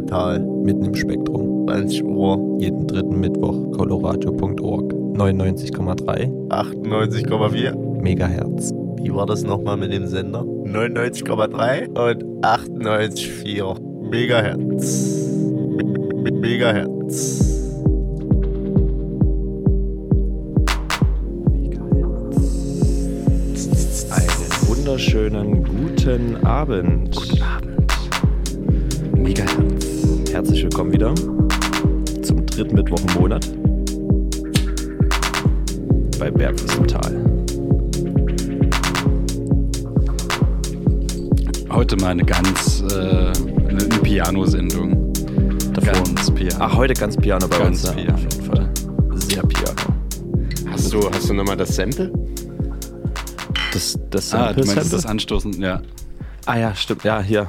Tal. Mitten im Spektrum. 20 Uhr. Jeden dritten Mittwoch. Coloradio.org. 99,3 98,4. Megahertz. Wie war das nochmal mit dem Sender? 99,3 und 98,4 Megahertz. Me- me- Megahertz. Einen wunderschönen guten Abend. Guten Abend. Wieder zum dritten Mittwoch im Monat bei Bergfest im Tal. Heute mal eine ganz äh, eine, Piano-Sendung. Ganz Piano. Ach, heute ganz Piano bei Ganz uns. ja, Piano. Auf jeden Fall. Sehr Piano. Hast du, hast du nochmal das Sample? Das, das ah, du Sample- meinst das Anstoßen, ja. Ah ja, stimmt. Ja, hier.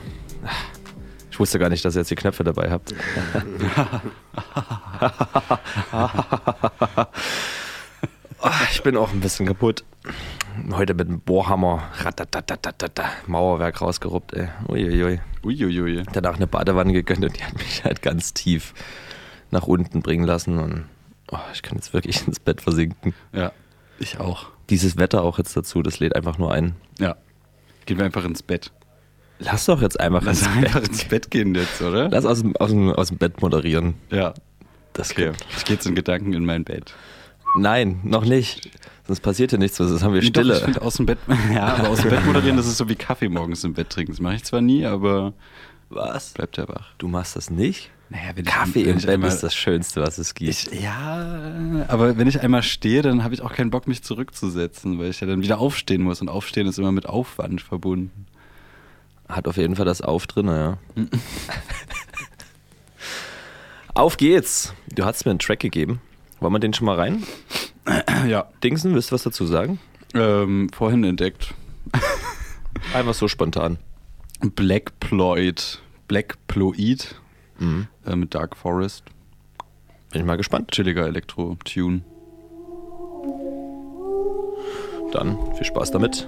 Ich wusste gar nicht, dass ihr jetzt die Knöpfe dabei habt. Ah, ich bin auch ein bisschen kaputt. Heute mit dem Bohrhammer. Ratatatatata, Mauerwerk rausgeruppt, ey. Uiuiui. Uiuiui. Danach eine Badewanne gegönnt und die hat mich halt ganz tief nach unten bringen lassen. Und oh, ich kann jetzt wirklich ins Bett versinken. Ja, ich auch. Dieses Wetter auch jetzt dazu, das lädt einfach nur ein. Ja. Gehen wir einfach ins Bett. Lass doch jetzt einfach Lass ins einfach Bett. ins Bett gehen jetzt, oder? Lass aus dem, aus, dem, aus dem Bett moderieren. Ja. Das Okay. Ich gehe jetzt in Gedanken in mein Bett. Nein, noch nicht. Sonst passiert ja nichts, sonst haben wir Nee, doch, Stille. ich finde aus dem Bett, ja, aber aus dem Bett moderieren, das ist so wie Kaffee morgens im Bett trinken. Das mache ich zwar nie, aber Was? bleibt ja wach. Du machst das nicht? Naja, wenn Kaffee wenn im ich Bett einmal- ist das Schönste, was es gibt. Ich, ja, aber wenn ich einmal stehe, dann habe ich auch keinen Bock, mich zurückzusetzen, weil ich ja dann wieder aufstehen muss. Und aufstehen ist immer mit Aufwand verbunden. Hat auf jeden Fall das Auf drin, ja. auf geht's! Du hast mir einen Track gegeben. Wollen wir den schon mal rein? Ja. Dingsen, willst du was dazu sagen? Ähm, vorhin entdeckt. Einfach so spontan. Black Ploid. Black Ploid Mhm. äh, mit Dark Forest. Bin ich mal gespannt. Chilliger Elektro-Tune. Dann viel Spaß damit.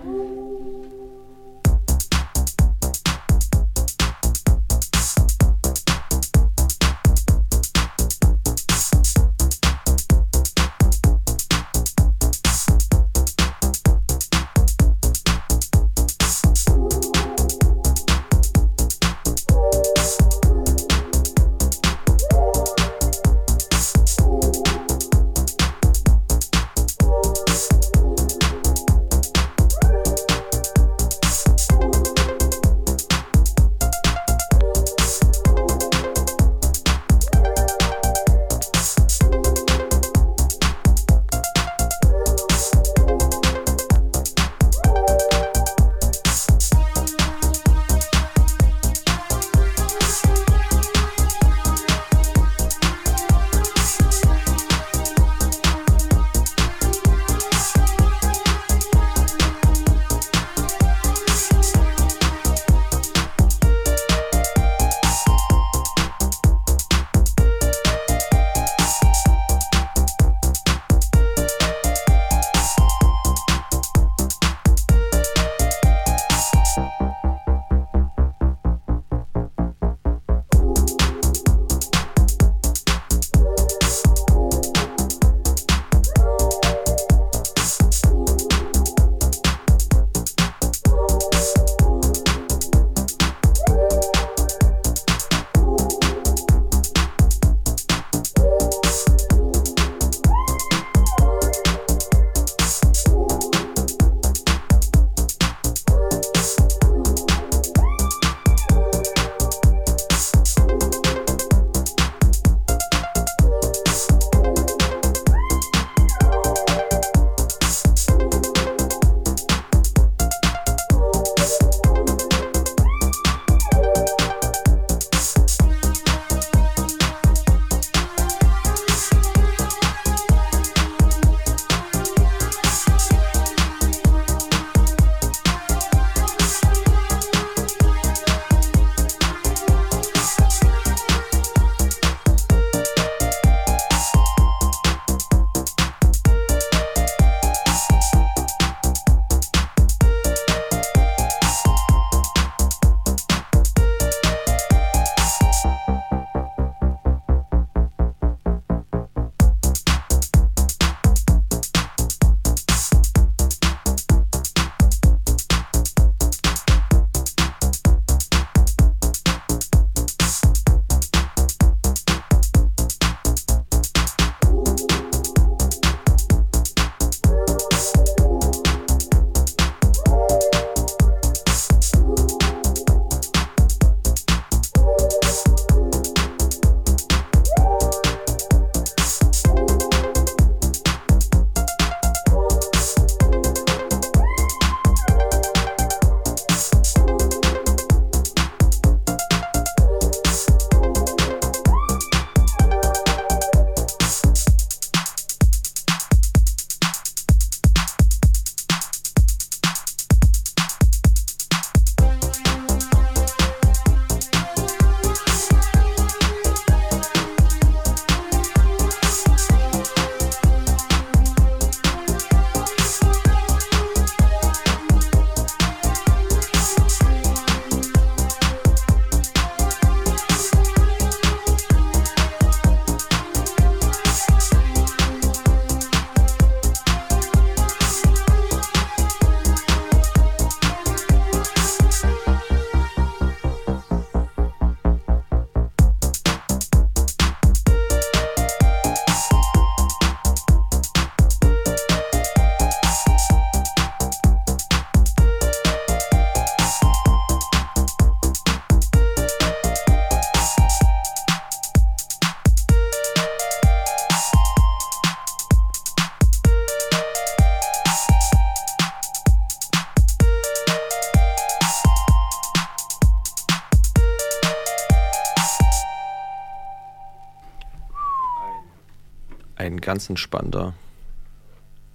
Ganz entspannter,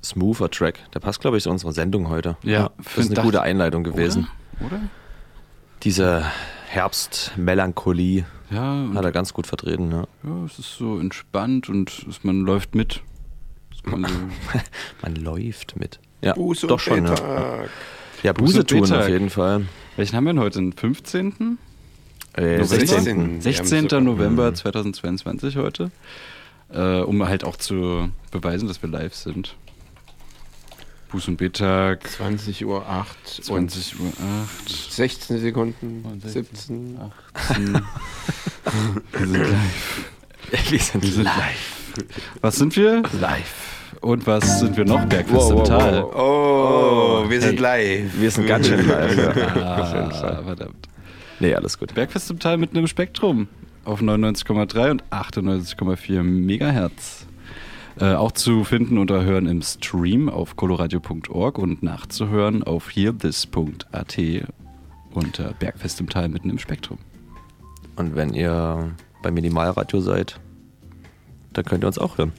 smoother Track. Der passt, glaube ich, zu unserer Sendung heute. Ja, das ist eine dacht- gute Einleitung gewesen. Oder? Oder? Diese Herbstmelancholie Ja, hat er ganz gut vertreten. Ja. ja, es ist so entspannt und es, man läuft mit. Kann so, Man läuft mit. Ja, Buße doch schon. Ja, Betag. ja Buße tun auf jeden Fall. welchen haben wir denn heute? Den 15.? Äh, November? 16. 16. Wir haben November 2022 heute. Äh, um halt auch zu beweisen, dass wir live sind. Buß- und Betag, 20 Uhr 8 20 Uhr 8. 16 Sekunden, Und 17. 18. wir sind live. Wir sind, Wir sind live. Was sind wir? Live. Und was sind wir noch? Bergfest im Tal. Oh, wir sind live. Wir sind ganz schön live. Ah, verdammt. Nee, alles gut. Bergfest im Tal mitten im Spektrum auf 99,3 und 98,4 Megahertz. Äh, auch zu finden und hören im Stream auf coloradio.org und nachzuhören auf hearthis.at unter Bergfest im Tal mitten im Spektrum. Und wenn ihr bei Minimalradio seid, dann könnt ihr uns auch hören.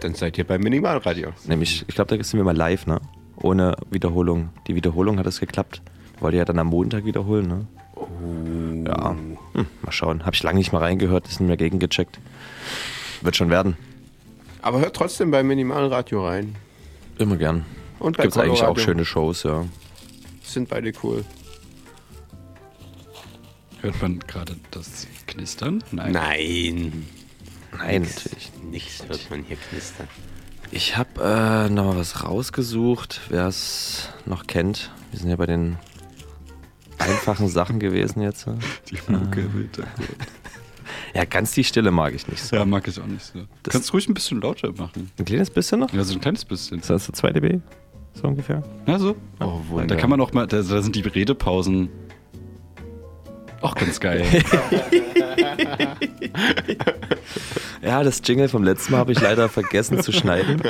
Dann seid ihr beim Minimalradio. Nämlich, ich glaube, da sind wir mal live, ne? Ohne Wiederholung. Die Wiederholung hat es geklappt. Wollt ihr ja dann am Montag wiederholen, ne? Ja. Hm, mal schauen. Habe ich lange nicht mal reingehört, ist nicht mehr gegengecheckt. Wird schon werden. Aber hört trotzdem beim Minimalradio rein. Immer gern. Und bei Gibt es eigentlich auch schöne Shows, ja. Sind beide cool. Hört man gerade das Knistern? Nein. Nein. Nein, natürlich. Nichts hört man hier knistern. Ich habe äh, noch mal was rausgesucht, wer es noch kennt. Wir sind ja bei den einfachen Sachen gewesen jetzt. ne? Die Mucke im Hintergrund. Ja, ganz die Stille mag ich nicht so. Ja, mag ich auch nicht so. Das- Kannst ruhig ein bisschen lauter machen. Ein kleines bisschen noch? Ja, so ein kleines bisschen. Ist das so 2 dB? So ungefähr? Ja, so. Oh, Da kann man auch mal, da, da sind die Redepausen auch ganz geil. Ja, das Jingle vom letzten Mal habe ich leider vergessen zu schneiden.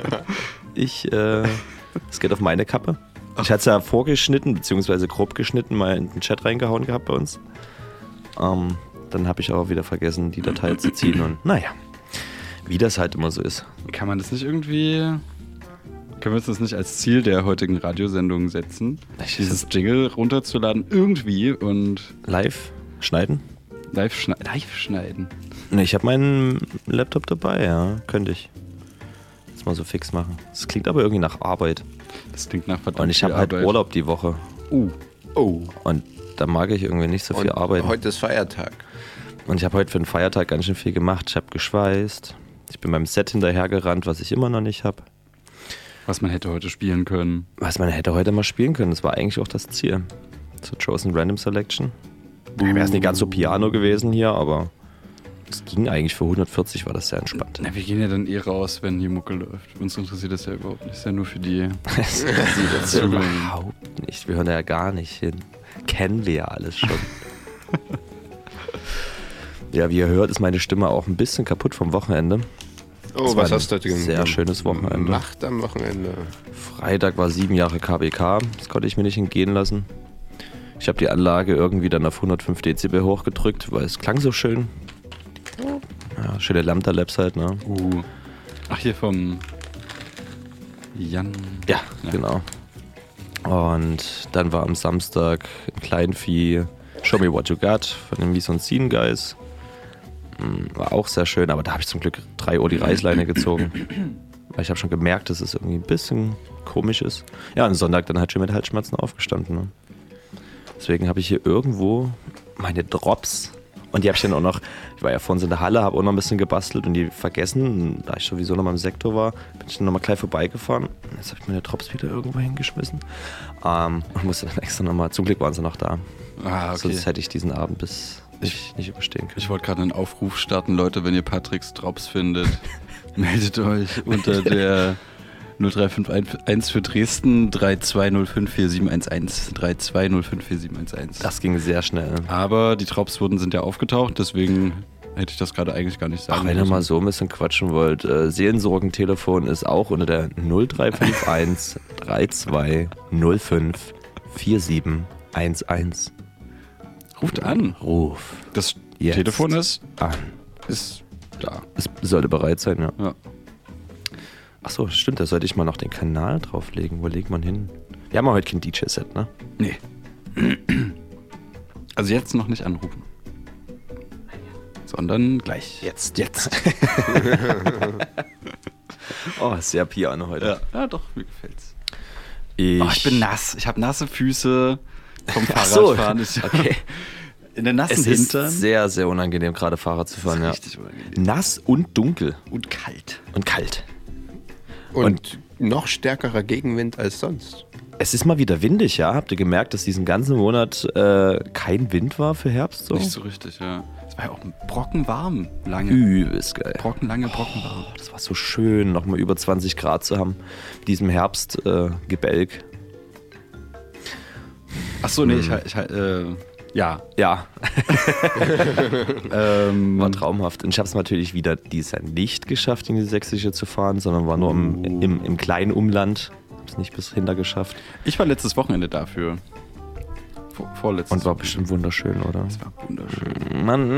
Ich, äh, es geht auf meine Kappe. Ich hatte es ja vorgeschnitten, beziehungsweise grob geschnitten, mal in den Chat reingehauen gehabt bei uns. Ähm, dann habe ich aber wieder vergessen, die Datei zu ziehen und naja, wie das halt immer so ist. Kann man das nicht irgendwie. Können wir uns das nicht als Ziel der heutigen Radiosendung setzen? Ich- Dieses Jingle runterzuladen irgendwie und Live schneiden? live, schne live schneiden. Ne, ich habe meinen Laptop dabei, ja, könnte ich. Das mal so fix machen. Das klingt aber irgendwie nach Arbeit. Das klingt nach verdammt Und ich viel habe halt Arbeit. Urlaub die Woche. Uh, Oh. Und da mag ich irgendwie nicht so viel Und arbeiten. heute ist Feiertag. Und ich habe heute für den Feiertag ganz schön viel gemacht. Ich habe geschweißt. Ich bin beim Set hinterhergerannt, was ich immer noch nicht habe. was man hätte heute spielen können. Was man hätte heute mal spielen können. Das war eigentlich auch das Ziel. Zur Chosen Random Selection. Wäre es nicht ganz so Piano gewesen hier, aber es ging eigentlich für 140, war das sehr entspannt. Na, wir gehen ja dann eh raus, wenn hier Mucke läuft. Uns interessiert das ja überhaupt nicht. Ist ja nur für die. Das dazu. überhaupt nicht. Wir hören da ja gar nicht hin. Kennen wir ja alles schon. ja, wie ihr hört, ist meine Stimme auch ein bisschen kaputt vom Wochenende. Oh, Das was hast du denn sehr schönes Wochenende. gemacht am Wochenende? Freitag war sieben Jahre KBK. Das konnte ich mir nicht entgehen lassen. Ich habe die Anlage irgendwie dann auf 105 Dezibel hochgedrückt, weil es klang so schön. Ja, schöne Lambda Labs halt, ne? Uh. Ach, hier vom. Jan. Ja, Ja. genau. Und dann war am Samstag im Kleinvieh Show Me What You Got von den Mies und Scene Guys. Mm, War auch sehr schön, aber da habe ich zum Glück drei Uhr die Reißleine gezogen. Weil ich habe schon gemerkt, dass es irgendwie ein bisschen komisch ist. Ja, am Sonntag dann halt schon mit Halsschmerzen aufgestanden. Ne? Deswegen habe ich hier irgendwo meine Drops. Und die habe ich dann auch noch, ich war ja vor uns in der Halle, habe auch noch ein bisschen gebastelt und die vergessen. Da ich sowieso noch mal im Sektor war, bin ich dann noch mal gleich vorbeigefahren. Jetzt habe ich meine Drops wieder irgendwo hingeschmissen. Ähm, und musste dann extra noch mal, zum Glück waren sie noch da. Ah, okay. Sonst hätte ich diesen Abend bis nicht, nicht überstehen können. Ich wollte gerade einen Aufruf starten, Leute, wenn ihr Patricks Drops findet, meldet euch unter der 0351 für Dresden 32054711 32054711. Das ging sehr schnell. Aber die Drops wurden sind ja aufgetaucht, deswegen hätte ich das gerade eigentlich gar nicht sagen Ach, wenn ihr müssen. mal so ein bisschen quatschen wollt, äh, Seelensorgentelefon ist auch unter der 0351 3205 4711. Ruft an. Ruf Das Jetzt. Telefon ist, an. ist da. Es sollte bereit sein, ja. Ja. Achso, stimmt, da sollte ich mal noch den Kanal drauflegen. Wo legt man hin? Wir haben ja heute kein DJ-Set, ne? Nee. Also jetzt noch nicht anrufen. Sondern gleich. Jetzt. Jetzt. oh, sehr Piano heute. Ja, ja doch, mir gefällt's. Ich, Oh, ich bin nass. Ich habe nasse Füße vom so, Fahrradfahren. Ich- okay. In den nassen Es ist Hintern. sehr, sehr unangenehm, gerade Fahrrad zu fahren. Ja. Richtig unangenehm. Nass und dunkel Und kalt. und kalt. Und, noch stärkerer Gegenwind als sonst. Es ist mal wieder windig, ja? Habt ihr gemerkt, dass diesen ganzen Monat äh, kein Wind war für Herbst? So? Nicht so richtig, ja. Es war ja auch brockenwarm. Lange. Übelst geil. Brockenlange, brockenwarm. Das war so schön, nochmal über 20 Grad zu haben. Mit diesem Herbstgebälk. Äh, Gebälk. Achso, nee, ich, halt- ich halt, äh, ja. ja, Ähm, war traumhaft. Und ich habe es natürlich wieder dieses Jahr nicht geschafft, in die Sächsische zu fahren, sondern war nur im, im, im kleinen Umland. Habe es nicht bis hinter geschafft. ich war letztes Wochenende dafür. Vor, vorletztes Und war bestimmt wunderschön, oder? Es war wunderschön. Mann.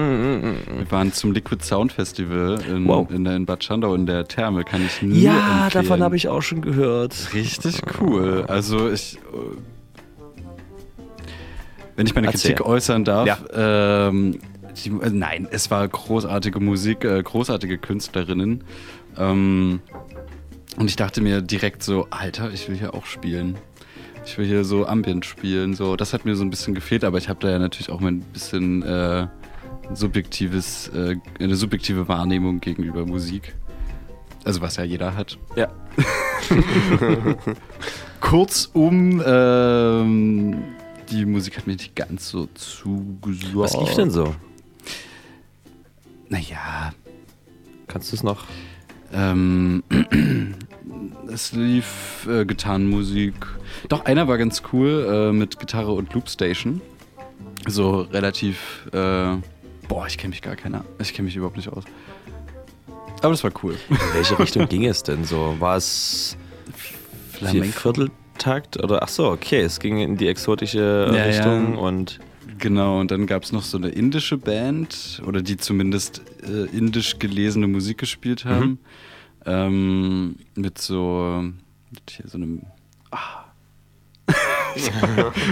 Wir waren zum Liquid Sound Festival in, Wow. in, der- in Bad Schandau in der Therme. Kann ich nur Ja, empfehlen. davon habe ich auch schon gehört. Richtig cool. Also ich. Wenn ich meine Erzähl. Kritik äußern darf, Ja. ähm, die, äh, nein, es war großartige Musik, äh, großartige Künstlerinnen. Ähm, und ich dachte mir direkt so, Alter, ich will hier auch spielen. Ich will hier so Ambient spielen. So, das hat mir so ein bisschen gefehlt, aber ich habe da ja natürlich auch mein bisschen äh, subjektives, äh, eine subjektive Wahrnehmung gegenüber Musik. Also was ja jeder hat. Ja. Kurzum, ähm, die Musik hat mir nicht ganz so zugesagt. Was lief denn so? Naja, Kannst du es noch? ähm, es lief äh, Gitarrenmusik. Doch, einer war ganz cool äh, mit Gitarre und Loopstation. So relativ, äh, boah, ich kenne mich gar keiner. Ich kenne mich überhaupt nicht aus. Aber das war cool. In welche Richtung ging es denn so? War es Viervierteltakt oder? Ach so, okay, es ging in die exotische Ja, Richtung ja. und Genau, und dann gab es noch so eine indische Band, oder die zumindest äh, indisch gelesene Musik gespielt haben. Ähm, mit so, mit hier so einem. Ah.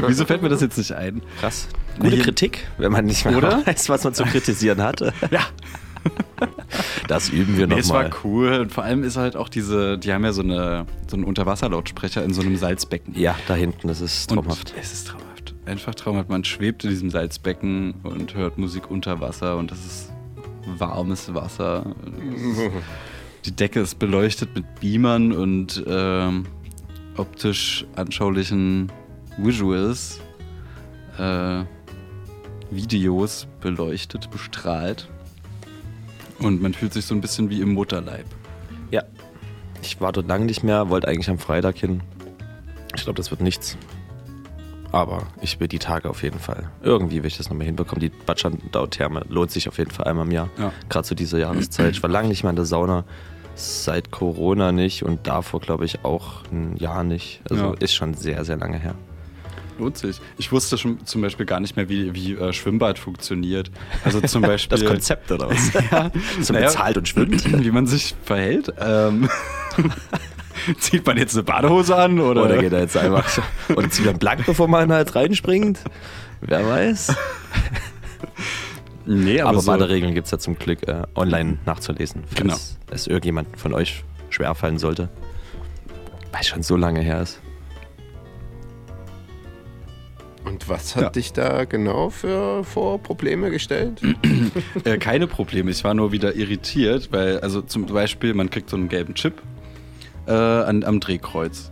Wieso fällt mir das jetzt nicht ein? krass. Gute Nee. Kritik, wenn man nicht mehr Oder? weiß, was man zu kritisieren hatte. Ja. Das üben wir Nee, es war nochmal. cool. Und vor allem ist halt auch diese, die haben ja so, eine, so einen Unterwasserlautsprecher in so einem Salzbecken. Ja, da hinten, das ist traumhaft. Und es ist traumhaft. Einfach traumhaft. Man schwebt in diesem Salzbecken und hört Musik unter Wasser und das ist warmes Wasser. Die Decke ist beleuchtet mit Beamern und ähm, optisch anschaulichen Visuals, äh, Videos beleuchtet, bestrahlt. Und man fühlt sich so ein bisschen wie im Mutterleib. Ja. Ich war dort lange nicht mehr, wollte eigentlich am Freitag hin. Ich glaube, das wird nichts. Aber ich will die Tage auf jeden Fall. Irgendwie will ich das nochmal hinbekommen. Die Bad Schandau-Therme lohnt sich auf jeden Fall einmal im Jahr. Ja. Gerade zu dieser Jahreszeit. Ich war lange nicht mehr in der Sauna. Seit Corona nicht und davor, glaube ich, auch ein Jahr nicht. Also Ja. ist schon sehr, sehr lange her. Lohnt sich. Ich wusste schon zum Beispiel gar nicht mehr, wie, wie äh, Schwimmbad funktioniert. Also zum Beispiel. Das Konzept oder was? Ja, so naja, bezahlt und schwimmt. Wie man sich verhält. Ähm, zieht man jetzt eine Badehose an oder? Oder geht er jetzt einfach so. Oder zieht er blank, bevor man halt reinspringt? Wer weiß. Nee, aber, Aber so, Baderegeln gibt es ja zum Glück äh, online nachzulesen, falls Genau. es irgendjemand von euch schwerfallen sollte. Weil es schon so lange her ist. Und was hat Ja. dich da genau für vor Probleme gestellt? äh, keine Probleme. Ich war nur wieder irritiert, weil, also zum Beispiel, man kriegt so einen gelben Chip äh, an, am Drehkreuz.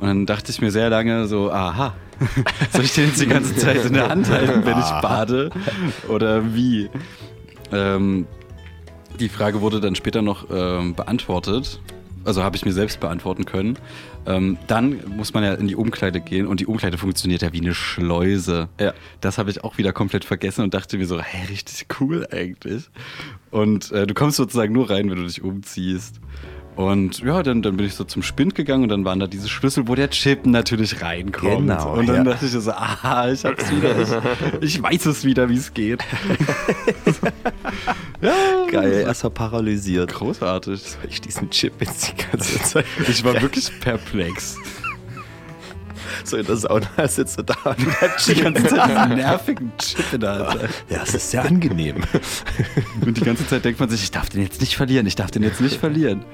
Und dann dachte ich mir sehr lange so, aha, soll ich den jetzt die ganze Zeit in der Hand halten, wenn ich bade? Oder wie? Ähm, die Frage wurde dann später noch ähm, beantwortet. Also habe ich mir selbst beantworten können. Ähm, dann muss man ja in die Umkleide gehen und die Umkleide funktioniert ja wie eine Schleuse. Ja. Das habe ich auch wieder komplett vergessen und dachte mir so, hey, richtig cool eigentlich. Und äh, du kommst sozusagen nur rein, wenn du dich umziehst. Und ja, dann, dann bin ich so zum Spind gegangen und dann waren da diese Schlüssel, wo der Chip natürlich reinkommt. Genau, und dann ja. dachte ich so, aha, ich hab's wieder. Ich, ich weiß es wieder, wie es geht. Geil, erstmal paralysiert. Großartig. Weil ich diesen Chip jetzt die ganze Zeit Ich war wirklich perplex. so in der Sauna sitze da und der Die Chip ganze Zeit diesen nervigen Chip in der Hand. Ja, es ist sehr angenehm. Und die ganze Zeit denkt man sich, ich darf den jetzt nicht verlieren, ich darf den jetzt nicht verlieren.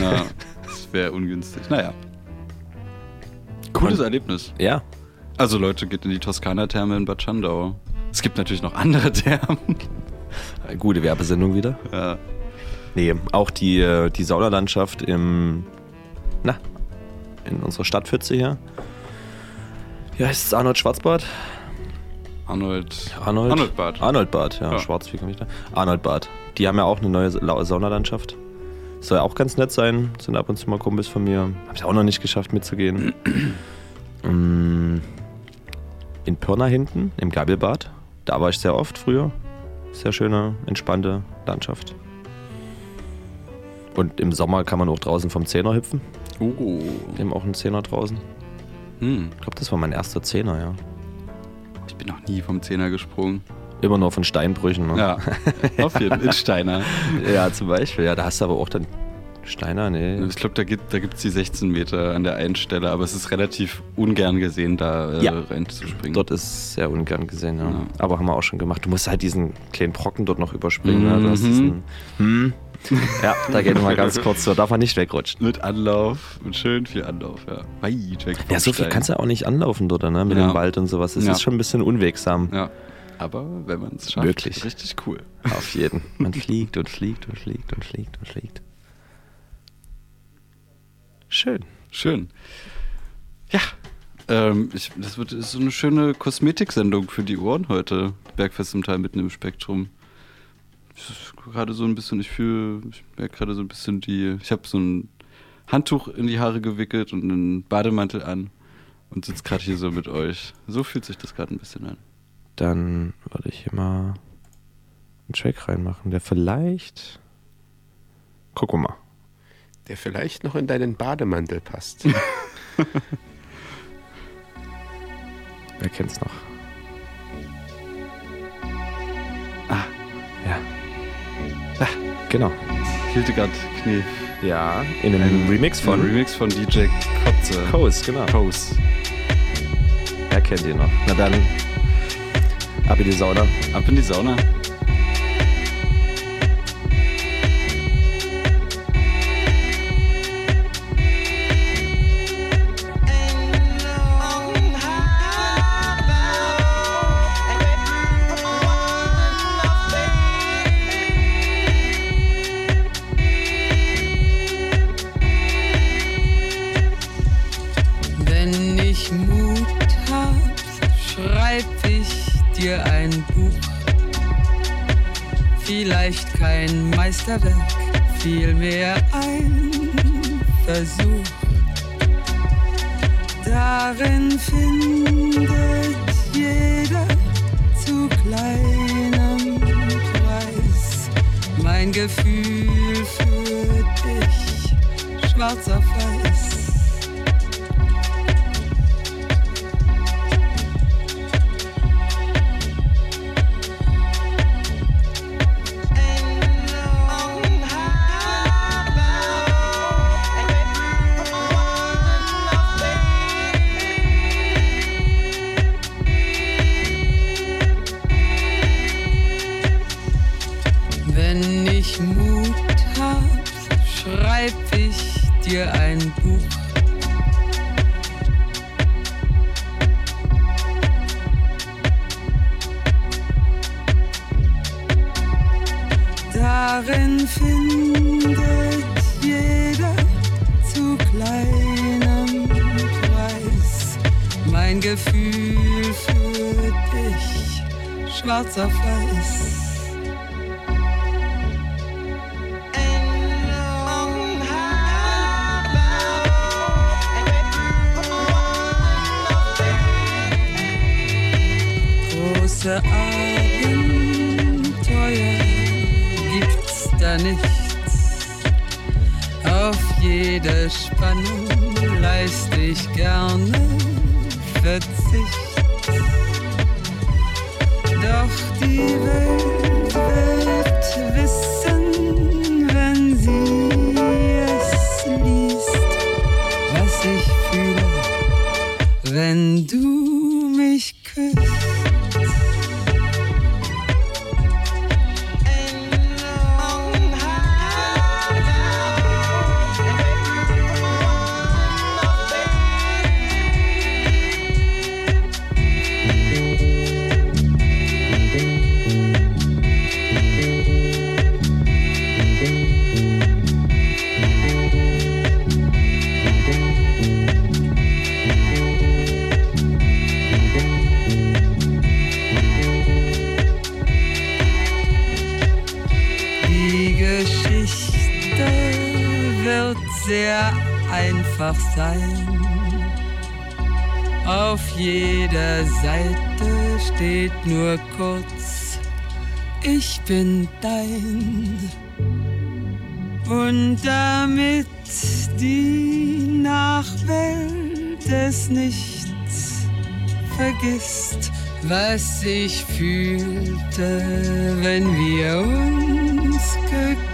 Ja, das wäre ungünstig. Naja. Cooles Und- Erlebnis. Ja, Also Leute, geht in die Toskana-Therme in Bad Schandau. Es gibt natürlich noch andere Thermen. gute Werbesendung wieder. Ja. Nee, auch die, äh, die Saunalandschaft im, na, in unserer Stadtpfütze hier. Wie heißt es? Arnold Schwarzbad? Arnold. Arnold? Arnold Bad. Arnold Bad, ja, Ja. Schwarz, wie komme ich da? Arnold Bad. Die haben ja auch eine neue Sa- Saunalandschaft. Soll ja auch ganz nett sein. Sind ab und zu mal Kumpels von mir. Hab ich auch noch nicht geschafft mitzugehen. Mm, In Pirna hinten, im Gabelbad. Da war ich sehr oft früher. Sehr schöne, entspannte Landschaft. Und im Sommer kann man auch draußen vom Zehner hüpfen. Oh. Wir haben auch einen Zehner draußen. Hm. Ich glaube, das war mein erster Zehner, ja. Ich bin noch nie vom Zehner gesprungen. Immer nur von Steinbrüchen. Ne? Ja, auf jeden Fall. In Steiner. Ja, zum Beispiel. Ja, da hast du aber auch dann Steiner, nee. Ich glaube, da gibt es da gibt's die 16 Meter an der einen Stelle, aber es ist relativ ungern gesehen, da äh, Ja. reinzuspringen. Dort ist sehr ungern gesehen, ja. Ja. Aber haben wir auch schon gemacht. Du musst halt diesen kleinen Brocken dort noch überspringen. Ne? Mhm. diesen, hm. Ja, da geht mal ganz kurz so. Darf man nicht wegrutschen. Mit Anlauf, mit schön viel Anlauf, ja. Vom Ja, so viel kannst du auch nicht anlaufen dort, ne? Mit Ja. dem Wald und sowas. Es Ja. ist schon ein bisschen unwegsam. Ja. Aber wenn man es schafft, Wirklich. richtig cool. Auf jeden. Man fliegt und fliegt und fliegt und fliegt und fliegt. Schön. Schön. Ja. Ähm, ich, das wird ist so eine schöne Kosmetiksendung für die Ohren heute. Bergfest im Teil mitten im Spektrum. Gerade so ein bisschen, ich fühle, ich merke gerade so ein bisschen die, ich habe so ein Handtuch in die Haare gewickelt und einen Bademantel an und sitze gerade hier so mit euch. So fühlt sich das gerade ein bisschen an. Dann würde ich hier mal einen Track reinmachen, der vielleicht. Gucken wir mal. Der vielleicht noch in deinen Bademantel passt. Wer kennt's noch? Ah. Ja. Ah, genau. Hildegard Knie. Ja, in einem Remix von Ein Remix von DJ Kotze. Coast, genau. Coase. Wer kennt ihn noch? Na dann, ab in die Sauna. Ab in die Sauna. Dir ein Buch. Vielleicht kein Meisterwerk, vielmehr ein Versuch. Darin findet jeder zu kleinem Preis mein Gefühl für dich, schwarz auf weiß. Dir ein Buch. Darin findet jeder zu kleinem Preis mein Gefühl für dich, schwarz auf weiß. Große Abenteuer gibt's da nichts. Auf jede Spannung leist ich gerne Verzicht. Doch die Welt wird nur kurz, ich bin dein. Und damit die Nachwelt es nicht vergisst, was ich fühlte, wenn wir uns geküsst.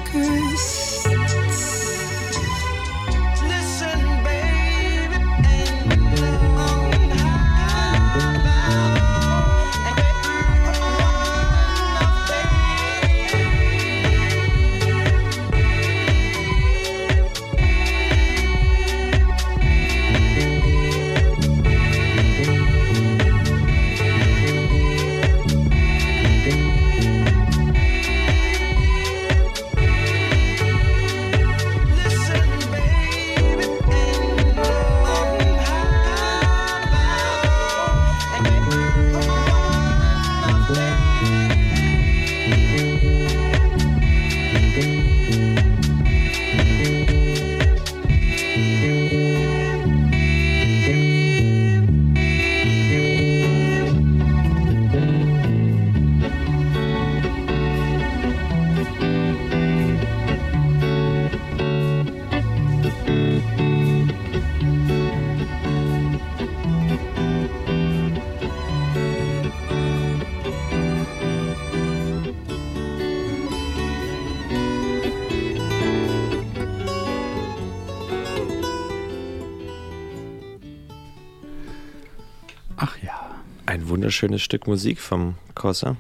Wunderschönes Stück Musik vom Kossa.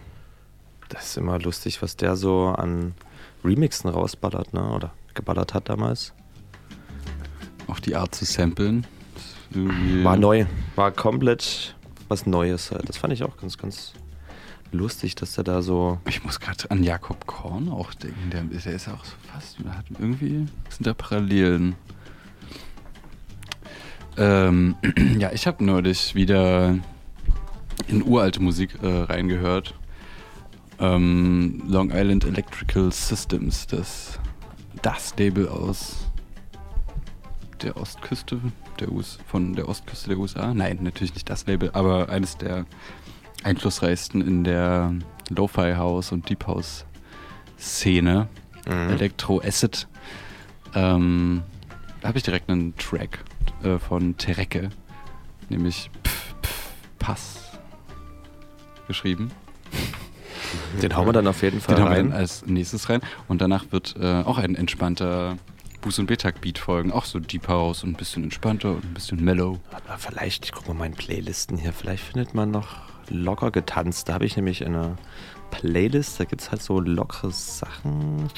Das ist immer lustig, was der so an Remixen rausballert, ne? Oder geballert hat damals. Auch die Art zu samplen. War neu. War komplett was Neues halt. Das fand ich auch ganz, ganz lustig, dass der da so. Ich muss gerade an Jakob Korn auch denken. Der, der ist auch so fast. Hat irgendwie sind da Parallelen. Ähm, ja, ich habe neulich wieder in uralte Musik äh, reingehört. Ähm, Long Island Electrical Systems, das, das Label aus der Ostküste der US von der Ostküste der USA. Nein, natürlich nicht das Label, aber eines der einflussreichsten in der Lo-Fi House und Deep House Szene. Mhm. Electro Acid. Ähm, da habe ich direkt einen Track äh, von Tereke, nämlich Pf, Pf, Pass geschrieben. Den hauen wir dann auf jeden Fall Den haben wir rein. dann als nächstes rein. Und danach wird äh, auch ein entspannter Buß- und Betag-Beat folgen. Auch so Deep House und ein bisschen entspannter und ein bisschen mellow. Aber vielleicht, ich gucke mal meinen Playlisten hier, vielleicht findet man noch locker getanzt. Da habe ich nämlich eine Playlist, da gibt es halt so lockere Sachen.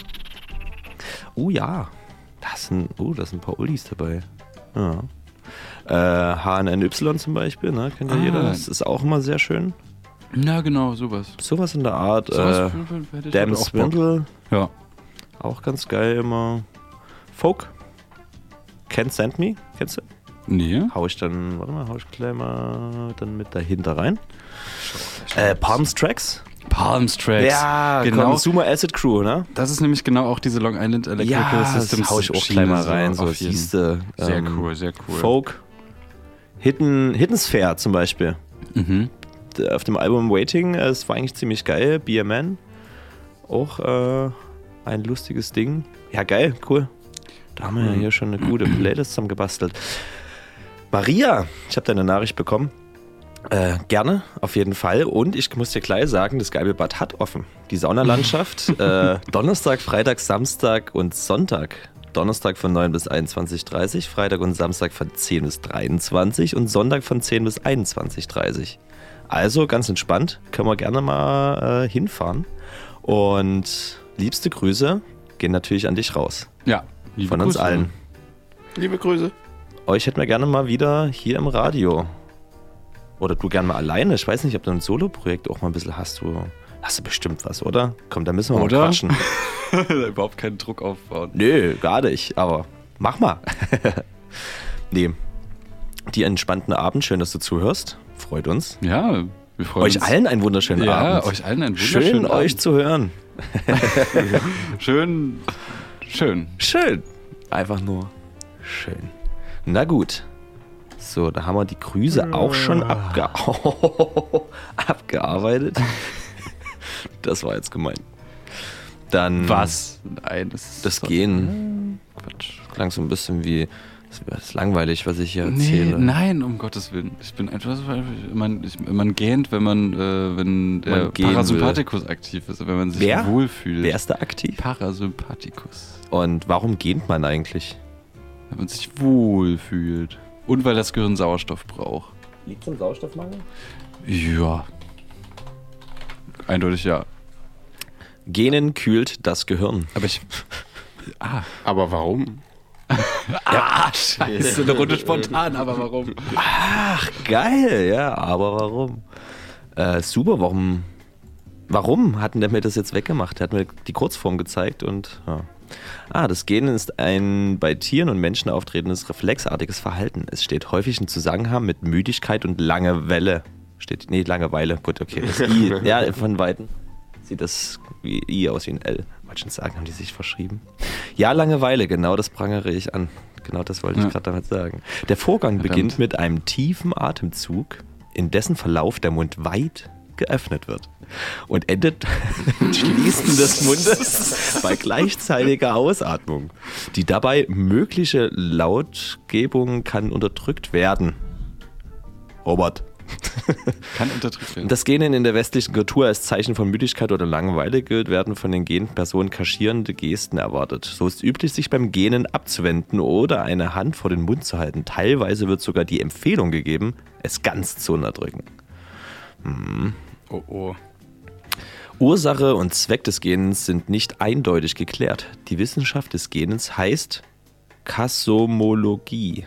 Oh ja, da sind, oh, da sind ein paar Oldies dabei. Ja. Äh, HNNY zum Beispiel, ne? Kennt ja Ah. jeder. Das ist auch immer sehr schön. Na genau, sowas. Sowas in der Art. Sowas äh, Damn. Swindle, Ja. auch ganz geil immer. Folk. Can't Send Me, kennst du? Nee. hau ich dann, warte mal, hau ich gleich mal dann mit dahinter rein. Äh, Palms Tracks? Palms Tracks. Ja, genau. Consumer Acid Crew, ne? Das ist nämlich genau auch diese Long Island Electrical ja, Systems. das hau ich auch Schiene, gleich mal rein, so siehste. Sehr ähm, cool, sehr cool. Folk. Hidden, Hidden Sphere zum Beispiel. Mhm. Auf dem Album Waiting, äh, es war eigentlich ziemlich geil. BMN. Auch äh, ein lustiges Ding. Ja, geil, cool. Da haben wir ja hier schon eine gute Playlist zusammengebastelt. Maria, ich habe deine Nachricht bekommen. Äh, gerne, auf jeden Fall. Und ich muss dir gleich sagen, das Geibelbad hat offen. Die Saunalandschaft. äh, Donnerstag, Freitag, Samstag und Sonntag. Donnerstag von 9 bis 21.30 Uhr, Freitag und Samstag von 10 bis 23 und Sonntag von 10 bis 21.30 Also ganz entspannt, können wir gerne mal äh, hinfahren. Und liebste Grüße gehen natürlich an dich raus. Ja, liebe Von uns Grüße. allen. Liebe Grüße. Euch hätten wir gerne mal wieder hier im Radio. Oder du gerne mal alleine. Ich weiß nicht, ob du ein Solo-Projekt auch mal ein bisschen hast. Du hast du bestimmt was, oder? Komm, da müssen wir Oder? mal quatschen. Überhaupt keinen Druck aufbauen. Nö, gar nicht. Aber mach mal. nee. Die entspannten Abend. Schön, dass du zuhörst. Freut uns. Ja, wir freuen Euch uns. allen einen wunderschönen ja, Abend. euch allen einen wunderschönen Schön, Abend. euch zu hören. Schön, schön. Schön. Einfach nur schön. Na gut. So, da haben wir die Grüße auch schon abge abgearbeitet. Das war jetzt gemein. Dann Was? Nein, das ist das Gehen. Quatsch. Klang so ein bisschen wie. Das ist langweilig, was ich hier Nee, erzähle. nein, um Gottes Willen. Ich bin einfach so, man, ich, man gähnt, wenn man, äh, wenn der Man Parasympathikus aktiv ist, wenn man sich Wer? wohlfühlt. Wer ist da aktiv? Parasympathikus. Und warum gähnt man eigentlich? Wenn man sich wohlfühlt. Und weil das Gehirn Sauerstoff braucht. Liegt zum Sauerstoffmangel? Ja. Eindeutig ja. Gähnen kühlt das Gehirn. Aber ich. Ah, Aber warum? ah scheiße, eine Runde spontan, aber warum? Ach, geil, ja, aber warum? Äh, super, warum? Warum hatten der mir das jetzt weggemacht? Er hat mir die Kurzform gezeigt und. Ja. Ah, das Gähnen ist ein bei Tieren und Menschen auftretendes reflexartiges Verhalten. Es steht häufig in Zusammenhang mit Müdigkeit und Langeweile. Steht, nee, Langeweile. Gut, okay. Das I, ja, von Weitem sieht das wie I aus wie ein L. Wollte schon sagen, haben die sich verschrieben? Ja, Langeweile, genau das prangere ich an. Genau das wollte ich Ja. gerade damit sagen. Der Vorgang Verdammt. beginnt mit einem tiefen Atemzug, in dessen Verlauf der Mund weit geöffnet wird und endet mit Schließen des Mundes bei gleichzeitiger Ausatmung. Die dabei mögliche Lautgebung kann unterdrückt werden. Robert. Kann unterdrückt werden. Das Gähnen in der westlichen Kultur als Zeichen von Müdigkeit oder Langeweile gilt, werden von den gähnenden Personen kaschierende Gesten erwartet. So ist üblich, sich beim Gähnen abzuwenden oder eine Hand vor den Mund zu halten. Teilweise wird sogar die Empfehlung gegeben, es ganz zu unterdrücken. oh, oh. Ursache und Zweck des Gähnens sind nicht eindeutig geklärt. Die Wissenschaft des Gähnens heißt Kasomologie.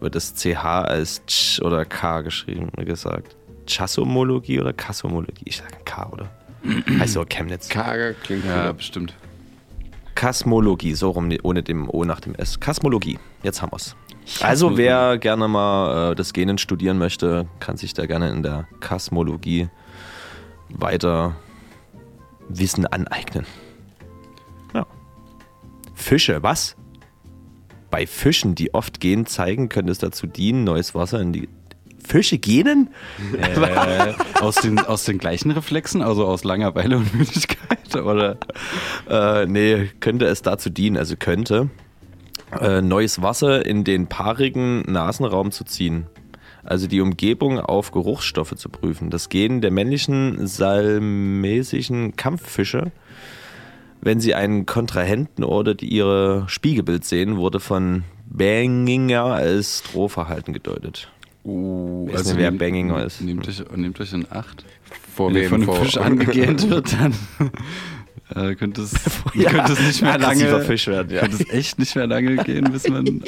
Wird das CH als Ch oder K geschrieben gesagt? Chasomologie oder Kasomologie? Ich sage K, oder? heißt so Chemnitz. Karge klingt Ja, wieder. bestimmt. Kasmologie, so rum, ohne dem O nach dem S. Kasmologie, jetzt haben wir's. Also wer gerne mal äh, das Genen studieren möchte, kann sich da gerne in der Kasmologie weiter Wissen aneignen. Ja. Fische, was? Bei Fischen, die oft gehen, zeigen, könnte es dazu dienen, neues Wasser in die. Fische gähnen? Äh, aus, den, aus den gleichen Reflexen, also aus Langeweile und Müdigkeit, oder? Äh, nee, könnte es dazu dienen, also könnte, äh, neues Wasser in den paarigen Nasenraum zu ziehen. Also die Umgebung auf Geruchsstoffe zu prüfen. Das Gehen der männlichen salmesischen Kampffische, wenn sie einen Kontrahenten oder die ihre Spiegelbild sehen, wurde von Banginger als Drohverhalten gedeutet. Uh, nicht, wer Banginger ist. Nehmt euch, nehmt euch in Acht. Vor Wenn ihr von einem Vor- Fisch angegähnt wird, dann äh, könnte, es, könnte es nicht mehr lange, Fisch werden, ja. könnte es echt nicht mehr lange gehen, bis man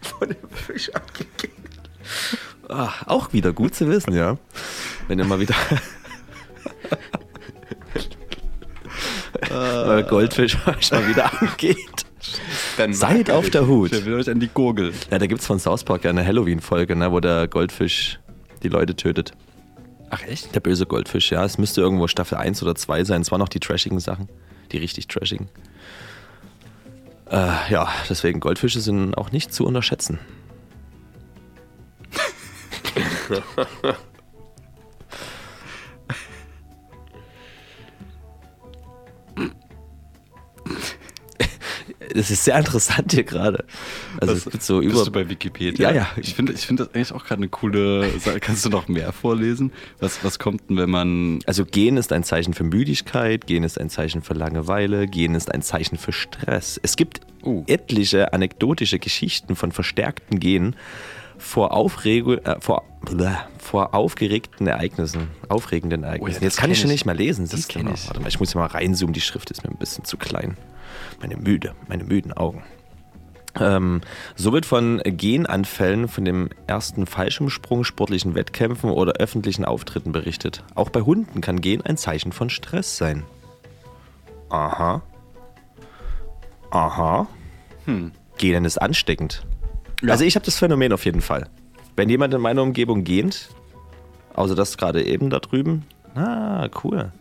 von dem Fisch angegeben. Ah, auch wieder gut zu wissen, ja. Wenn ihr mal wieder. Äh, Goldfisch euch mal wieder angeht. Dann Seid auf der Hut. der will euch an die Gurgel. Ja, da gibt es von South Park ja eine Halloween-Folge, ne, wo der Goldfisch die Leute tötet. Ach echt? Der böse Goldfisch, ja. Es müsste irgendwo Staffel 1 oder 2 sein. Es waren noch die trashigen Sachen. Die richtig trashigen. Äh, ja, deswegen Goldfische sind auch nicht zu unterschätzen. es ist sehr interessant hier gerade. Also es gibt so Bist über du bei Wikipedia? Ja, ja. Ich finde ich find das eigentlich auch gerade eine coole Sache. Kannst du noch mehr vorlesen? Was, was kommt denn, wenn man. Also Gehen ist ein Zeichen für Müdigkeit, Gehen ist ein Zeichen für Langeweile, Gehen ist ein Zeichen für Stress. Es gibt Oh. etliche anekdotische Geschichten von verstärkten Gehen vor, Aufregu äh, vor, bläh, vor aufgeregten Ereignissen, aufregenden Ereignissen. das Jetzt kann ich schon ich. nicht mehr lesen, Das siehst du ich. Warte mal, ich muss hier mal reinzoomen, die Schrift ist mir ein bisschen zu klein. Meine müde, meine müden Augen. Ähm, so wird von Genanfällen, von dem ersten Fallschirmsprung, sportlichen Wettkämpfen oder öffentlichen Auftritten berichtet. Auch bei Hunden kann Gen ein Zeichen von Stress sein. Aha. Aha. Genen ist ansteckend. Also ich habe das Phänomen auf jeden Fall. Wenn jemand in meiner Umgebung gähnt, außer das gerade eben da drüben, ah, cool.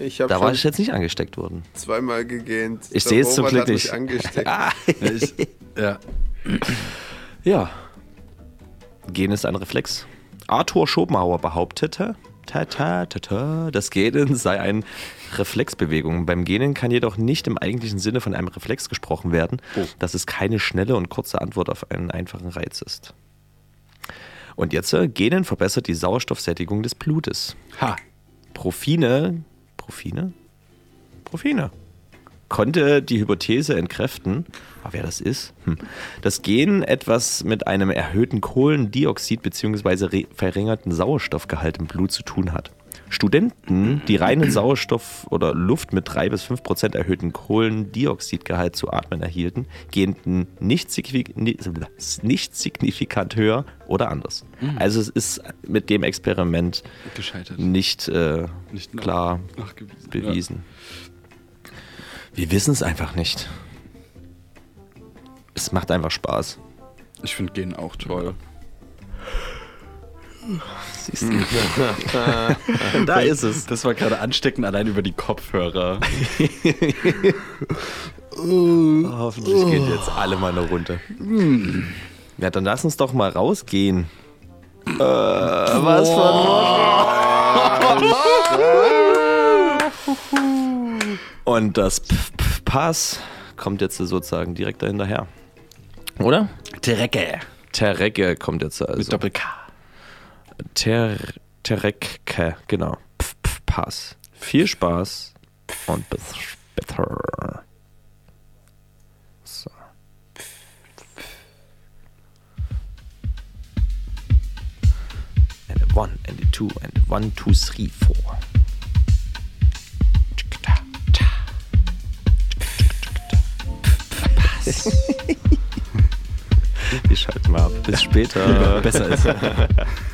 Ich Da war ich jetzt nicht angesteckt worden. zweimal gegähnt. Ich sehe es zum Glück nicht. angesteckt. Ah, Ich, ja. Ja. Gehen ist ein Reflex. Arthur Schopenhauer behauptete, ta, ta, ta, ta, das Gähnen sei eine Reflexbewegung. Beim Gähnen kann jedoch nicht im eigentlichen Sinne von einem Reflex gesprochen werden, dass es keine schnelle und kurze Antwort auf einen einfachen Reiz ist. Und jetzt, äh, Gähnen verbessert die Sauerstoffsättigung des Blutes. Ha. Profine, Profine? Profine. Konnte die Hypothese entkräften, aber wer das ist, hm, dass Gen etwas mit einem erhöhten Kohlendioxid bzw. verringerten Sauerstoffgehalt im Blut zu tun hat. Studenten, die reinen Sauerstoff oder Luft mit 3 bis 5 Prozent erhöhten Kohlendioxidgehalt zu atmen erhielten, gähnten nicht, nicht signifikant höher oder anders. Also es ist mit dem Experiment Gescheitert. nicht, äh, Nicht nach- klar bewiesen. Wir wissen es einfach nicht. Es macht einfach Spaß. Ich finde Gehen auch toll. Siehst du? da ist es. Das war gerade ansteckend allein über die Kopfhörer. Hoffentlich geht jetzt alle mal eine Runde. Ja, dann lass uns doch mal rausgehen. Äh, was für Und das Pf -Pf Pass kommt jetzt sozusagen direkt dahinterher. Oder? Drecke. Terrecke kommt jetzt also. Mit Doppel-K. Ter Terekke, genau. Pf, pf, Pass. Viel Spaß und bis später. So. And a one, and a two, and a one, two, three, four. Wir schalten mal ab. Bis später. Besser ist.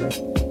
Thank you.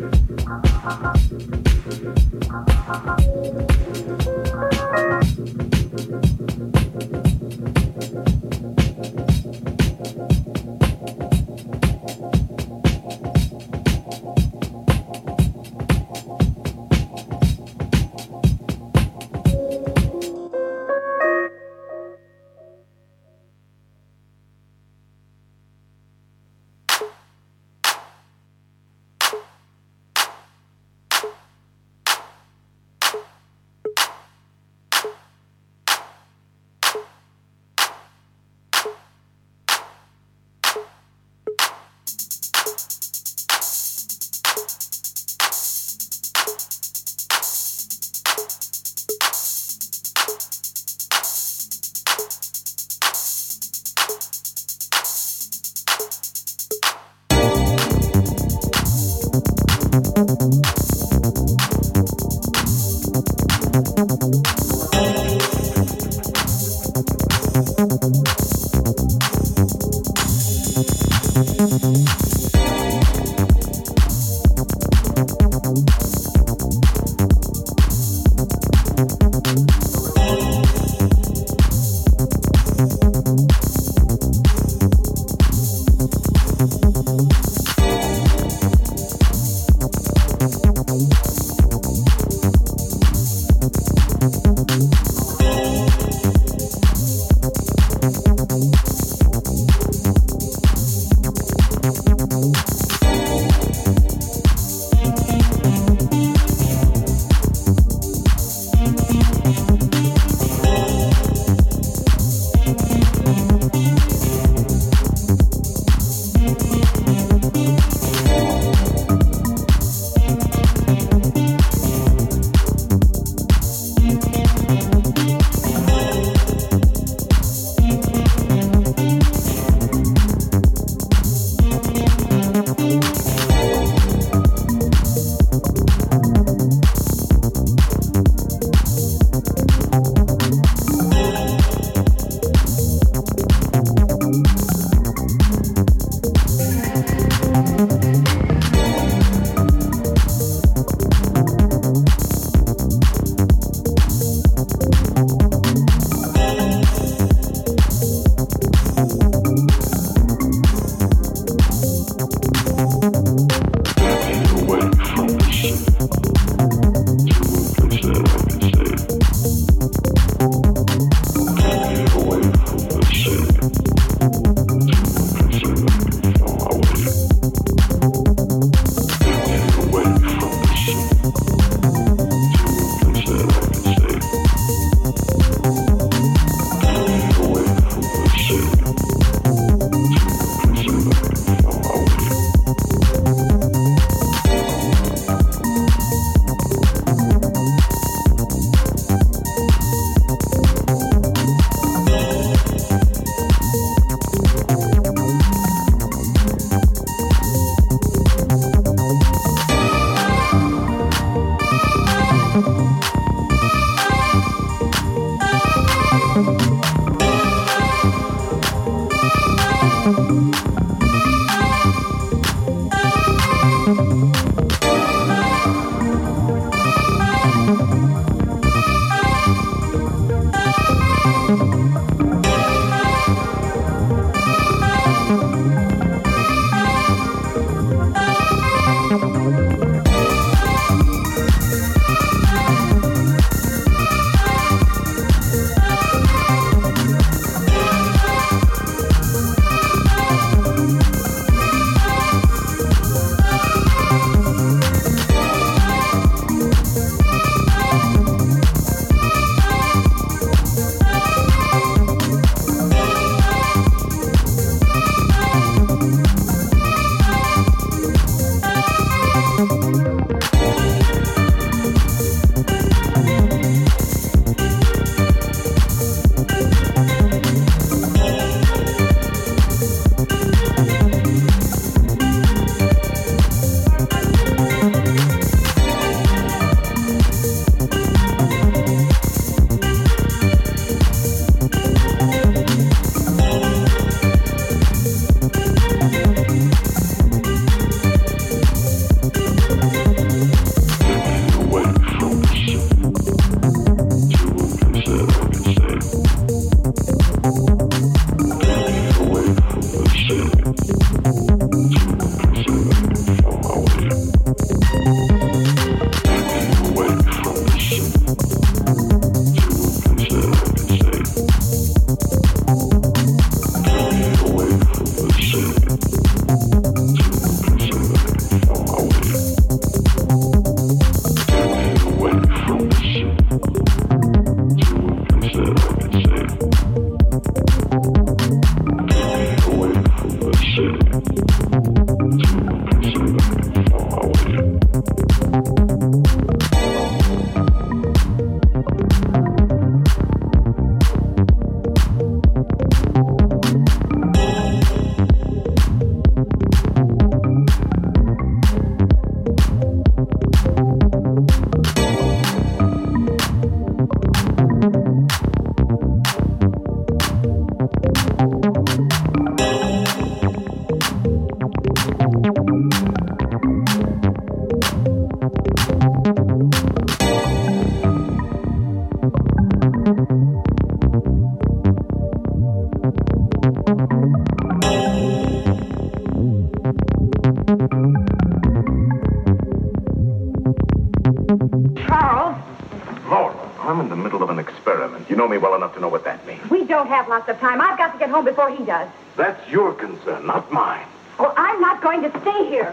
Thank you. lots of time. I've got to get home before he does. That's your concern, not mine. Well, I'm not going to stay here.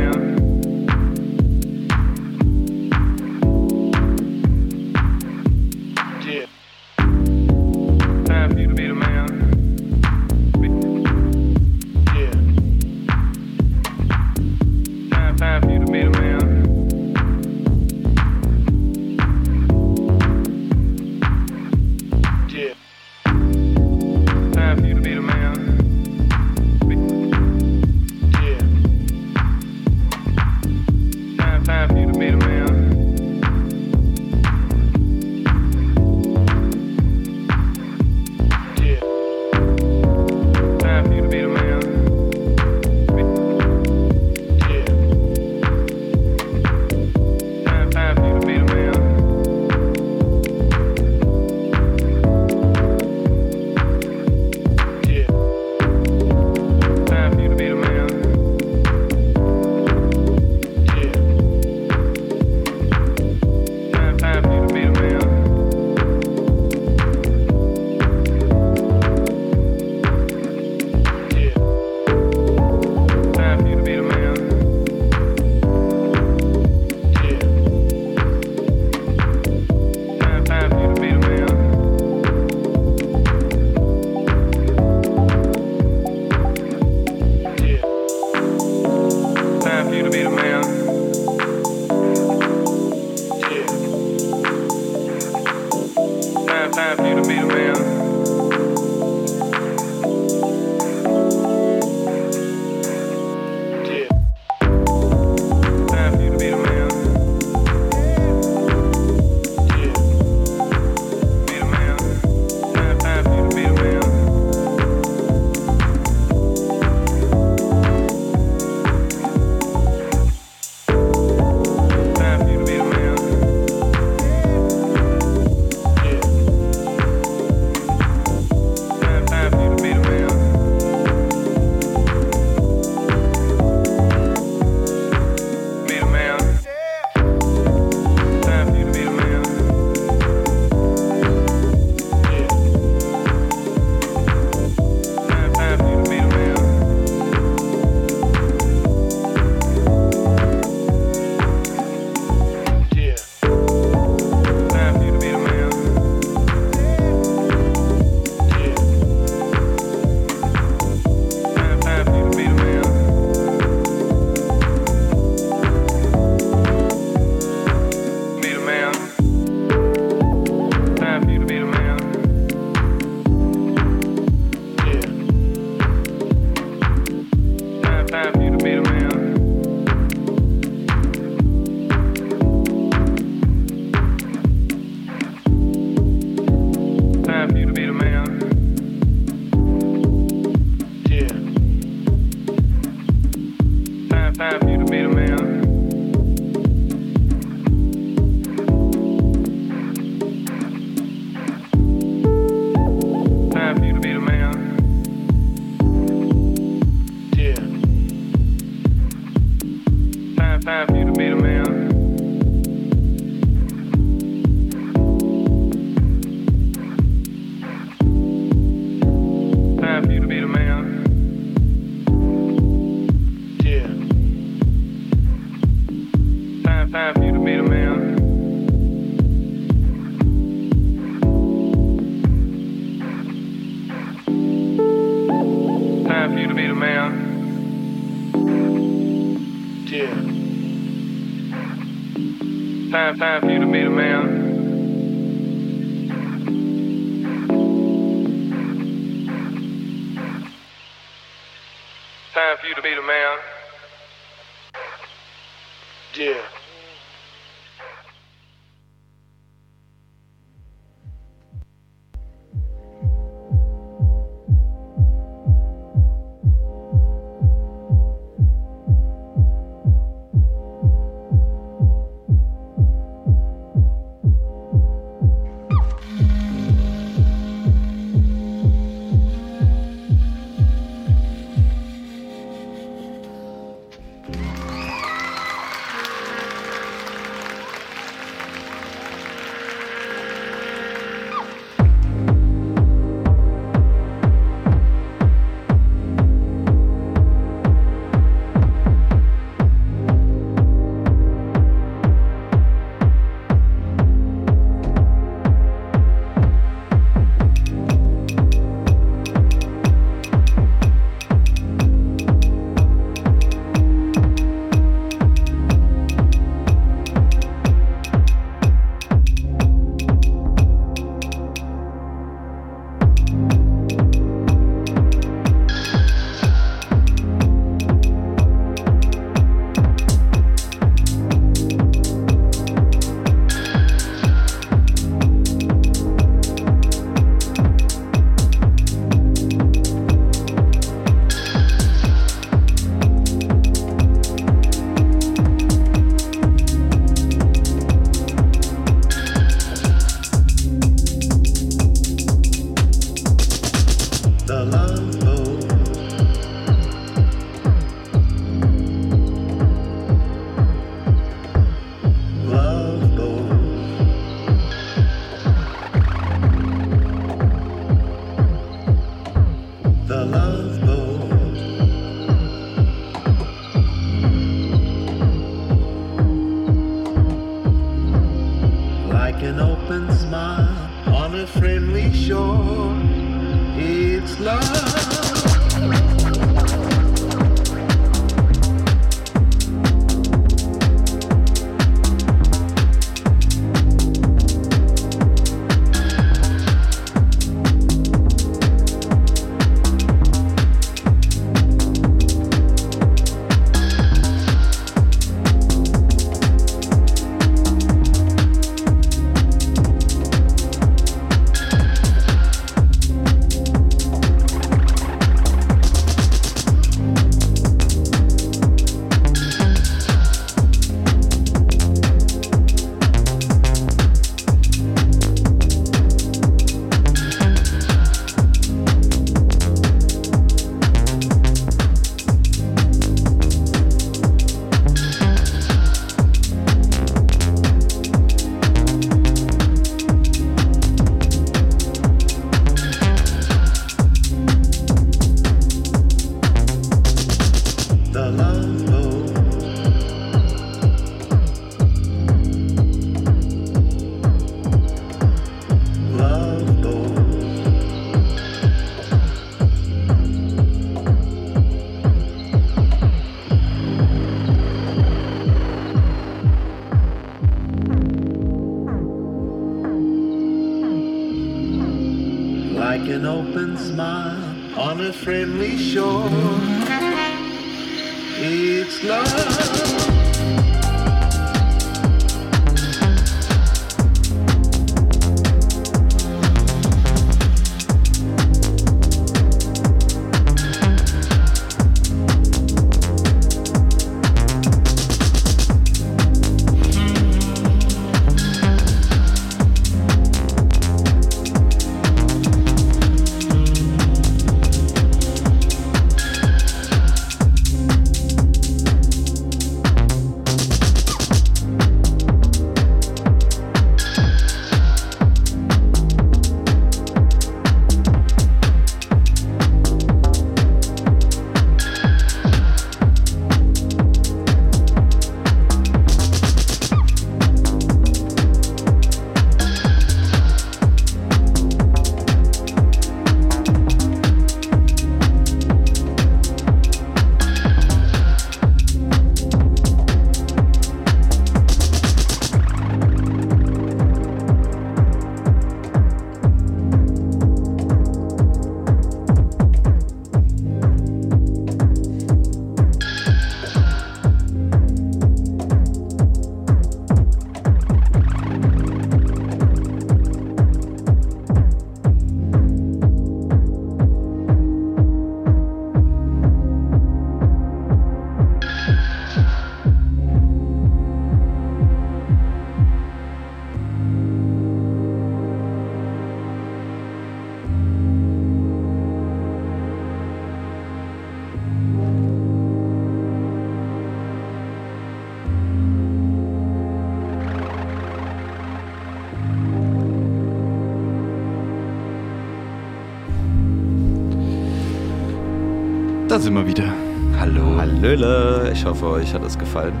Da sind wir wieder. Hallo. Hallöle, ich hoffe, euch hat es gefallen.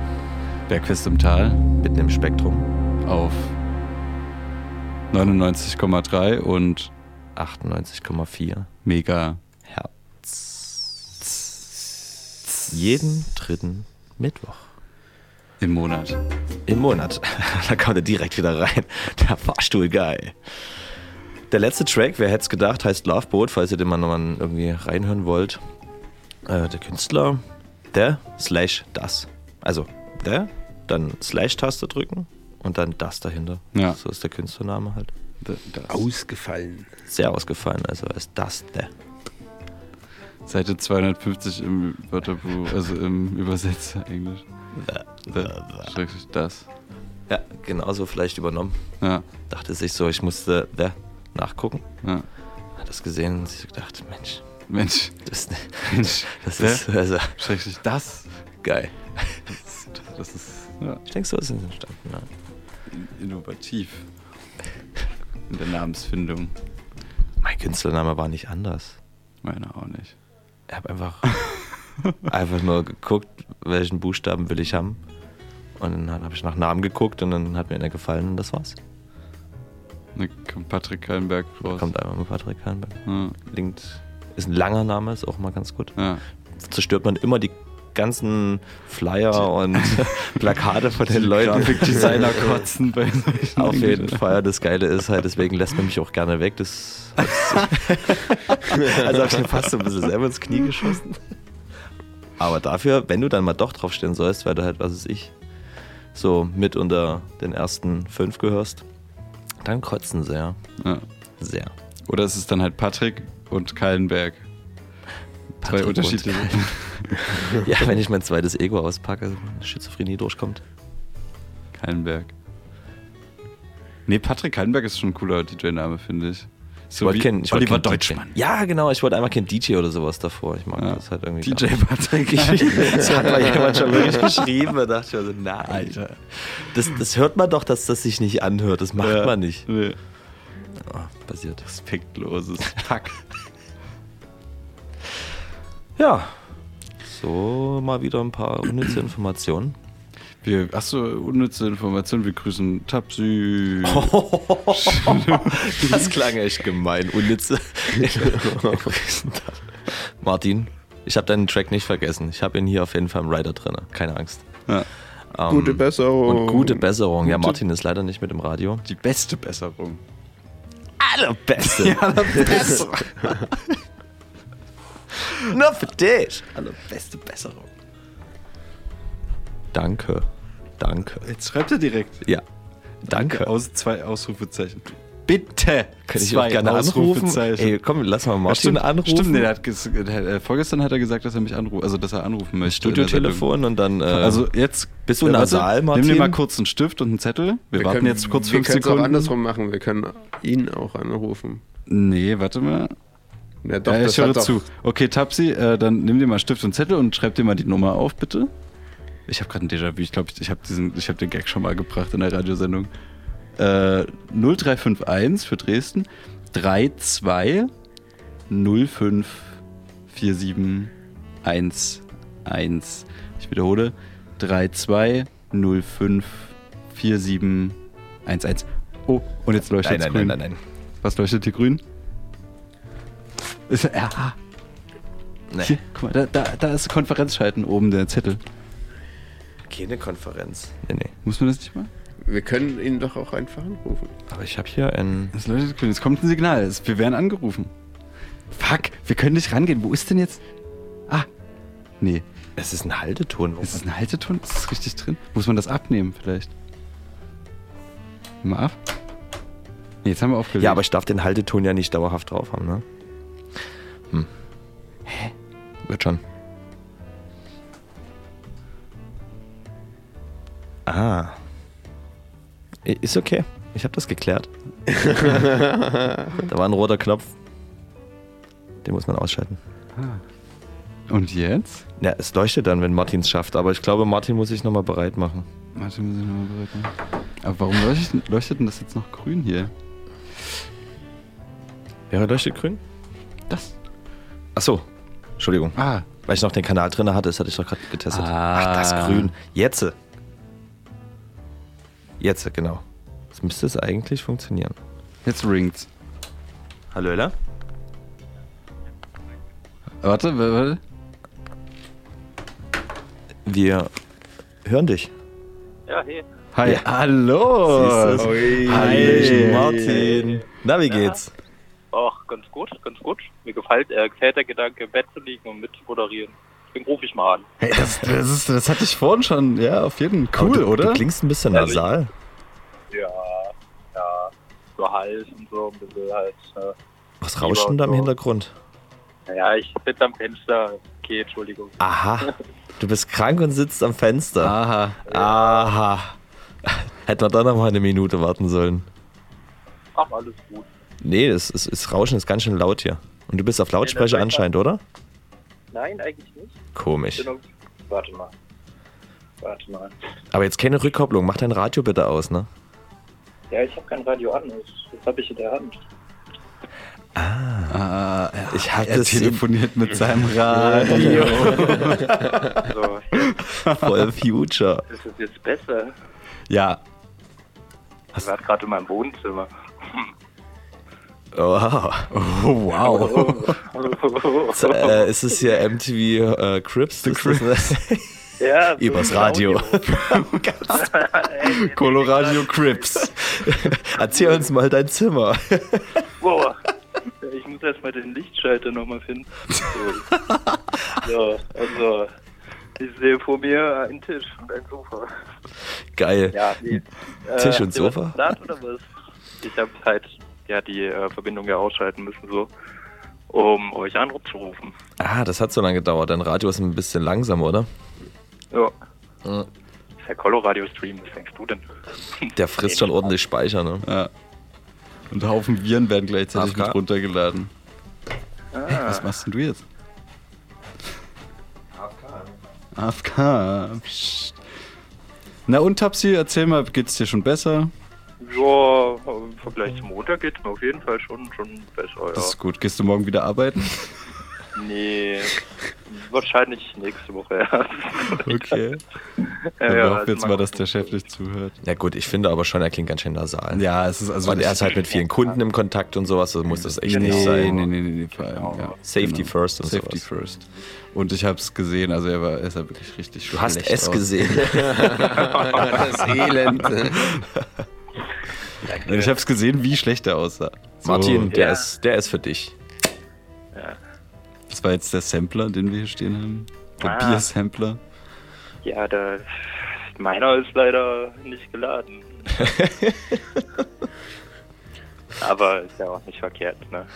Bergfest im Tal Mitten im Spektrum. auf 99,3 und 98,4 mega. Hertz. Jeden dritten Mittwoch Im Monat. im Monat. da kommt er direkt wieder rein. Der Fahrstuhl, geil. Der letzte Track, wer hätte es gedacht, heißt Loveboat, falls ihr den mal nochmal irgendwie reinhören wollt. Äh, der Künstler, der slash das. Also der, dann Slash-Taste drücken und dann das dahinter. Ja. So ist der Künstlername halt. Da- das. Ausgefallen. Sehr ausgefallen, also ist das der. Seite 250 im Wörterbuch, also im Übersetzer Englisch. Da, schrecklich das. Ja, genauso vielleicht übernommen. Ja, Dachte sich so, ich musste der nachgucken. ja. Hat das gesehen und sich gedacht, Mensch, Mensch, das, Mensch, das ist also schrecklich das. geil. Das ist ja, Ich denke, so ist es entstanden. Ja. innovativ. In der Namensfindung. Mein Künstlername war nicht anders. Meiner auch nicht. Ich habe einfach, einfach nur geguckt, welchen Buchstaben will ich haben. Und dann habe ich nach Namen geguckt und dann hat mir einer gefallen und das war's. Da kommt Patrick Kallenberg raus. Kommt einfach mit Patrick Kahnberg. Ja, Linkt, ist ein langer Name, ist auch mal ganz gut. ja. Zerstört man immer die ganzen Flyer und Plakate von den Leuten. Grafikdesigner kotzen bei solchen Auf jeden Fall. Das Geile ist halt, deswegen lässt man mich auch gerne weg. Das also habe ich mir fast so ein bisschen selber ins Knie geschossen. Aber dafür, wenn du dann mal doch draufstehen sollst, weil du halt, was weiß ich, so mit unter den ersten fünf gehörst, dann kotzen sie ja. Ja. Sehr. Oder es ist dann halt Patrick und Kallenberg. Zwei Patrick und unterschiedliche. Ja, wenn ich mein zweites Ego auspacke, Schizophrenie durchkommt. Kallenberg. Nee, Patrick Kallenberg ist schon ein cooler DJ-Name, finde ich. So wollte wie kein- ich wollte Oliver kein Deutschmann. DJ. Ja, genau. Ich wollte einfach kein DJ oder sowas davor. Ich mag Ja. das halt irgendwie. DJ gar. Patrick. Das hat mal jemand schon wirklich geschrieben. Da dachte ich also, nein. Alter. Das, das hört man doch, dass das sich nicht anhört. Das macht Ja. man nicht. Nee. Oh, passiert. Respektloses Pack. Ja. So, mal wieder ein paar unnütze Informationen. Wir, achso, unnütze Information. Wir grüßen Tapsi. Das klang echt gemein. Unnütze. Martin, ich habe deinen Track nicht vergessen. Ich habe ihn hier auf jeden Fall im Rider drin. Keine Angst. Ja. Ähm, Gute Besserung. Und gute Besserung. Ja, Gute- Martin ist leider nicht mit im Radio. Die beste Besserung. Allerbeste. Allerbeste. Nur für dich. Allerbeste Besserung. Danke. Danke. Jetzt schreibt er direkt. Ja. Danke. Aus, zwei Ausrufezeichen. Bitte. Kann ich auch gerne anrufen? Ausrufezeichen. Ey, komm, lass mal Ja, Martin stimmt, anrufen. Stimmt, nee, der hat äh, vorgestern hat er gesagt, dass er mich anruft, also dass er anrufen möchte. Studiotelefon und dann. Äh. Also jetzt bist du äh, nasal, Nimm dir Martin? mal kurz einen Stift und einen Zettel. Wir, Wir warten können- jetzt kurz wir fünf können es auch Sekunden. andersrum machen. Wir können ihn auch anrufen. Nee, warte mal. Ja, doch, ja, das ich höre hat doch- zu. Okay, Tapsi, äh, dann nimm dir mal Stift und Zettel und schreib dir mal die Nummer auf, bitte. Ich habe gerade ein Déjà-vu. Ich glaube, ich, ich habe hab den Gag schon mal gebracht in der Radiosendung. Äh, 0351 für Dresden 32 05 47 11. Ich wiederhole. 32 05 47 11. Oh, und jetzt leuchtet nein, nein, grün. nein, nein, nein. Was leuchtet hier grün? Ist RH. Nee. Hier, guck mal, da, da, da ist Konferenzschalten oben der Zettel. Keine Konferenz. Nee, nee. Muss man das nicht mal? Wir können ihn doch auch einfach anrufen. Aber ich habe hier ein. Das grün. Jetzt kommt ein Signal. Es- Wir werden angerufen. Fuck, wir können nicht rangehen. Wo ist denn jetzt? Ah, nee. Es ist ein Halteton. Ist es ein Halteton? Ist es richtig drin? Muss man das abnehmen vielleicht? Mal ab. Nee, jetzt haben wir aufgelegt. Ja, aber ich darf den Halteton ja nicht dauerhaft drauf haben, ne? Hm. Hä? Wird schon. Ah. I- Ist okay. Ich habe das geklärt. da war ein roter Knopf. Den muss man ausschalten. Und jetzt? Ja, es leuchtet dann, wenn Martin es schafft. Aber ich glaube, Martin muss sich nochmal bereit machen. Warte, muss ich nochmal bereit machen. Aber warum leuchtet, leuchtet denn das jetzt noch grün hier? Wäre leuchtet grün? Das. Ach so. Entschuldigung. Ah, Weil ich noch den Kanal drin hatte, das hatte ich doch gerade getestet. Ah. Ach, das grün. Jetzt. Jetzt, genau. Jetzt müsste es eigentlich funktionieren. Jetzt ringt's. Hallo, Ella? Warte, wa- warte. Wir hören dich. Ja, hey. Hi, hallo. Siehst du's? Hi. Martin. Na, wie geht's? Ach, ganz gut, ganz gut. Mir gefällt, äh, gefällt der Gedanke, im Bett zu liegen und mit moderieren. Deswegen rufe ich mal an. Hey, das, das, ist, das hatte ich vorhin schon. Ja, auf jeden Fall. Cool, du, oder? Du klingst ein bisschen Also ich- nasal. Ja, ja, so Hals und so, ein bisschen halt. Äh, Was rauscht denn da im so. Hintergrund? naja, ich sitze am Fenster. Okay, Entschuldigung. Aha. Du bist krank und sitzt am Fenster. Aha. Aha. Hätten wir da noch mal eine Minute warten sollen. Ach, alles gut. Nee, das, ist, das Rauschen ist ganz schön laut hier. Und du bist auf Lautsprecher Ja, das anscheinend, oder? Nein, eigentlich nicht. Komisch. Warte mal. Warte mal. Aber jetzt keine Rückkopplung. Mach dein Radio bitte aus, ne? Ja, ich habe kein Radio an. Das, das habe ich in der Hand. Ah, ja, Ich er das telefoniert mit seinem Radio. So, Voll Future. ist es jetzt besser? ja, Ich war gerade in meinem Wohnzimmer. Wow. oh, wow. So, äh, ist es hier MTV äh, Crips? The Crips. ja, Übers Radio. Ey, Coloradio Crips. Erzähl uns mal dein Zimmer. Wow. Ich muss erstmal den Lichtschalter nochmal finden. So. so, also, ich sehe vor mir einen Tisch und ein Sofa. Geil. Ja, nee. Tisch und habt ihr was Sofa? geplant oder was? Ich habe halt ja, die äh, Verbindung ja ausschalten müssen, so, um euch anzurufen. Ah, das hat so lange gedauert. Dein Radio ist ein bisschen langsam, oder? Ja. Ja. Ist ja Coloradio-Stream, was denkst du denn? Der frisst schon ordentlich Speicher, ne? Ja. Und Haufen Viren werden gleichzeitig AFK. mit runtergeladen. Ah, Hey, was machst denn du jetzt? AFK. Psst. Na und Tapsi, erzähl mal, geht's dir schon besser? Ja, im Vergleich zum Montag geht's mir auf jeden Fall schon, schon besser, ja. Das ist gut. Gehst du morgen wieder arbeiten? Nee, wahrscheinlich nächste Woche erst. Okay. Ja, Dann ja, hoffen also jetzt mal dass der Chef nicht zuhört. Ja gut, ich finde aber schon, er klingt ganz schön nasal. Ja, es ist also. Und er ist halt mit vielen Kunden im Kontakt und sowas, das muss das echt nee, nicht sein. Nee, nee, nee, nee, vor allem, ja. Safety first und Safety sowas. first. Und ich hab's gesehen, also er war, er ist ja wirklich richtig Du hast es aus. gesehen. das Elend. Ich hab's gesehen, wie schlecht er aussah. So, Martin, der, Ja. ist, der ist für dich. Das war jetzt der Sampler, den wir hier stehen haben. Der Ah. Bier-Sampler. Ja, der, meiner ist leider nicht geladen. Aber ist ja auch nicht verkehrt, ne?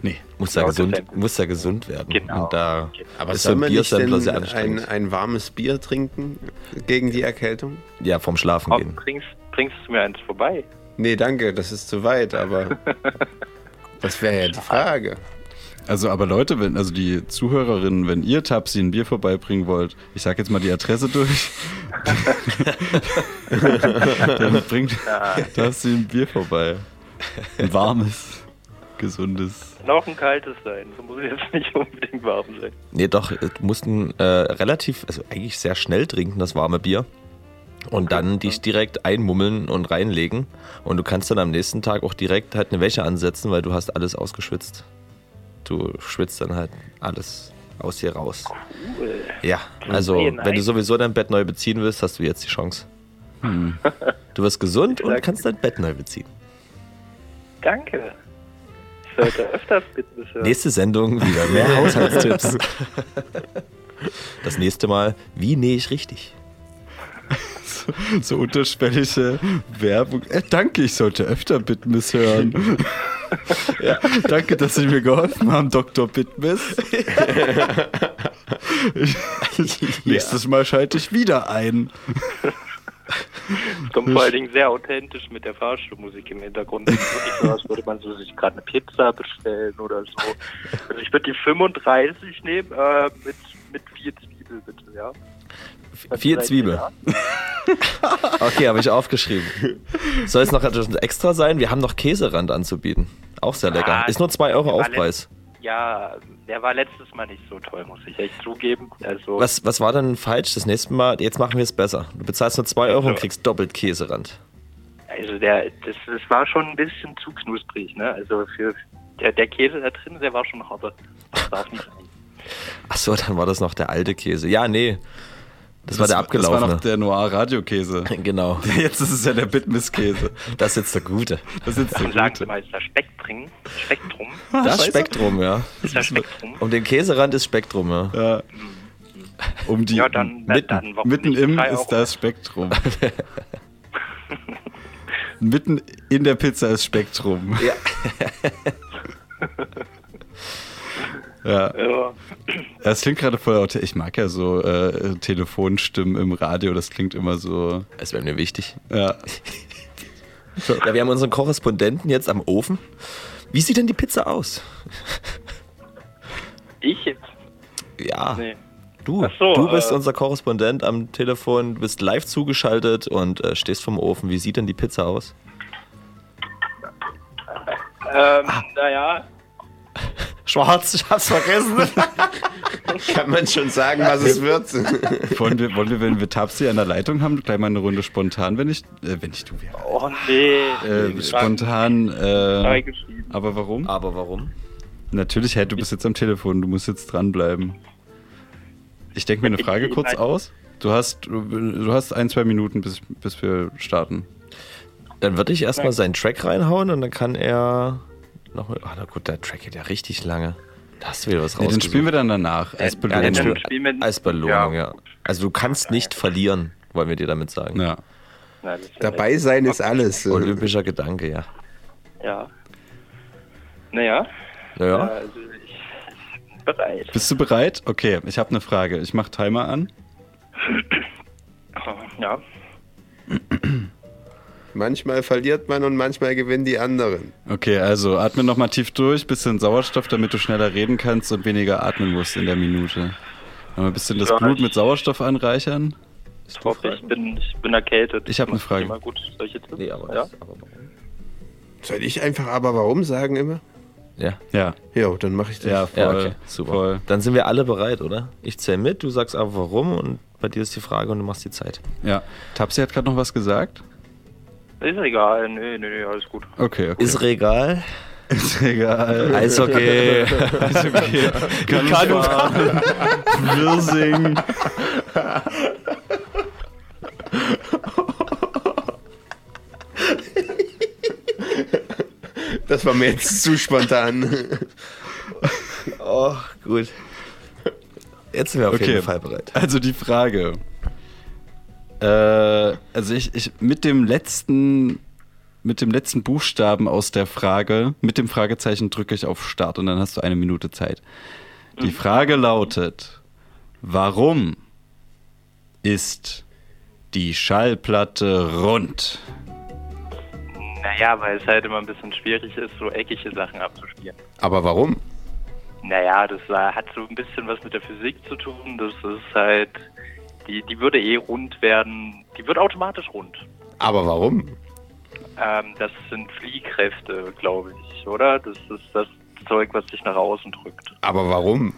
Nee. Muss ja, Ja, gesund, Sampler. muss ja gesund werden. Genau. Und da Aber ist so soll ein man nicht Biersampler denn sehr ein, anstrengend. ein warmes Bier trinken gegen die Erkältung? ja, vom Schlafen Komm, gehen. bringst, bringst du mir eins vorbei? Nee, danke, das ist zu weit, aber das wäre ja die Frage. Also, aber Leute, wenn, also die Zuhörerinnen, wenn ihr Tapsi ein Bier vorbeibringen wollt, ich sag jetzt mal die Adresse durch, dann bringt Tapsi ein Bier vorbei. Ein warmes, gesundes. Noch ein kaltes sein. So muss jetzt nicht unbedingt warm sein. Nee, doch, du musst ein äh, relativ, also eigentlich sehr schnell trinken, das warme Bier. Und dann dich direkt einmummeln und reinlegen. Und du kannst dann am nächsten Tag auch direkt halt eine Wäsche ansetzen, weil du hast alles ausgeschwitzt. Du schwitzt dann halt alles aus dir raus. Cool. Ja, also wenn du sowieso dein Bett neu beziehen willst, hast du jetzt die Chance. Du wirst gesund und kannst dein Bett neu beziehen. Danke. Ich sollte öfter Fitness hören. Nächste Sendung wieder mehr Haushaltstipps. Das nächste Mal, wie nähe ich richtig? So unterschwellige Werbung. Äh, danke, ich sollte öfter Bitmiss hören. ja, danke, dass Sie mir geholfen haben, Dr. Bitmiss. Ich- Nächstes Mal schalte ich wieder ein. Kommt vor allen Dingen sehr authentisch mit der Fahrstuhlmusik im Hintergrund. So, als würde man so sich gerade eine Pizza bestellen oder so. Also ich würde die 35 nehmen, äh, mit, mit vier Zwiebeln bitte, ja. Vier Zwiebeln. Okay, habe ich aufgeschrieben. Soll es noch etwas extra sein? Wir haben noch Käserand anzubieten. Auch sehr lecker. Ah, Ist nur 2 Euro Aufpreis. ja, der war letztes Mal nicht so toll, muss ich echt zugeben. Also, Was, was war denn falsch? Das nächste Mal, jetzt machen wir es besser. Du bezahlst nur 2 Euro und Also- kriegst doppelt Käserand. also der, das, das war schon ein bisschen zu knusprig, ne? Also für der, der Käse da drin, der war schon harter. Das darf nicht sein. Achso, dann war das noch der alte Käse. Ja, nee. Das, war der Das war abgelaufene. noch der Noir-Radio-Käse. genau. Jetzt ist es ja der Bitmiss-Käse. Das ist jetzt der gute. Das ist jetzt Dann der sagen gute. Sie mal, ist da Spektrum? Spektrum? Das Spektrum, ja. Ist da Spektrum? Um den Käserand ist Spektrum, ja. Ja. Um die, Ja, dann, mitten, dann mitten im ist Euro? das Spektrum. mitten in der Pizza ist Spektrum. Ja. Ja. Ja. Das klingt gerade voll authentisch. Ich mag ja so äh, Telefonstimmen im Radio, das klingt immer so. Das wäre mir wichtig. Ja. Ja, wir haben unseren Korrespondenten jetzt am Ofen. Wie sieht denn die Pizza aus? Ich jetzt? Ja, Nee. du. Ach so, du bist äh, unser Korrespondent am Telefon, du bist live zugeschaltet und äh, stehst vom Ofen. Wie sieht denn die Pizza aus? Ähm, Ah. naja, Schwarz, ich hab's vergessen. Kann man schon sagen, was es wird? Wollen wir, wollen wir, wenn wir Tapsi an der Leitung haben, gleich mal eine Runde spontan, wenn ich, äh, wenn ich du wäre. oh nee. Äh, spontan, äh, geschrieben. aber warum? Aber warum? Natürlich, hey, du bist jetzt am Telefon, du musst jetzt dranbleiben. Ich denke mir eine Frage kurz aus. Du hast, du, du hast ein, zwei Minuten, bis, bis wir starten. Dann würde ich erstmal seinen Track reinhauen und dann kann er noch. Ah, na gut, der Track geht ja richtig lange. Da hast du wieder was Nee, den spielen wir dann danach, als Ja, Belohnung. spielen wir als Belohnung, ja. Ja. Also du kannst nicht verlieren, wollen wir dir damit sagen. Ja. Nein, das ist Dabei sein ist alles. Olympischer Gedanke, ja. Ja. Naja, Naja, also ich, ich bin bereit. Bist du bereit? Okay, ich habe eine Frage. Ich mache Timer an. Ja. Manchmal verliert man und manchmal gewinnen die anderen. Okay, also atme nochmal tief durch, bisschen Sauerstoff, damit du schneller reden kannst und weniger atmen musst in der Minute. Mal ein bisschen das Ja, Blut mit Sauerstoff anreichern. Ich hoffe, ich bin, ich bin erkältet. Ich hab eine Frage. Immer gut. Soll ich jetzt? nee, aber, ja? aber warum? Soll ich einfach aber warum sagen immer? Ja. Ja, Ja, dann mache ich das. ja, voll. Ja, okay, super. Voll. Dann sind wir alle bereit, oder? Ich zähle mit, du sagst aber warum und bei dir ist die Frage und du machst die Zeit. Ja. Tapsi hat gerade noch was gesagt. Ist egal. Nee, nee, nee, alles gut. Okay, okay. Ist Regal. Ist egal. Eishockey. Ist okay. Kanu fahren. Wirsing. Das war mir jetzt zu spontan. oh, gut. Jetzt sind wir auf Okay. jeden Fall bereit. Also die Frage. Äh, also ich, ich mit dem letzten mit dem letzten Buchstaben aus der Frage, mit dem Fragezeichen drücke ich auf Start und dann hast du eine Minute Zeit. Die Frage lautet: Warum ist die Schallplatte rund? Naja, weil es halt immer ein bisschen schwierig ist, so eckige Sachen abzuspielen. Aber warum? Naja, das hat so ein bisschen was mit der Physik zu tun. Das ist halt, die, die würde eh rund werden. Die wird automatisch rund. Aber warum? Ähm, das sind Fliehkräfte, glaube ich, oder? Das ist das Zeug, was sich nach außen drückt. Aber warum?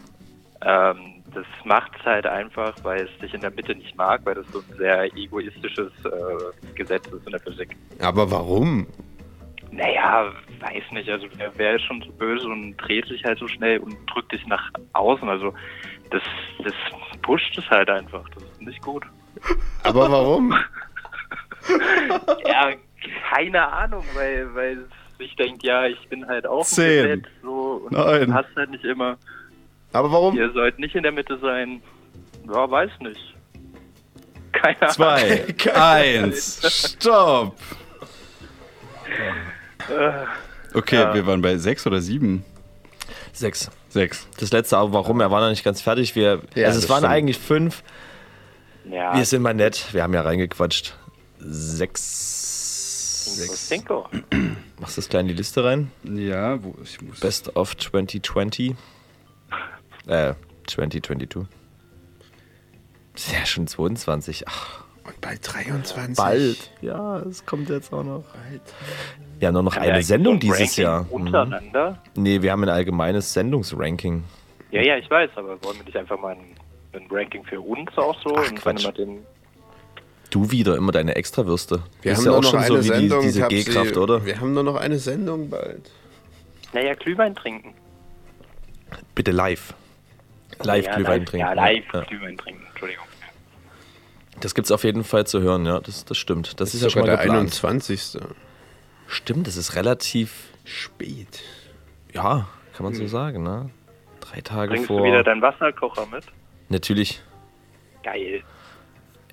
Ähm, das macht es halt einfach, weil es sich in der Mitte nicht mag, weil das so ein sehr egoistisches äh, Gesetz ist in der Physik. Aber warum? Naja, weiß nicht. Also wer, wer ist schon so böse und dreht sich halt so schnell und drückt dich nach außen. Also das, das pusht es halt einfach. Das ist nicht gut. Aber warum? Ja, keine Ahnung, weil, weil es sich denkt, ja, ich bin halt auch Zehn. Gesetz so und Neun. passt halt nicht immer. Aber warum? Ihr sollt nicht in der Mitte sein. Ja, weiß nicht. Keine Ahnung. Zwei, eins, stopp! Okay, Ja. wir waren bei sechs oder sieben? Sechs. Sechs. Das letzte aber warum? Er war noch nicht ganz fertig. Wir, Ja, also es waren stimmt. eigentlich fünf. Ja, Wir sind mal nett. Wir haben ja reingequatscht. Sechs. Sechs. Cinco. Machst du das gleich in die Liste rein? Ja, wo ich muss. Best of 2020. Äh, 2022. Das ist ja schon 22. Ach, Und bald 23. Bald. Ja, es kommt jetzt auch noch. Wir haben nur noch Haben eine Sendung so ein dieses Ranking Jahr. Mhm. Untereinander? Nee, wir haben ein allgemeines Sendungsranking. Ja, ja, ich weiß, aber wollen wir nicht einfach mal ein, ein Ranking für uns auch so? Ach, und Quatsch. Du wieder, immer deine Extrawürste. Wir ist haben ja nur auch noch schon eine so wie Sendung. die, diese. G-Kraft, oder? Wir haben nur noch eine Sendung bald. naja, Glühwein trinken. Bitte live. Live ja, Glühwein live, trinken. Ja, live Ja. Glühwein trinken, Entschuldigung. Das gibt's auf jeden Fall zu hören, ja, das, das stimmt. Das, ist, ja sogar schon mal der geplant. 21. Stimmt, das ist relativ, Spät. ja, kann man so sagen, ne? Drei Tage Bringst vor. du wieder deinen Wasserkocher mit? Natürlich, Geil.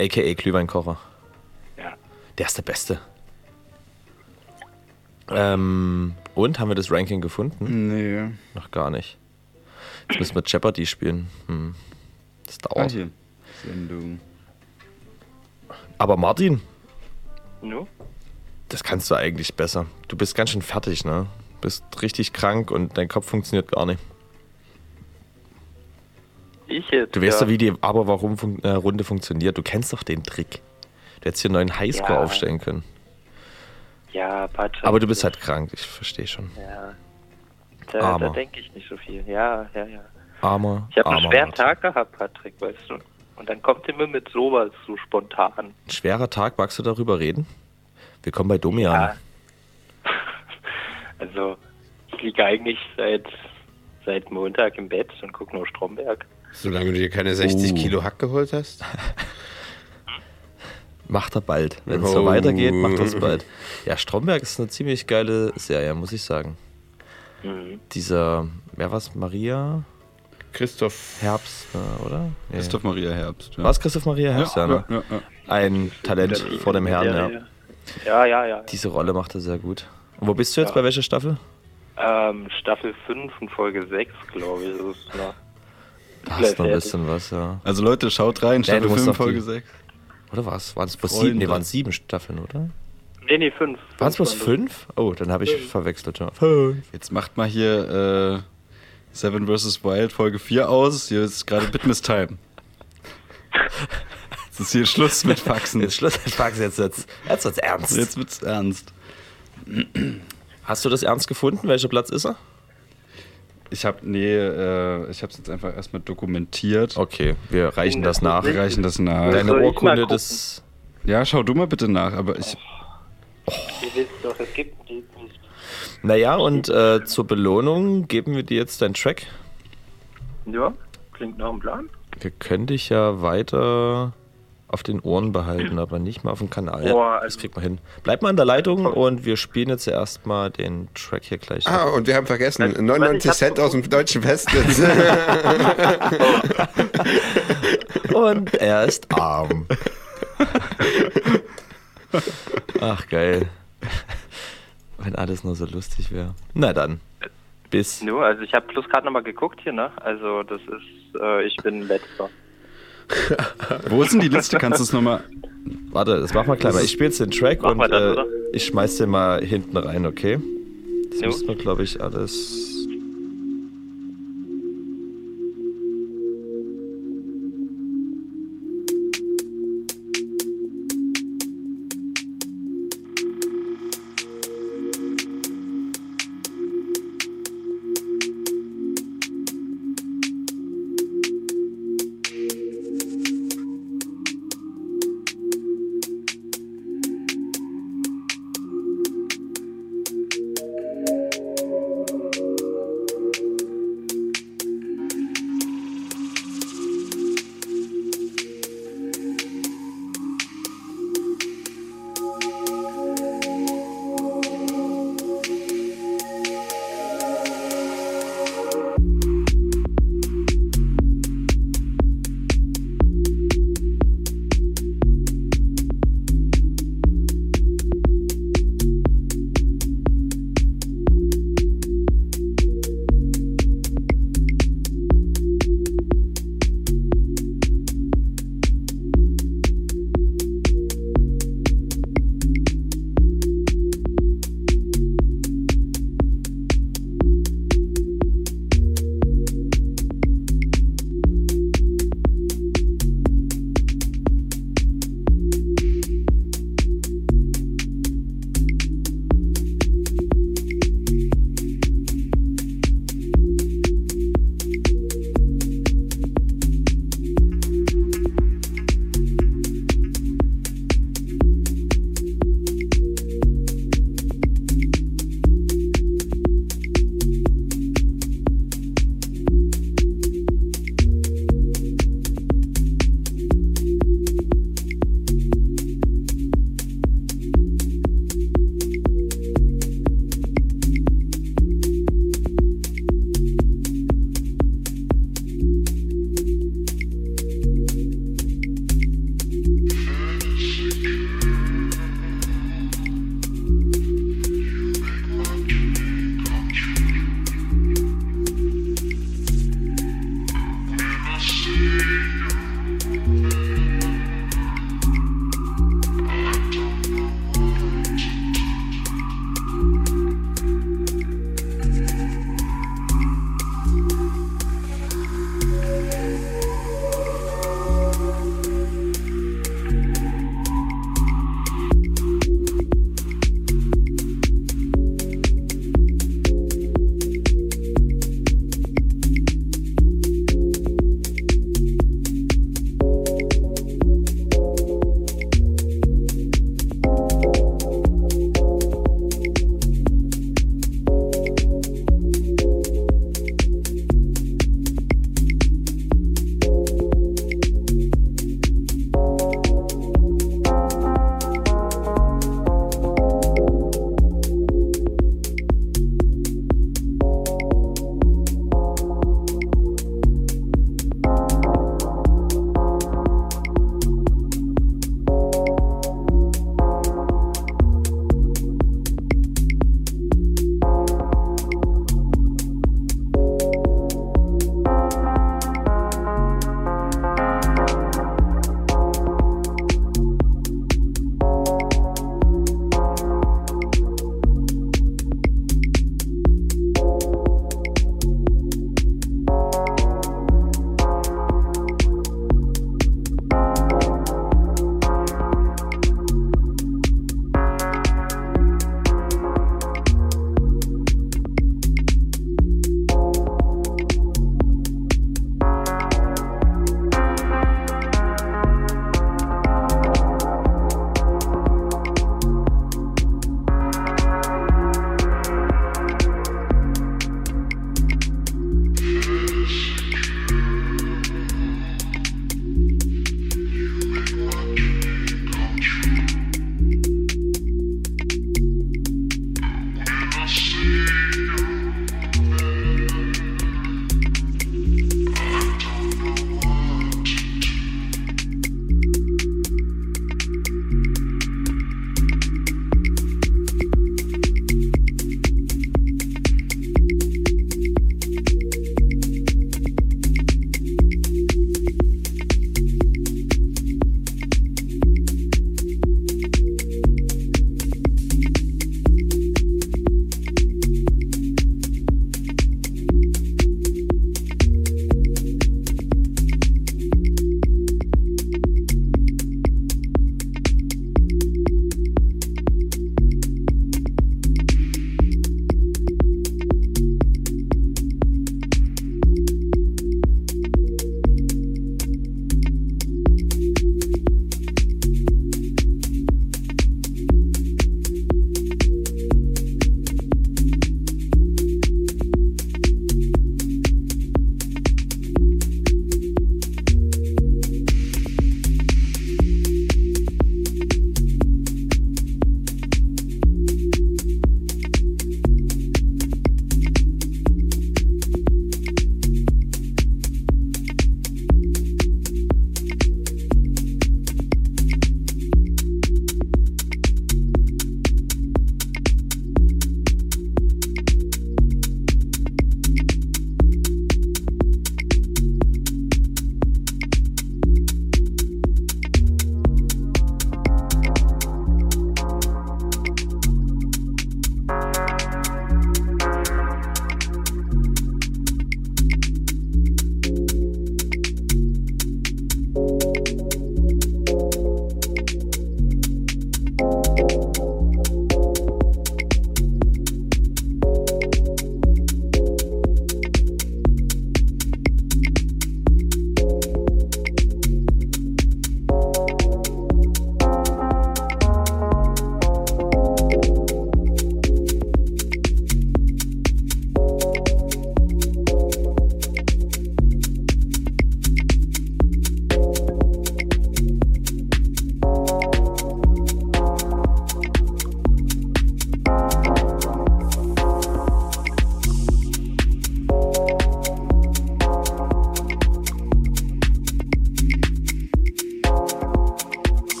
aka Glühweinkocher. Ja. Der ist der Beste. Ähm, und, haben wir das Ranking gefunden? Nee. Noch gar nicht. Jetzt müssen wir Jeopardy spielen. Hm. Das dauert. hier. Sendung. Aber Martin, Nu? das kannst du eigentlich besser. Du bist ganz schön fertig, ne? Bist richtig krank und dein Kopf funktioniert gar nicht. Ich jetzt. Du weißt ja. doch, wie die Aber warum fun äh, Runde funktioniert. Du kennst doch den Trick. Du hättest hier einen neuen Highscore Ja. aufstellen können. Ja, Patrick. Aber du bist halt krank, ich verstehe schon. Ja. Da, Armer. da denke ich nicht so viel. Ja, ja, ja. Armer. Ich habe einen schweren. Tag gehabt, Patrick, weißt du. Und dann kommt immer mit sowas so spontan. Ein schwerer Tag, magst du darüber reden? Willkommen bei Domian. Ja. Also, ich liege eigentlich seit, seit Montag im Bett und gucke nur Stromberg. Solange du dir keine 60 Oh. Kilo Hack geholt hast. Macht er bald. Wenn es so Oh. weitergeht, macht er es bald. Ja, Stromberg ist eine ziemlich geile Serie, muss ich sagen. Mhm. Dieser, wer war's? Maria Christoph. Herbst, äh, oder? Nee. Christoph Maria Herbst. Ja. Was Christoph Maria Herbst? Ja, ne? ja, ja. Ein Talent vor dem Herrn, ja. Ja, ja, ja. Diese Rolle macht er sehr gut. Und wo bist du jetzt? Ja. Bei welcher Staffel? Ähm, Staffel 5 und Folge 6, glaube ich. Das ist noch Da hast noch ein bisschen was, ja. Also Leute, schaut rein, Nee, Staffel musst 5, noch Folge die- 6. Oder was? Waren es bloß sieben? Nee, waren es sieben Staffeln, oder? Nee, nee, 5. Waren es bloß fünf? Oh, dann habe ich verwechselt. Ja. Fünf. Jetzt macht mal hier äh, Seven vs. Wild Folge 4 aus. Hier ist gerade Bitness Time. Jetzt ist hier Schluss mit Faxen. Jetzt Schluss, jetzt fragst du jetzt, jetzt, jetzt wird's ernst. Jetzt wird's ernst. Hast du das ernst gefunden? Welcher Platz ist er? Ich habe nee, äh, ich habe es jetzt einfach erstmal dokumentiert. Okay, wir reichen das nach. Wir reichen das nach. Deine Urkunde des. Ja, schau du mal bitte nach, aber ich Ihr wisst doch, es gibt die. Naja, und äh, zur Belohnung geben wir dir jetzt deinen Track. Ja, klingt nach einem Plan. Wir können dich ja weiter auf den Ohren behalten, aber nicht mal auf dem Kanal. Boah, Ja, das also- kriegt man hin. Bleib mal in der Leitung und wir spielen jetzt erstmal den Track hier gleich. Ah, und wir haben vergessen, Was- 99 was ich hab- Cent aus dem deutschen Festnetz. Und er ist arm. Ach, geil. Wenn alles nur so lustig wäre. Na dann. Bis. Nur, also ich habe bloß gerade nochmal geguckt hier, ne? Also das ist, äh, ich bin letzter. Wo ist denn die Liste? Kannst du es nochmal. Warte, das machen wir gleich mal. Ich spiele jetzt den Track wir und das, äh, ich schmeiß den mal hinten rein, okay? Das Jo. müssen wir, glaube ich, alles.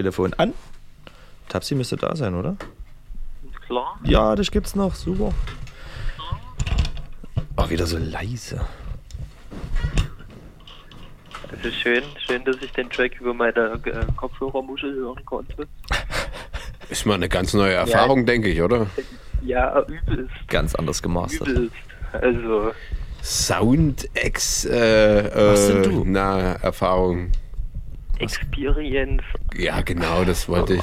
Telefon an. Tapsi müsste da sein, oder? Klar. Ja, das gibt's noch. Super. Auch wieder so leise. Das ist schön, schön, dass ich den Track über meine äh, Kopfhörermuschel hören konnte. Ist mal eine ganz neue Erfahrung, denke ich, oder? Ja, übelst, Ganz anders gemastert. übelst. Also, Soundex, äh, äh, du? na, Erfahrung. Experience. Ja, genau, das wollte ich.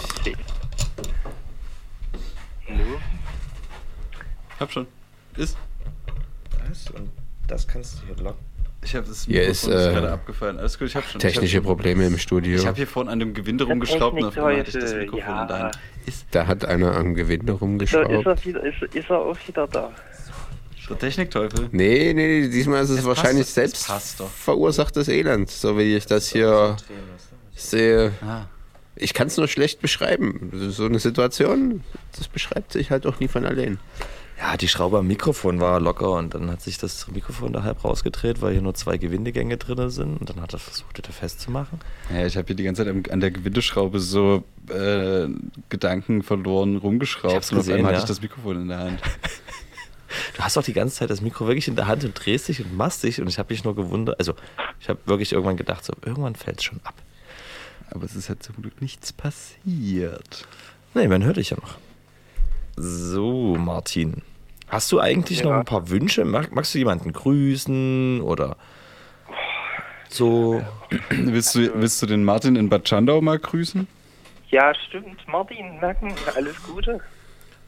Nu, Hab schon. Ist. Was? Und das kannst du hier locken. Ich habe das Hier Mikrofon ist, äh, gerade abgefallen. Alles gut, ich habe schon. Technische ich hab schon, Probleme im Studio. Ich habe hier vorne an dem Gewinde rumgeschraubt und auf einmal hatte ich das Mikrofon ja. in der Hand. Ist Da hat einer am Gewinde ist, er, ist, rumgeschraubt. er wieder, ist, ist er auch wieder da? der Technikteufel. Nee, nee, diesmal ist es, Es wahrscheinlich passt, es selbst passt doch. verursachtes Elend, so wie ich das hier sehe. Ah. Ich kann es nur schlecht beschreiben. So eine Situation, das beschreibt sich halt auch nie von allein. Ja, die Schraube am Mikrofon war locker und dann hat sich das Mikrofon da halb rausgedreht, weil hier nur zwei Gewindegänge drin sind und dann hat er versucht, das festzumachen. Ja, ich habe hier die ganze Zeit an der Gewindeschraube so äh, Gedanken verloren rumgeschraubt und auf gesehen, einmal ja. hatte ich das Mikrofon in der Hand. Du hast doch die ganze Zeit das Mikro wirklich in der Hand und drehst dich und machst dich und ich habe mich nur gewundert, also ich habe wirklich irgendwann gedacht, so irgendwann fällt es schon ab. Aber es ist halt zum Glück nichts passiert. Nee, man hört dich ja noch. So, Martin. Hast du eigentlich noch Ja. ein paar Wünsche? Mag, magst du jemanden grüßen oder so? Willst du, willst du den Martin in Bad Schandau mal grüßen? Ja, stimmt. Martin, Nacken, alles Gute.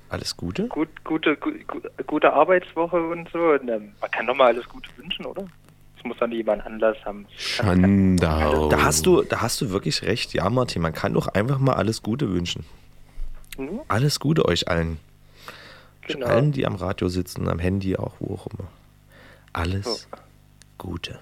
Alles Gute? Gut, gute, gu, gu, gute Arbeitswoche und so. Und, ähm, man kann doch mal alles Gute wünschen, oder? Es muss dann jemand Anlass haben. Schandau. Da hast du, da hast du wirklich recht. Ja, Martin, man kann doch einfach mal alles Gute wünschen. Hm? Alles Gute euch allen. Genau. Allen, die am Radio sitzen, am Handy auch, wo auch immer. Alles Gute.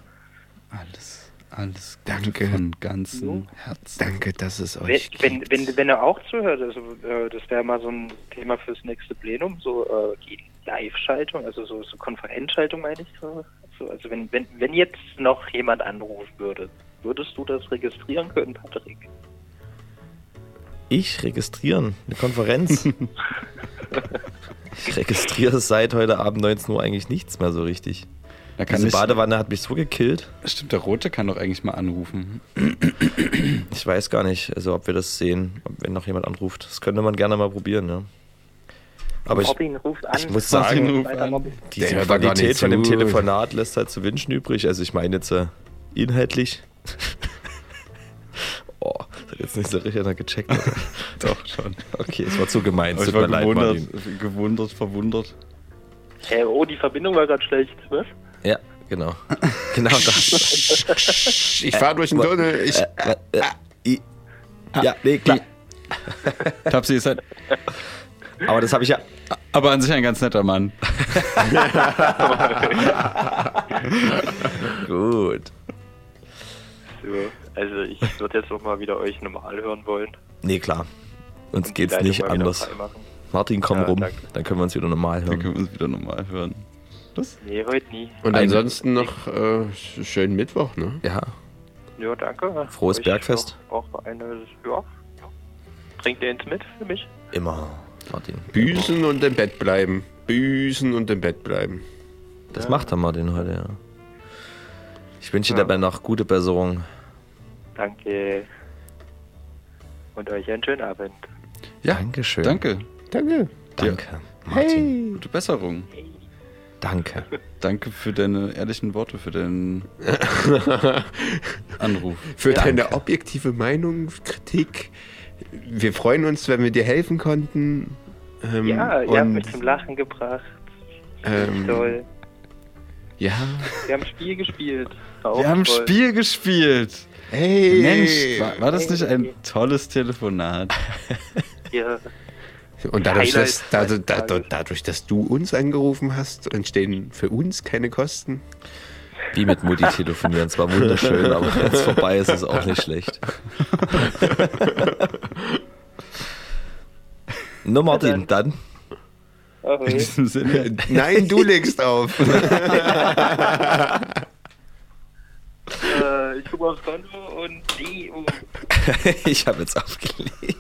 Alles, alles Danke. Gute von ganzem Herzen. Danke, dass es Wenn, euch wenn, gibt. wenn, wenn er auch zuhört, also, äh, das wäre mal so ein Thema fürs nächste Plenum, so äh, die Live-Schaltung, also so, so Konferenzschaltung meine ich so. So. Also wenn, wenn, wenn jetzt noch jemand anrufen würde, würdest du das registrieren können, Patrick? Ich registrieren, eine Konferenz. ich registriere seit heute Abend 19 Uhr eigentlich nichts mehr so richtig. Da kann Diese Badewanne hat mich so gekillt. Stimmt, der Rote kann doch eigentlich mal anrufen. Ich weiß gar nicht, also ob wir das sehen, ob- wenn noch jemand anruft. Das könnte man gerne mal probieren, ja. Aber ich, Robin ruft an. ich muss sagen, an. Gar Qualität von dem. Telefonat lässt halt zu wünschen übrig. Also ich meine jetzt äh, inhaltlich. oh, das hat jetzt nicht so richtig gecheckt. Doch, schon. Okay, es war zu gemein. Ich Tut war mir leid, gewundert, Martin. gewundert, verwundert. Äh, oh, die Verbindung war gerade schlecht. Was? Ja, genau. Genau das. Ich fahre durch den Tunnel. Ich, Äh, äh, i- ja, nee, klar. Tapsi ist halt, Aber das habe ich ja. Aber an sich ein ganz netter Mann. Gut. So, also ich würde jetzt noch mal wieder euch normal hören wollen. Nee, klar. Uns Und geht's nicht anders. Martin, komm Ja, rum. danke. Dann können wir uns wieder normal Dann hören. können wir uns wieder normal hören. Was? Nee, heute nie. und Ein- ansonsten noch äh, schönen Mittwoch, ne? Ja, Ja, danke. Frohes Bergfest. Auch auch eine, ja. Trinkt ihr eins mit für mich? immer, Martin. Büßen und im Bett bleiben. Büßen und im Bett bleiben. Das macht der Martin heute, ja. Ich wünsche dir Ja. dabei noch gute Besserung. Danke. Und euch einen schönen Abend. Ja, Dankeschön. danke. Danke. Danke, Martin. Gute Besserung. Danke. Danke für deine ehrlichen Worte, für deinen Anruf. Für Danke. deine objektive Meinung, Kritik. Wir freuen uns, wenn wir dir helfen konnten. Ähm, Ja, ihr habt mich zum Lachen gebracht. ähm, Toll. Ja. Wir haben Spiel gespielt. Wir haben toll. Spiel gespielt. Hey. Mensch, war, war das nicht ein tolles Telefonat? Ja. Und dadurch dass, dadurch, Tages. dadurch, dadurch, dass du uns angerufen hast, entstehen für uns keine Kosten. Wie mit Mutti telefonieren. Es war wunderschön, aber wenn es vorbei ist, ist es auch nicht schlecht. Nur Martin, dann. In diesem Sinne. Nein, du legst auf. Äh, äh, ich gucke aufs Konto und die. Oh. ich habe jetzt aufgelegt.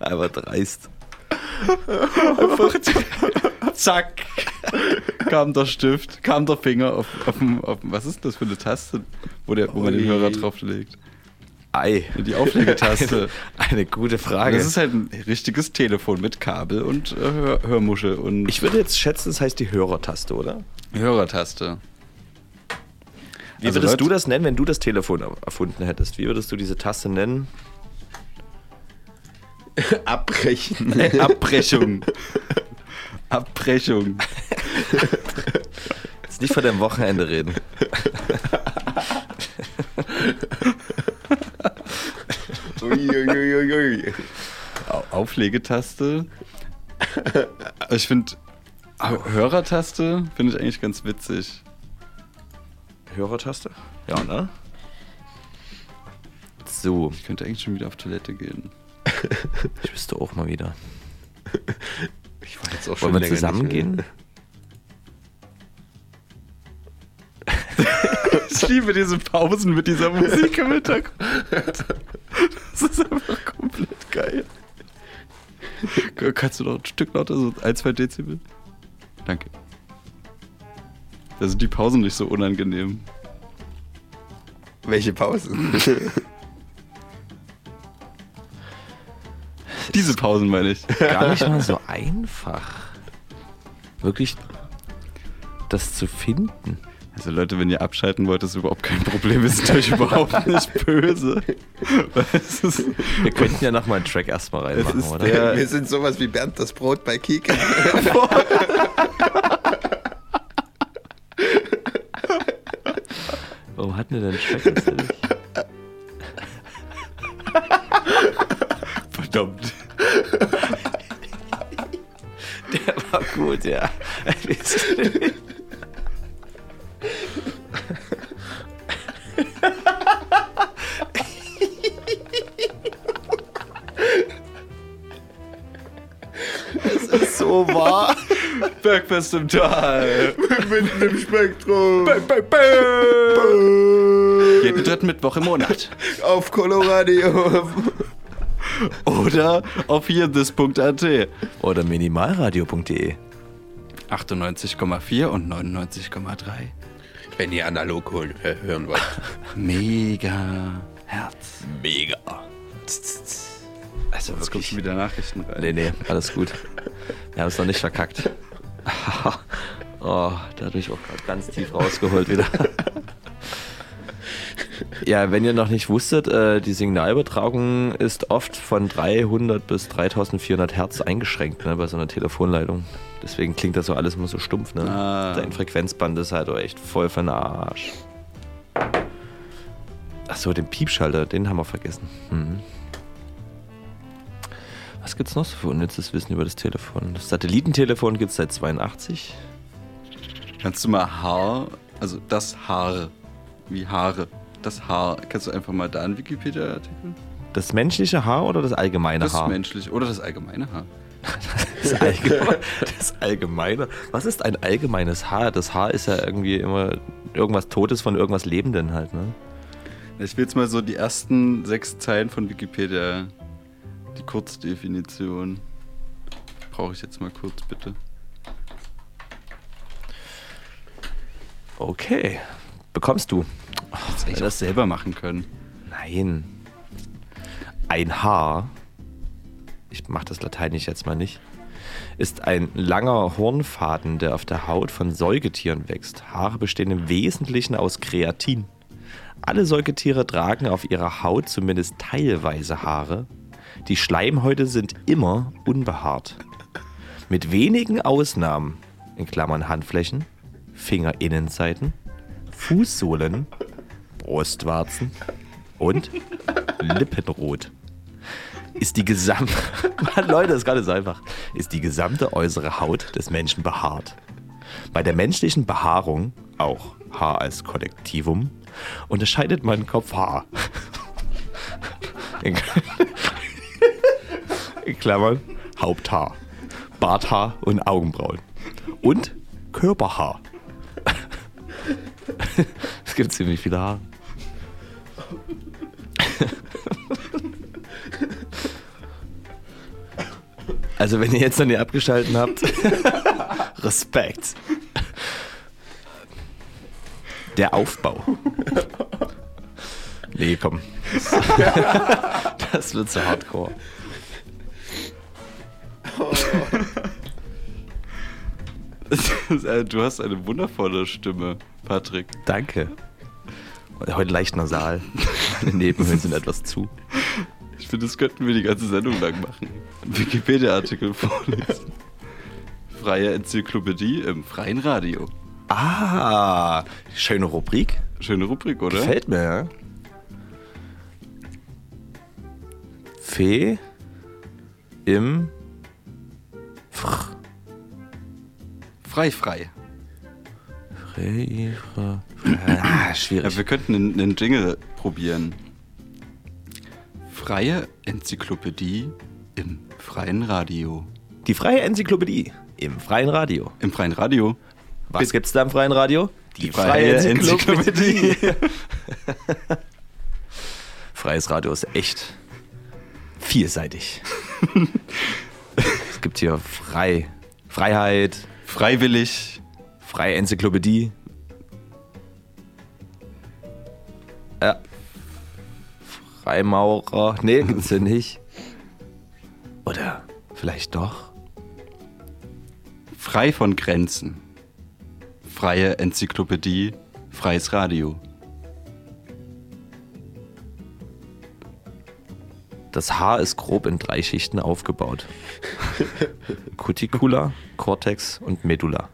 Aber dreist. Einfach zack. Kam der Stift, kam der Finger auf, auf, dem- auf was ist das für eine Taste, wo, der, wo man den. Hörer drauflegt? Ei. Die Auflegetaste. Eine, eine gute Frage. Das ist halt ein richtiges Telefon mit Kabel und äh, Hör Hörmuschel und ich würde jetzt schätzen, das heißt die Hörertaste, oder? Hörertaste. Wie Also würdest Leute- du das nennen, wenn du das Telefon erfunden hättest? Wie würdest du diese Taste nennen? Abbrechen. Abbrechung. Abbrechung. Jetzt nicht von deinem Wochenende reden. Uiuiuiui. Au- Auflegetaste. Ich finde, Hörertaste finde ich eigentlich ganz witzig. Hörertaste? Ja, ne? So, Ich könnte eigentlich schon wieder auf Toilette gehen. Ich wüsste auch mal wieder. Ich war jetzt auch Wollen wir länger nicht zusammen mehr. gehen? Ich liebe diese Pausen mit dieser Musik im Hintergrund. Das ist einfach komplett geil. Kannst du noch ein Stück lauter, so ein, zwei Dezibel? Danke. Da sind die Pausen nicht so unangenehm. Welche Pausen? Diese Pausen meine ich. Gar nicht mal so einfach. Wirklich das zu finden. Also Leute, wenn ihr abschalten wollt, ist überhaupt kein Problem. Wir sind euch überhaupt nicht böse. Ist, Wir könnten ja nochmal einen Track erstmal reinmachen, oder? der- Wir sind sowas wie Bernd das Brot bei Kika. Warum hatten wir denn einen Track Bergfest im Tal. Mitten im Spektrum. Jeden dritten Mittwoch im Monat. Auf Coloradio. Oder auf hier this.at. Oder minimalradio.de. 98,4 und 99,3. Wenn ihr analog hören wollt. Mega Herz. Mega. Also Jetzt kommst du wieder Nachrichten rein. Nee, nee, alles gut. Wir haben es noch nicht verkackt. oh, da habe ich auch gerade ganz tief rausgeholt wieder. ja, wenn ihr noch nicht wusstet, äh, die Signalübertragung ist oft von 300 bis 3400 Hertz eingeschränkt ne, bei so einer Telefonleitung. Deswegen klingt das so alles immer so stumpf. Ne? Ah. Dein Frequenzband ist halt auch echt voll den Arsch. Achso, den Piepschalter, den haben wir vergessen. Mhm. Was gibt's noch so für unnützes Wissen über das Telefon? Das Satellitentelefon gibt's seit 82. Kannst du mal Haar, also das Haar, wie Haare, das Haar, kannst du einfach mal da einen Wikipedia-Artikel? Das menschliche Haar oder das allgemeine Das Haar? menschlich oder das allgemeine Haar. Das, allgemeine, das allgemeine. Was ist ein allgemeines Haar? Das Haar ist ja irgendwie immer irgendwas Totes von irgendwas Lebenden halt, ne? Ich will jetzt mal so die ersten sechs Zeilen von Wikipedia, die Kurzdefinition. Brauche ich jetzt mal kurz, bitte. Okay. Bekommst du. Hätte ich das selber machen können. Nein. Ein Haar, ich mache das lateinisch jetzt mal nicht, ist ein langer Hornfaden, der auf der Haut von Säugetieren wächst. Haare bestehen im Wesentlichen aus Kreatin. Alle Säugetiere tragen auf ihrer Haut zumindest teilweise Haare. Die Schleimhäute sind immer unbehaart. Mit wenigen Ausnahmen, in Klammern Handflächen, Fingerinnenseiten, Fußsohlen, Brustwarzen und Lippenrot. Ist die gesamte, Leute, das ist nicht so einfach, ist die gesamte äußere Haut des Menschen behaart. Bei der menschlichen Behaarung, auch Haar als Kollektivum, unterscheidet man Kopfhaar. In, Klammern Haupthaar, Barthaar und Augenbrauen. Und Körperhaar. es gibt ziemlich viele Haare. Also wenn ihr jetzt noch nicht abgeschalten habt, Respekt. Der Aufbau. Nee, komm. Das wird zu hardcore. Äh, Du hast eine wundervolle Stimme, Patrick. Danke. Heute leicht nasal. Meine Nebenhöhlen sind etwas zu. Ich finde, das könnten wir die ganze Sendung lang machen. Wikipedia-Artikel vorlesen. Freie Enzyklopädie im freien Radio. Ah, schöne Rubrik. Schöne Rubrik, oder? Gefällt mir, ja. Fee im Fr. Frei, frei. Frei, frei. Ah, schwierig. Ja, wir könnten einen, einen Jingle probieren. Freie Enzyklopädie im freien Radio. Die freie Enzyklopädie im freien Radio. Im freien Radio? Was gibt's da im freien Radio? Die freie Enzyklopädie. Freies Radio ist echt vielseitig. es gibt hier frei, Freiheit, Freiwillig. freie Enzyklopädie. Ja. Freimaurer. Nee, gibt's ja nicht. Oder vielleicht doch. Frei von Grenzen. Freie Enzyklopädie. Freies Radio. Das Haar ist grob in drei Schichten aufgebaut. Cuticula, Cortex und Medulla.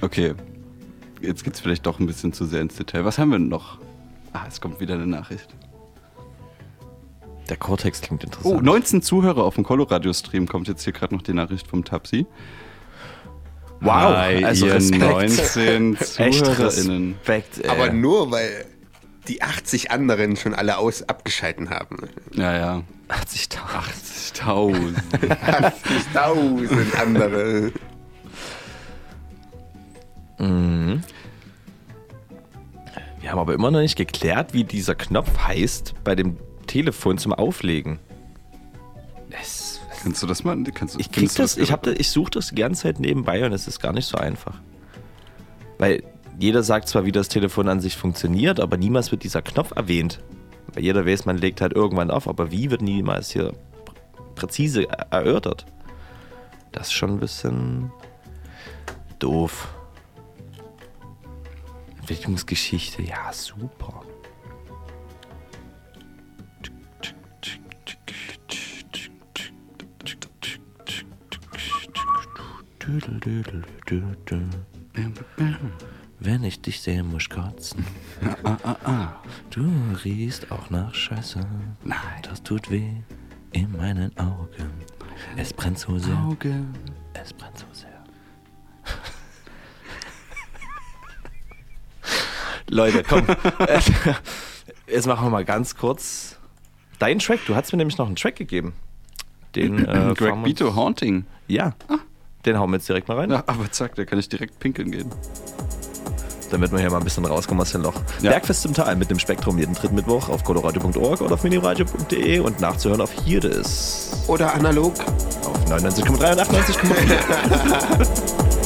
Okay. Jetzt geht's vielleicht doch ein bisschen zu sehr ins Detail. Was haben wir denn noch? Ah, es kommt wieder eine Nachricht. Der Cortex klingt interessant. Oh, 19 Zuhörer auf dem Coloradio-Stream kommt jetzt hier gerade noch die Nachricht vom Tapsi. Wow, Hi, also ihr Respekt. 19 Echt ZuhörerInnen. Respekt, ey. Aber nur, weil die 80 anderen schon alle aus abgeschalten haben. Ja, ja. 80.000. 80.000. 80.000 andere. Mhm. Wir haben aber immer noch nicht geklärt, wie dieser Knopf heißt bei dem Telefon zum Auflegen. Es, Kannst du das mal? Kannst du, ich krieg das, ich, hab ich suche das die ganze Zeit nebenbei und es ist gar nicht so einfach. Weil jeder sagt zwar, wie das Telefon an sich funktioniert, aber niemals wird dieser Knopf erwähnt. Weil jeder weiß, man legt halt irgendwann auf, aber wie wird niemals hier präzise er- erörtert. Das ist schon ein bisschen doof. Entwicklungsgeschichte, ja, super. Wenn ich dich sehe, muss ich kotzen. Du riechst auch nach Scheiße. Nein. Das tut weh in meinen Augen. Es brennt so sehr. Augen. Es brennt so sehr. Leute, komm. Jetzt machen wir mal ganz kurz deinen Track. Du hast mir nämlich noch einen Track gegeben. Den äh, Greg uns- Haunting. Ja. Den hauen wir jetzt direkt mal rein. Ja, aber zack, da kann ich direkt pinkeln gehen. Damit wir hier mal ein bisschen rauskommen aus dem Loch. Ja. Bergfest zum Tal mit dem Spektrum jeden dritten Mittwoch auf coloradio.org oder auf miniradio.de und nachzuhören auf Hirdes Oder analog. auf 99,3 und 98,4.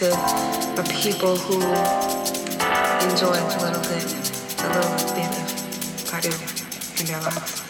to for people who enjoy a little bit, a little bit of Purdue in their lives.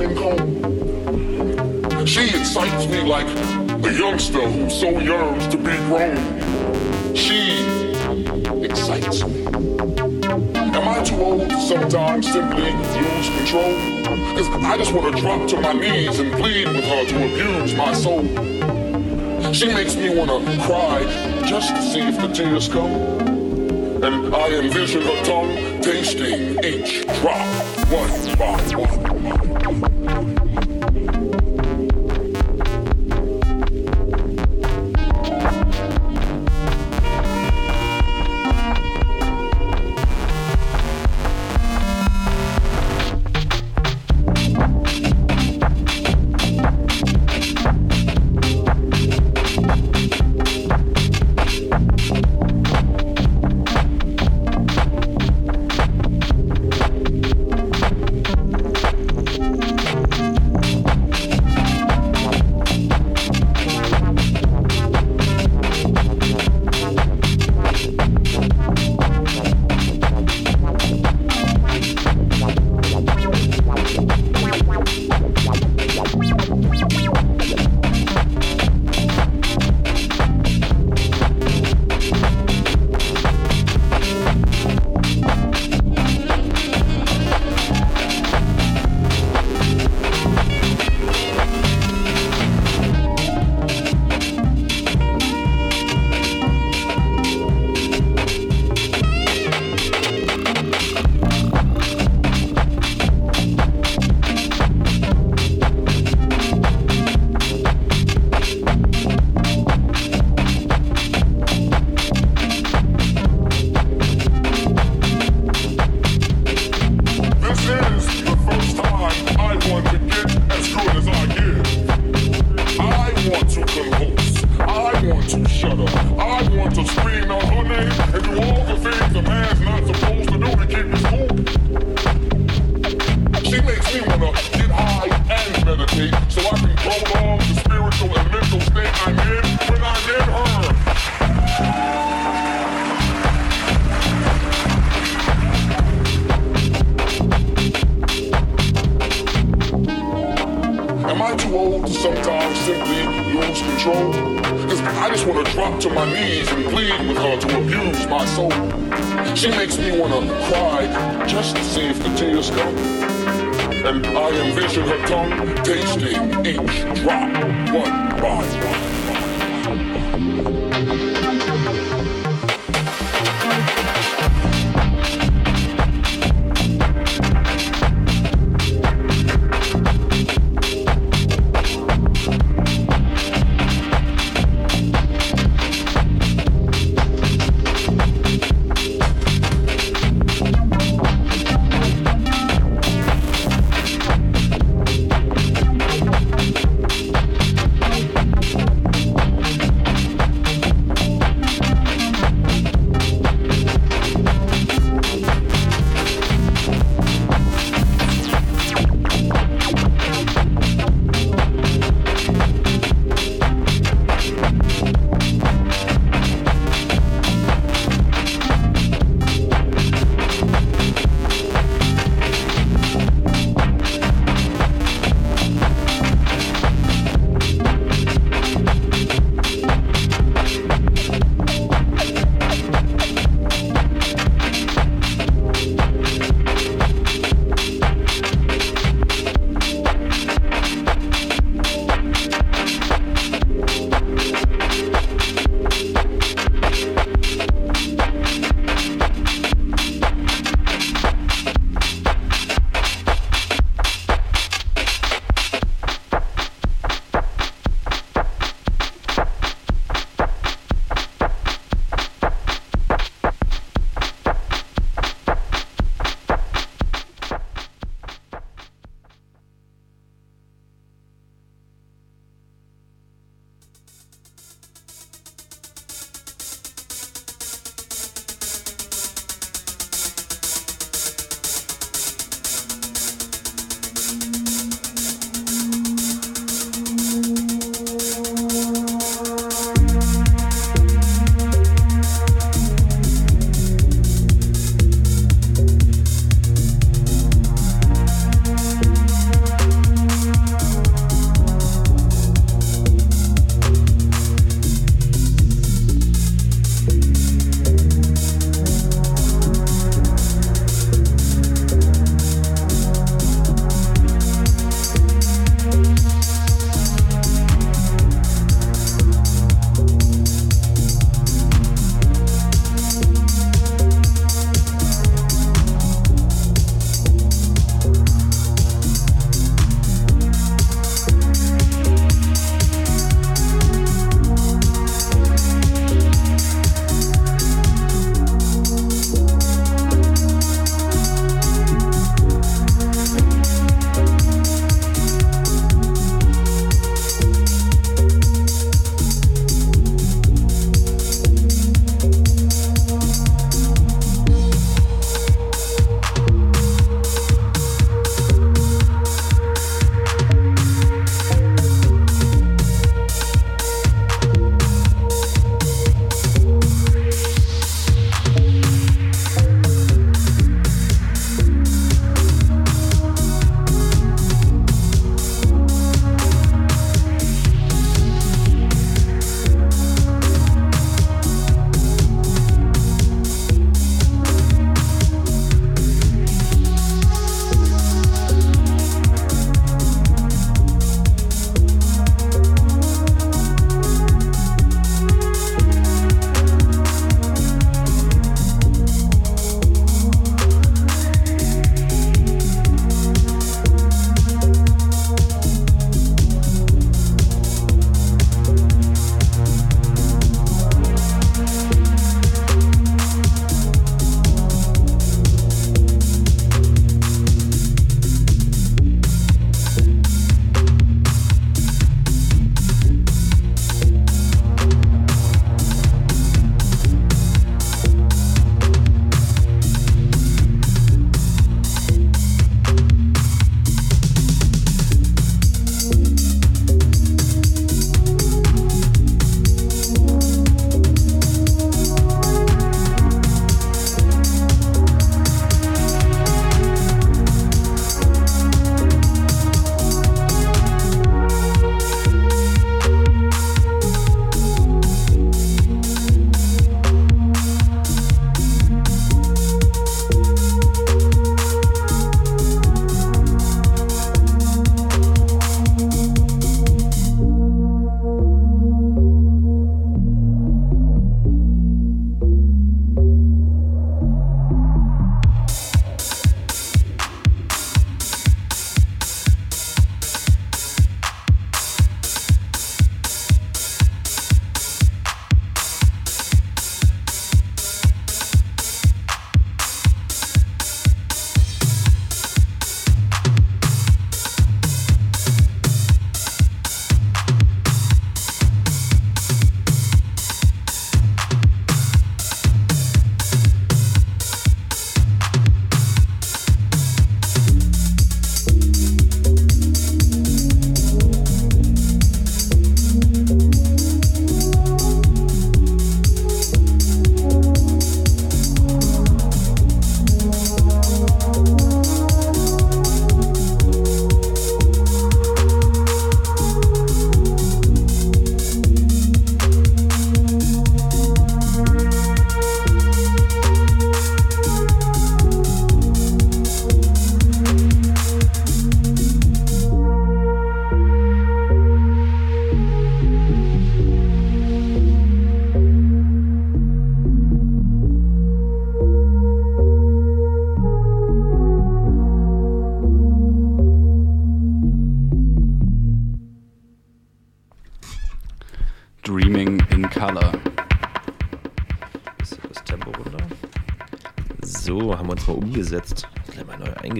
From an ice cream cone. She excites me like a youngster who so yearns to be grown. She excites me. Am I too old to sometimes simply lose control? Cause I just wanna drop to my knees and plead with her to abuse my soul. She makes me wanna cry just to see if the tears come. And I envision her tongue tasting each drop, one by one. Thank you.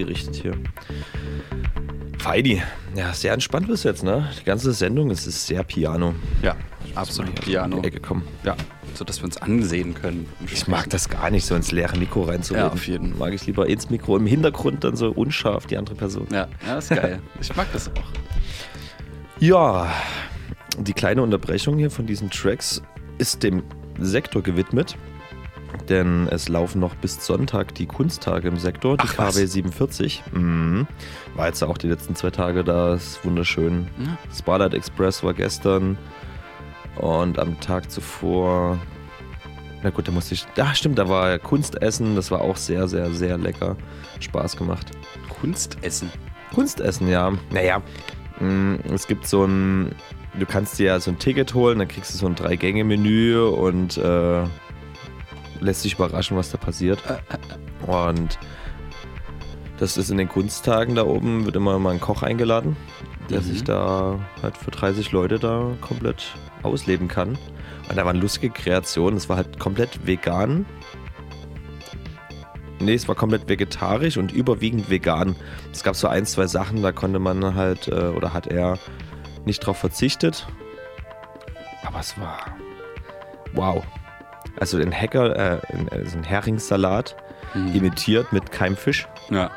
Eingerichtet hier. Feidi, ja, sehr entspannt bis jetzt, ne? Die ganze Sendung, es ist sehr Piano. Ja, absolut Piano. In die Ecke kommen. Ja, so dass wir uns ansehen können. Ich mag das gar nicht, so ins leere Mikro reinzureden. Ja, auf jeden. Mag ich lieber ins Mikro, im Hintergrund dann so unscharf die andere Person. Ja, ja ist geil. ich mag das auch. Ja, die kleine Unterbrechung hier von diesen Tracks ist dem Sektor gewidmet. Denn es laufen noch bis Sonntag die Kunsttage im Sektor, die Ach? KW 47. Mhm. War jetzt auch die letzten zwei Tage da, ist wunderschön. Ja. Starlight Express war gestern und am Tag zuvor. Na gut, da musste ich. Ja, stimmt, da war Kunstessen, das war auch sehr, sehr, sehr lecker. Spaß gemacht. Kunstessen. Kunstessen, ja. Naja, mh, es gibt so ein. Du kannst dir ja so ein Ticket holen, dann kriegst du so ein Drei-Gänge-Menü und äh, lässt dich überraschen, was da passiert. Und das ist in den Kunsttagen da oben, wird immer mal ein Koch eingeladen, der Mhm. sich da halt für 30 Leute da komplett ausleben kann. Und da waren lustige Kreationen, es war halt komplett vegan. Nee, es war komplett vegetarisch und überwiegend vegan. Es gab so ein, zwei Sachen, da konnte man halt, äh, oder hat er nicht drauf verzichtet. Aber es war. Wow. Also ein Hacker, äh, ein, also ein Heringssalat, imitiert mit Keimfisch. Ja.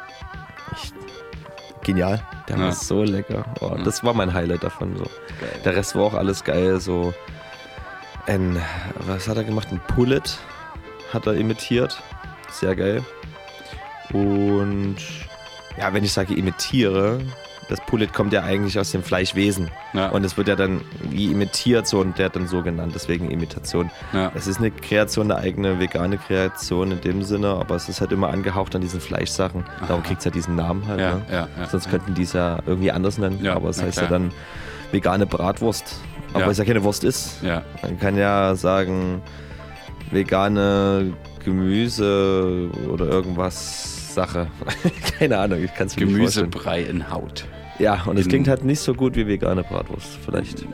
Genial. Der Ja. war so lecker. Oh, Ja. Das war mein Highlight davon. So. Der Rest war auch alles geil. So ein, was hat er gemacht? Ein Pullet hat er imitiert. Sehr geil. Und ja, wenn ich sage imitiere, das Pullet kommt ja eigentlich aus dem Fleischwesen. Ja. Und es wird ja dann wie imitiert so und der dann so genannt, deswegen Imitation. Ja. Es ist eine Kreation, eine eigene vegane Kreation in dem Sinne, aber es ist halt immer angehaucht an diesen Fleischsachen. Darum kriegt es ja diesen Namen halt. Ja, ne? ja, ja, Sonst ja. könnten die es ja irgendwie anders nennen, Ja, aber es heißt ja klar. dann vegane Bratwurst. Aber Ja. es ja keine Wurst ist. Ja. Man kann ja sagen, vegane Gemüse oder irgendwas Sache. Keine Ahnung, ich kann es mir nicht. Gemüsebrei in Haut. Ja, und es In- klingt halt nicht so gut wie vegane Bratwurst, vielleicht.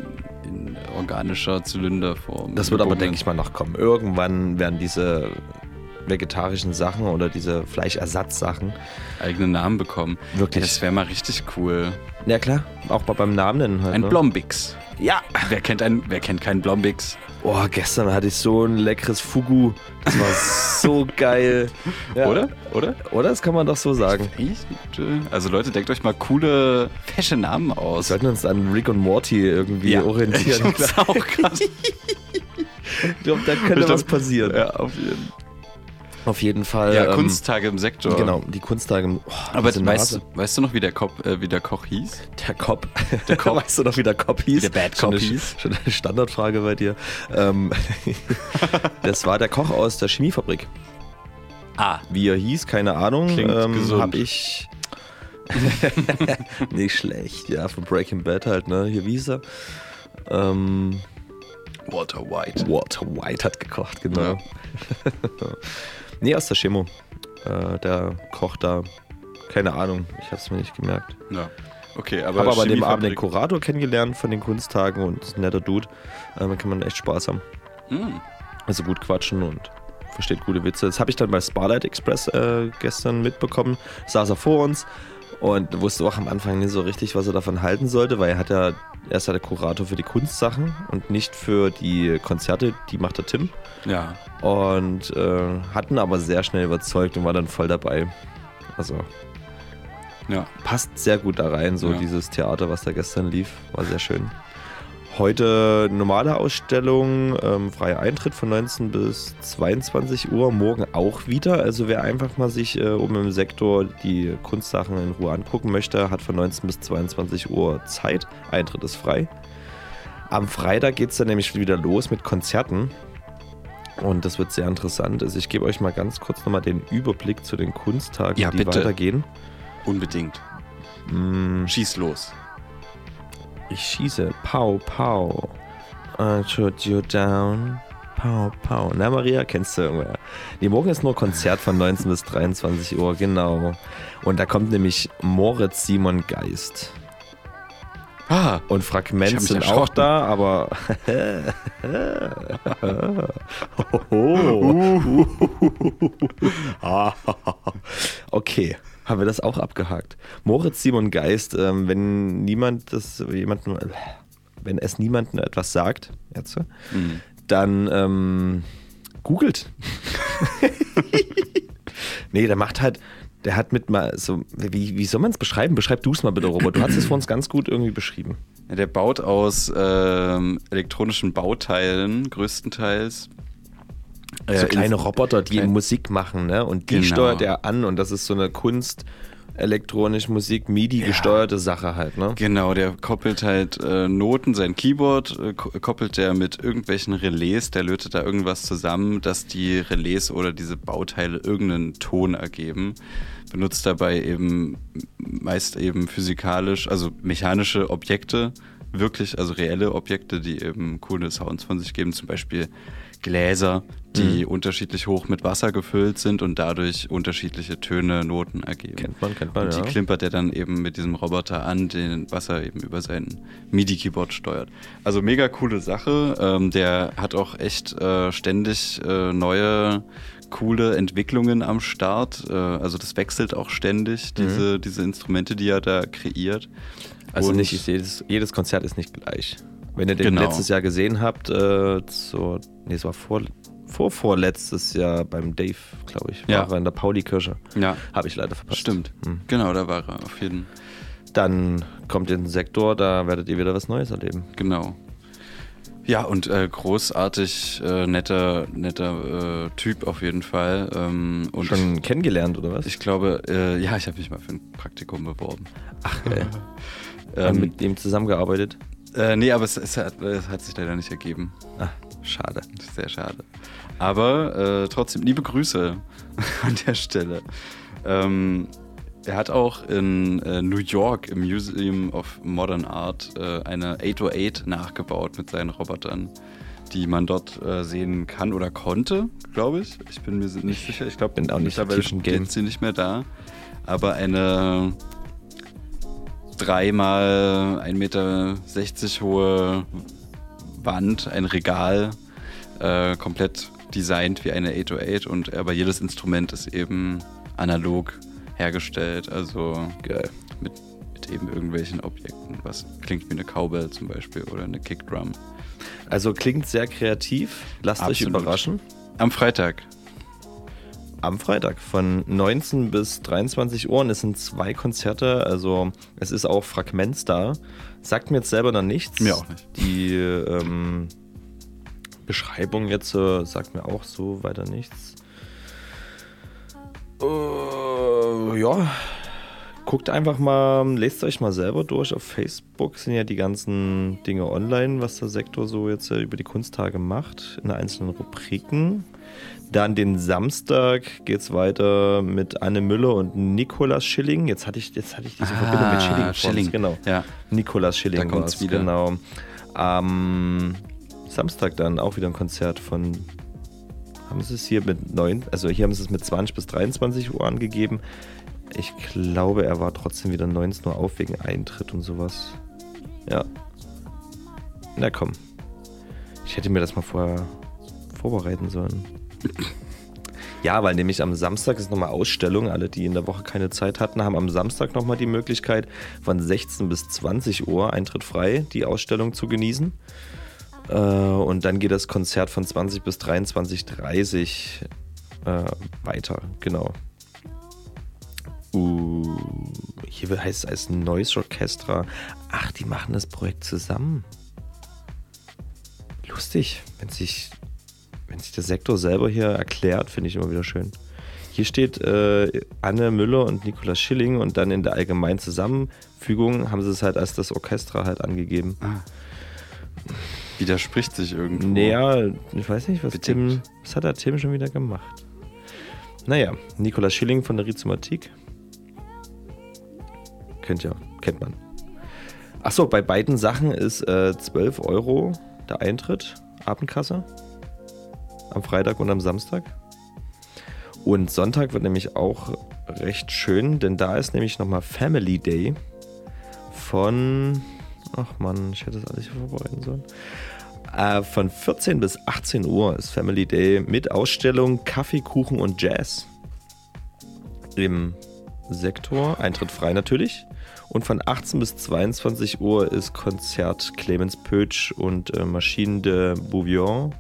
In organischer Zylinderform. Das wird aber, denke ich mal, noch kommen. Irgendwann werden diese vegetarischen Sachen oder diese Fleischersatzsachen eigenen Namen bekommen. Wirklich. Das wäre mal richtig cool. Ja klar, auch mal beim Namen nennen halt. Ein ne? Blombix. Ja. Wer kennt, ein, wer kennt keinen Blombix? Oh, gestern hatte ich so ein leckeres Fugu. Das war so geil. Ja. Oder? Oder? Oder? Das kann man doch so sagen. Echt? Also Leute, denkt euch mal coole, fesche Namen Wir aus. sollten uns an Rick und Morty irgendwie orientieren. Ich auch. Ich glaube, da könnte Ich was glaub- passieren. Ja, auf jeden Auf jeden Fall. Ja, ähm, Kunsttage im Sektor. Genau, die Kunsttage. im- Oh, Aber weißt, du- weißt du noch, wie der, Koch, äh, wie der Koch hieß? Der Cop. Der Cop. weißt du noch, wie der Cop hieß? Wie der Bad schon Cop eine, hieß? Schon eine Standardfrage bei dir. Ähm, das war der Koch aus der Chemiefabrik. Ah. Wie er hieß, keine Ahnung. Klingt ähm, gesund. Hab ich. Nicht schlecht, ja, von Breaking Bad halt, ne? Hier, wie hieß er? Ähm, Walter White. Walter White hat gekocht, genau. Nee, aus der Chemo. Äh, der Koch da. Keine Ahnung, ich hab's mir nicht gemerkt. Ja. Okay, aber, Aber, aber an dem Abend den Kurator kennengelernt von den Kunsttagen und ist ein netter Dude. Da kann man echt Spaß haben. Hm. Also gut quatschen und versteht gute Witze. Das habe ich dann bei Starlight Express äh, gestern mitbekommen. Saß er vor uns und wusste auch am Anfang nicht so richtig, was er davon halten sollte, weil er hat ja, er ist ja der Kurator für die Kunstsachen und nicht für die Konzerte, die macht der Tim. Ja. Und äh, hatten aber sehr schnell überzeugt und war dann voll dabei. Also Ja. passt sehr gut da rein, so Ja. dieses Theater, was da gestern lief. War sehr schön. Heute normale Ausstellung, ähm, freier Eintritt von 19 bis 22 Uhr, morgen auch wieder. Also wer einfach mal sich äh, oben im Sektor die Kunstsachen in Ruhe angucken möchte, hat von 19 bis 22 Uhr Zeit. Eintritt ist frei. Am Freitag geht es dann nämlich wieder los mit Konzerten. Und das wird sehr interessant. Also ich gebe euch mal ganz kurz nochmal den Überblick zu den Kunsttagen, Ja, die bitte. weitergehen. Unbedingt. Mm, Schieß los. Ich schieße. Pow, pow. I shoot you down. Pow, pow. Na, Maria, kennst du irgendwer? Nee, morgen ist nur Konzert von 19 bis 23 Uhr, genau. Und da kommt nämlich Moritz Simon Geist. Ah, Und Fragmente sind auch da, aber. okay, haben wir das auch abgehakt. Moritz Simon Geist, ähm, wenn niemand das jemanden, wenn es niemandem etwas sagt, jetzt, Mhm. dann ähm, googelt. nee, der macht halt, der hat mit mal so, wie, wie soll man es beschreiben? Beschreib du es mal bitte, Robert. Du hast es vor uns ganz gut irgendwie beschrieben. Ja, der baut aus ähm, elektronischen Bauteilen größtenteils. So Äh, kleine in- Roboter, die klein- Musik machen, ne? Und die Genau. steuert er an und das ist so eine Kunst, elektronische Musik, MIDI gesteuerte Sache halt, ne? Genau, der koppelt halt äh, Noten, sein Keyboard äh, ko- koppelt der mit irgendwelchen Relais, der lötet da irgendwas zusammen, dass die Relais oder diese Bauteile irgendeinen Ton ergeben. Benutzt dabei eben meist eben physikalisch, also mechanische Objekte, wirklich, also reelle Objekte, die eben coole Sounds von sich geben, zum Beispiel Gläser, die Mhm. unterschiedlich hoch mit Wasser gefüllt sind und dadurch unterschiedliche Töne, Noten ergeben. Kennt man, kennt man, Und die ja. klimpert er dann eben mit diesem Roboter an, den Wasser eben über sein MIDI-Keyboard steuert. Also mega coole Sache. Ähm, der hat auch echt äh, ständig äh, neue coole Entwicklungen am Start. Äh, also das wechselt auch ständig, diese, diese Instrumente, die er da kreiert. Mhm. Also Und- nicht, jedes, jedes Konzert ist nicht gleich. Wenn ihr den Genau. letztes Jahr gesehen habt, äh, zur, nee, es war vor, vor vorletztes Jahr beim Dave, glaube ich, Ja. war er in der Pauli-Kirche. Ja. Habe ich leider verpasst. Stimmt. Hm. Genau, da war er auf jeden Dann kommt in den Sektor, da werdet ihr wieder was Neues erleben. Genau. Ja, und äh, großartig äh, netter, netter äh, Typ auf jeden Fall. Ähm, und Schon kennengelernt, oder was? Ich glaube, äh, ja, ich habe mich mal für ein Praktikum beworben. Ach, geil. Ähm, mit dem zusammengearbeitet? Äh, nee, aber es, es, hat, es hat sich leider nicht ergeben. Ah, schade. Sehr schade. Aber äh, trotzdem liebe Grüße an der Stelle. Ähm, er hat auch in äh, New York im Museum of Modern Art äh, eine 808 nachgebaut mit seinen Robotern, die man dort äh, sehen kann oder konnte, glaube ich. Ich bin mir nicht sicher. Ich glaube, bin auch nicht mittlerweile steht sie nicht mehr da. Aber eine dreimal 1,60 Meter hohe Wand, ein Regal, äh, komplett designt wie eine 808 und aber jedes Instrument ist eben analog hergestellt, also Mit, mit eben irgendwelchen Objekten, was klingt wie eine Cowbell zum Beispiel oder eine Kickdrum. Also klingt sehr kreativ. Lasst euch Absolut. überraschen. Am Freitag. Am Freitag von 19 bis 23 Uhr. Und es sind zwei Konzerte. Also es ist auch Fragments da. Sagt mir jetzt selber noch nichts. Mir auch nicht. Die ähm, Beschreibung jetzt äh, sagt mir auch so weiter nichts. Äh, ja. Guckt einfach mal, lest euch mal selber durch. Auf Facebook sind ja die ganzen Dinge online, was der Sektor so jetzt äh, über die Kunsttage macht, in einzelnen Rubriken. Dann den Samstag geht es weiter mit Anne Müller und Nikolas Schilling. Jetzt hatte ich, jetzt hatte ich diese Ah, Verbindung mit Schilling. Schilling. Genau. Ja. Nikolas Schilling Da kommt's wieder. Genau. Am Samstag dann auch wieder ein Konzert von. Haben sie es hier mit 9, also hier haben sie es mit 20 bis 23 Uhr angegeben. Ich glaube, er war trotzdem wieder 19 Uhr auf wegen Eintritt und sowas. Ja. Na komm. Ich hätte mir das mal vorher vorbereiten sollen. Ja, weil nämlich am Samstag ist nochmal Ausstellung. Alle, die in der Woche keine Zeit hatten, haben am Samstag nochmal die Möglichkeit, von 16 bis 20 Uhr Eintritt frei die Ausstellung zu genießen. Äh, und dann geht das Konzert von 20 bis 23.30 äh, weiter. Genau. Uh, hier heißt es als Noise Orchestra. Ach, die machen das Projekt zusammen. Lustig, wenn sich, wenn sich der Sektor selber hier erklärt, finde ich immer wieder schön. Hier steht äh, Anne Müller und Nikolaus Schilling und dann in der allgemeinen Zusammenfügung haben sie es halt als das Orchestra halt angegeben. Widerspricht sich irgendwo. Naja, ich weiß nicht, was Tim, was hat der Tim schon wieder gemacht? Naja, Nikolaus Schilling von der Rhizomatik. Kennt ja, kennt man. Achso, bei beiden Sachen ist äh, 12 Euro der Eintritt, Abendkasse. Am Freitag und am Samstag. Und Sonntag wird nämlich auch recht schön, denn da ist nämlich nochmal Family Day von. Ach Mann, ich hätte das alles hier vorbereiten sollen. Äh, von 14 bis 18 Uhr ist Family Day mit Ausstellung, Kaffee, Kuchen und Jazz. Im Sektor, Eintritt frei natürlich. Und von 18 bis 22 Uhr ist Konzert Clemens Pötsch und äh, Maschinen de Bouvion.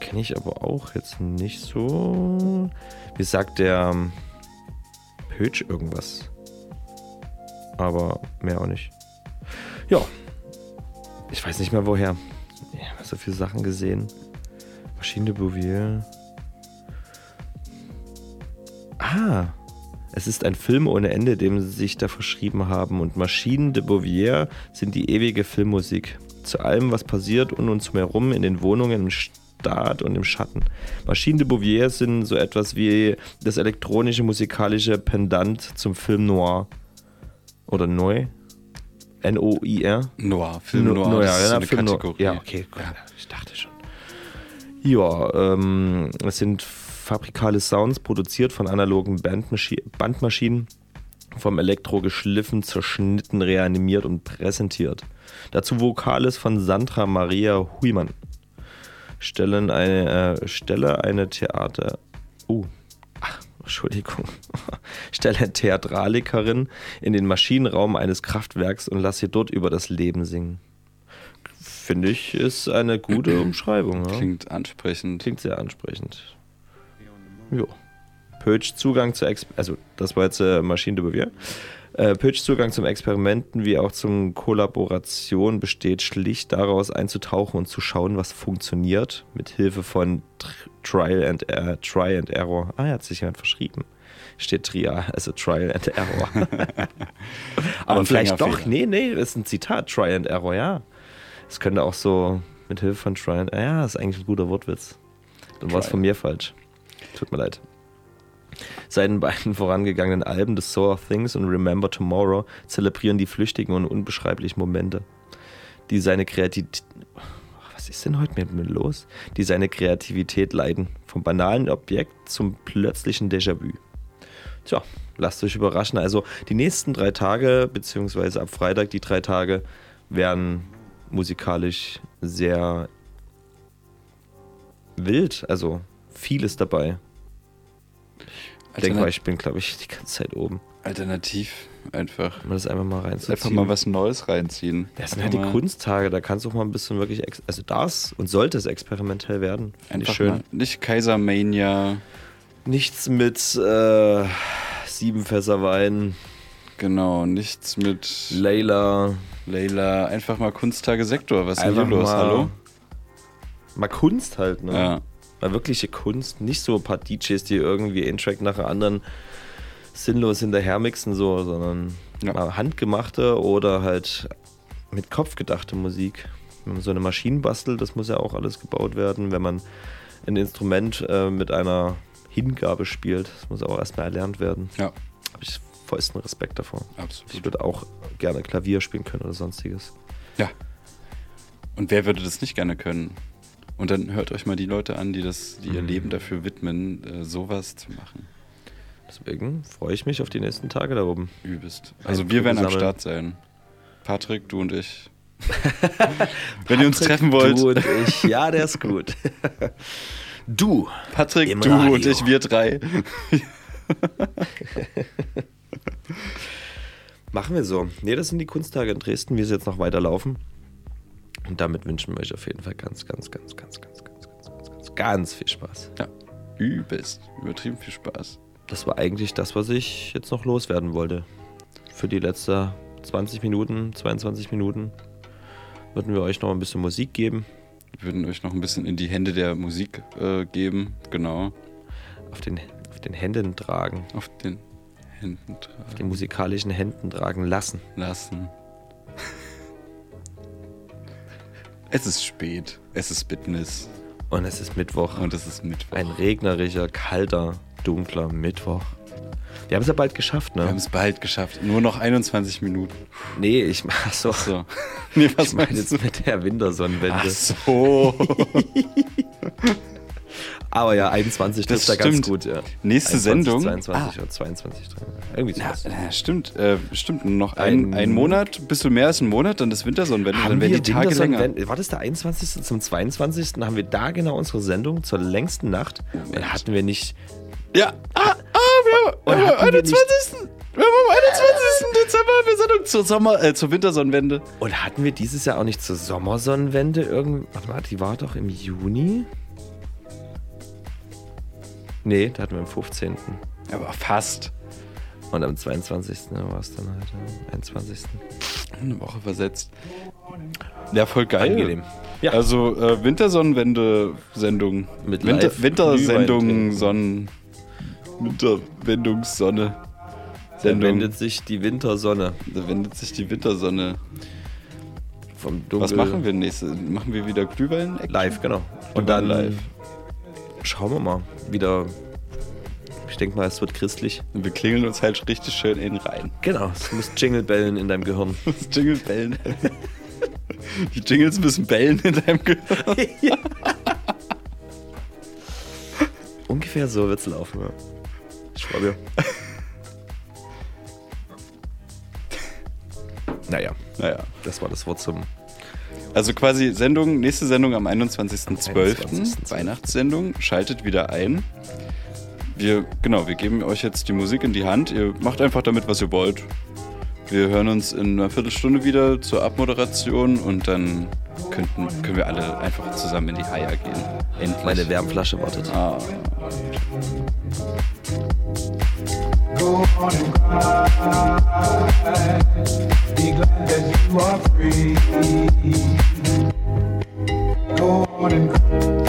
Kenne ich aber auch jetzt nicht so. Wie sagt der ähm, Pötsch irgendwas? Aber mehr auch nicht. Ja. Ich weiß nicht mehr woher. Ich habe so viele Sachen gesehen. Maschine de Bouvier. Ah. Es ist ein Film ohne Ende, dem sie sich da verschrieben haben. Und Maschinen de Bouvier sind die ewige Filmmusik. Zu allem, was passiert um uns herum in den Wohnungen, im Staat und im Schatten. Maschinen de Bouvier sind so etwas wie das elektronische musikalische Pendant zum Film Noir. Oder Neu? N-O-I-R? Noir, Film Noir, No, das ja, ist ja, eine Film Noir. Kategorie. Ja, okay, gut. Ich dachte schon. Ja, ähm, es sind fabrikale Sounds produziert von analogen Bandmaschi Bandmaschinen, vom Elektro geschliffen, zerschnitten, reanimiert und präsentiert. Dazu Vokales von Sandra Maria Huymann. Stellen eine, äh, stelle eine Theater. Uh, ach, Entschuldigung. stelle Theatralikerin in den Maschinenraum eines Kraftwerks und lass sie dort über das Leben singen. Finde ich, ist eine gute Umschreibung. Ja? Klingt ansprechend. Klingt sehr ansprechend. Jo. Pötsch Zugang zu Ex also das war jetzt äh, Maschine de Bouvier. Äh, Pötsch Zugang zum Experimenten wie auch zum Kollaboration besteht schlicht daraus einzutauchen und zu schauen, was funktioniert, mit Hilfe von Tr Trial and äh, Try and Error. Ah, hat sich jemand verschrieben. Steht Trial, also Trial and Error. Aber vielleicht doch, nee, nee, das ist ein Zitat, Try and Error, ja. Es könnte auch so mit Hilfe von Try and Ja, das ist eigentlich ein guter Wortwitz. Dann war es von mir falsch. Tut mir leid. Seinen beiden vorangegangenen Alben The Soul of Things und Remember Tomorrow zelebrieren die flüchtigen und unbeschreiblichen Momente, die seine Kreativität. Was ist denn heute mit mir los? Die seine Kreativität leiden. Vom banalen Objekt zum plötzlichen Déjà-vu. Tja, lasst euch überraschen. Also die nächsten drei Tage, beziehungsweise ab Freitag die drei Tage, werden musikalisch sehr wild. Also vieles dabei. Ich denke mal, ich bin, glaube ich, die ganze Zeit oben. Alternativ einfach. Mal das einfach mal reinziehen. Einfach mal was Neues reinziehen. Das sind halt die Einfach mal- Kunsttage, da kannst du auch mal ein bisschen wirklich, also das und sollte es experimentell werden. Einfach schön. mal. Nicht Kaisermania. Nichts mit äh, sieben Fässer Wein. Genau, nichts mit Layla. Layla. Einfach mal Kunsttage Sektor. Was ist denn hier los? mal- Hallo? Mal Kunst halt, ne? Ja. Mal wirkliche Kunst. Nicht so ein paar DJs, die irgendwie einen Track nach dem anderen sinnlos hinterher mixen, so, sondern mal handgemachte oder halt mit Kopf gedachte Musik. Wenn man so eine Maschine bastelt, das muss ja auch alles gebaut werden. Wenn man ein Instrument äh, mit einer Hingabe spielt, das muss auch erstmal erlernt werden. Ja. Habe ich vollsten Respekt davor. Absolut. Ich würde auch gerne Klavier spielen können oder sonstiges. Ja. Und wer würde das nicht gerne können? Und dann hört euch mal die Leute an, die das, die ihr Mhm. Leben dafür widmen, äh, sowas zu machen. Deswegen freue ich mich auf die nächsten Tage da oben. Übelst. Also Ein wir werden am. Start sein. Patrick, du und ich. Wenn ihr uns treffen wollt. Du und ich. Ja, der ist gut. Du. Patrick, du Radio. und ich, wir drei. Machen wir so. Nee, das sind die Kunsttage in Dresden, wie sie jetzt noch weiterlaufen. Und damit wünschen wir euch auf jeden Fall ganz, ganz, ganz, ganz, ganz, ganz, ganz, ganz, ganz, ganz viel Spaß. Ja, übelst. Übertrieben viel Spaß. Das war eigentlich das, was ich jetzt noch loswerden wollte. Für die letzten 20 Minuten, 22 Minuten würden wir euch noch ein bisschen Musik geben. Wir würden euch noch ein bisschen in die Hände der Musik äh, geben. Genau. Auf den, auf den Händen tragen. Auf den Händen tragen. Auf den musikalischen Händen tragen lassen. Lassen. Es ist spät. Es ist Business. Und es ist Mittwoch. Und es ist Mittwoch. Ein regnerischer, kalter, dunkler Mittwoch. Wir haben es ja bald geschafft, ne? Wir haben es bald geschafft. Nur noch 21 Minuten. Nee, ich ach so. so. Nee, was ich meine meinst jetzt mit der Wintersonnenwende. Ach so. Aber ja, 21 Das trifft da ganz gut, ja. Nächste 21, Sendung. 22 oder 22, irgendwie sowas. ja, stimmt. Äh, stimmt. Noch ein, Ein- ein Monat, ein bisschen mehr als ein Monat, dann ist Wintersonnenwende. Dann werden wir die Tage länger. Wintersonnenwende- War das der 21. zum 22. Haben wir da genau unsere Sendung zur längsten Nacht? Und hatten wir nicht. Ja, ah, ah, wir haben, wir 21. Wir haben am 21. Dezember wir Sendung zur, Sommer, äh, zur Wintersonnenwende. Und hatten wir dieses Jahr auch nicht zur Sommersonnenwende irgend. Warte mal, die war doch im Juni? Nee, da hatten wir am 15. Aber fast. Und am 22. war es dann halt am 21. Eine Woche versetzt. Ja, voll geil. Angenehm. Ja. Also äh, Wintersonnenwende-Sendung. Mit Winter, Wintersendung, Sonnen. Winterwendungssonne. Da Sendung. wendet sich die Wintersonne Da wendet sich die Wintersonne. vom Dunkel. Was machen wir nächste? Machen wir wieder Glühwein? Live, genau. Und Glühwein dann live. Schauen wir mal. Wieder. Ich denke mal, es wird christlich. Und wir klingeln uns halt richtig schön in rein. Genau, es muss Jinglebellen in deinem Gehirn. Das Jingle bellen. Die Jingles müssen bellen in deinem Gehirn. Ungefähr so wird's laufen, ja. Ich dir. naja, Naja. das war das Wort zum. Also quasi Sendung, nächste Sendung am 21.12. 21.12.. Weihnachtssendung. Schaltet wieder ein. Wir, genau, wir geben euch jetzt die Musik in die Hand. Ihr macht einfach damit, was ihr wollt. Wir hören uns in einer Viertelstunde wieder zur Abmoderation und dann könnten, können wir alle einfach zusammen in die Haia gehen. Endlich. Meine Wärmflasche wartet. Ah. Go on and cry. Be glad that you are free. Go on and cry.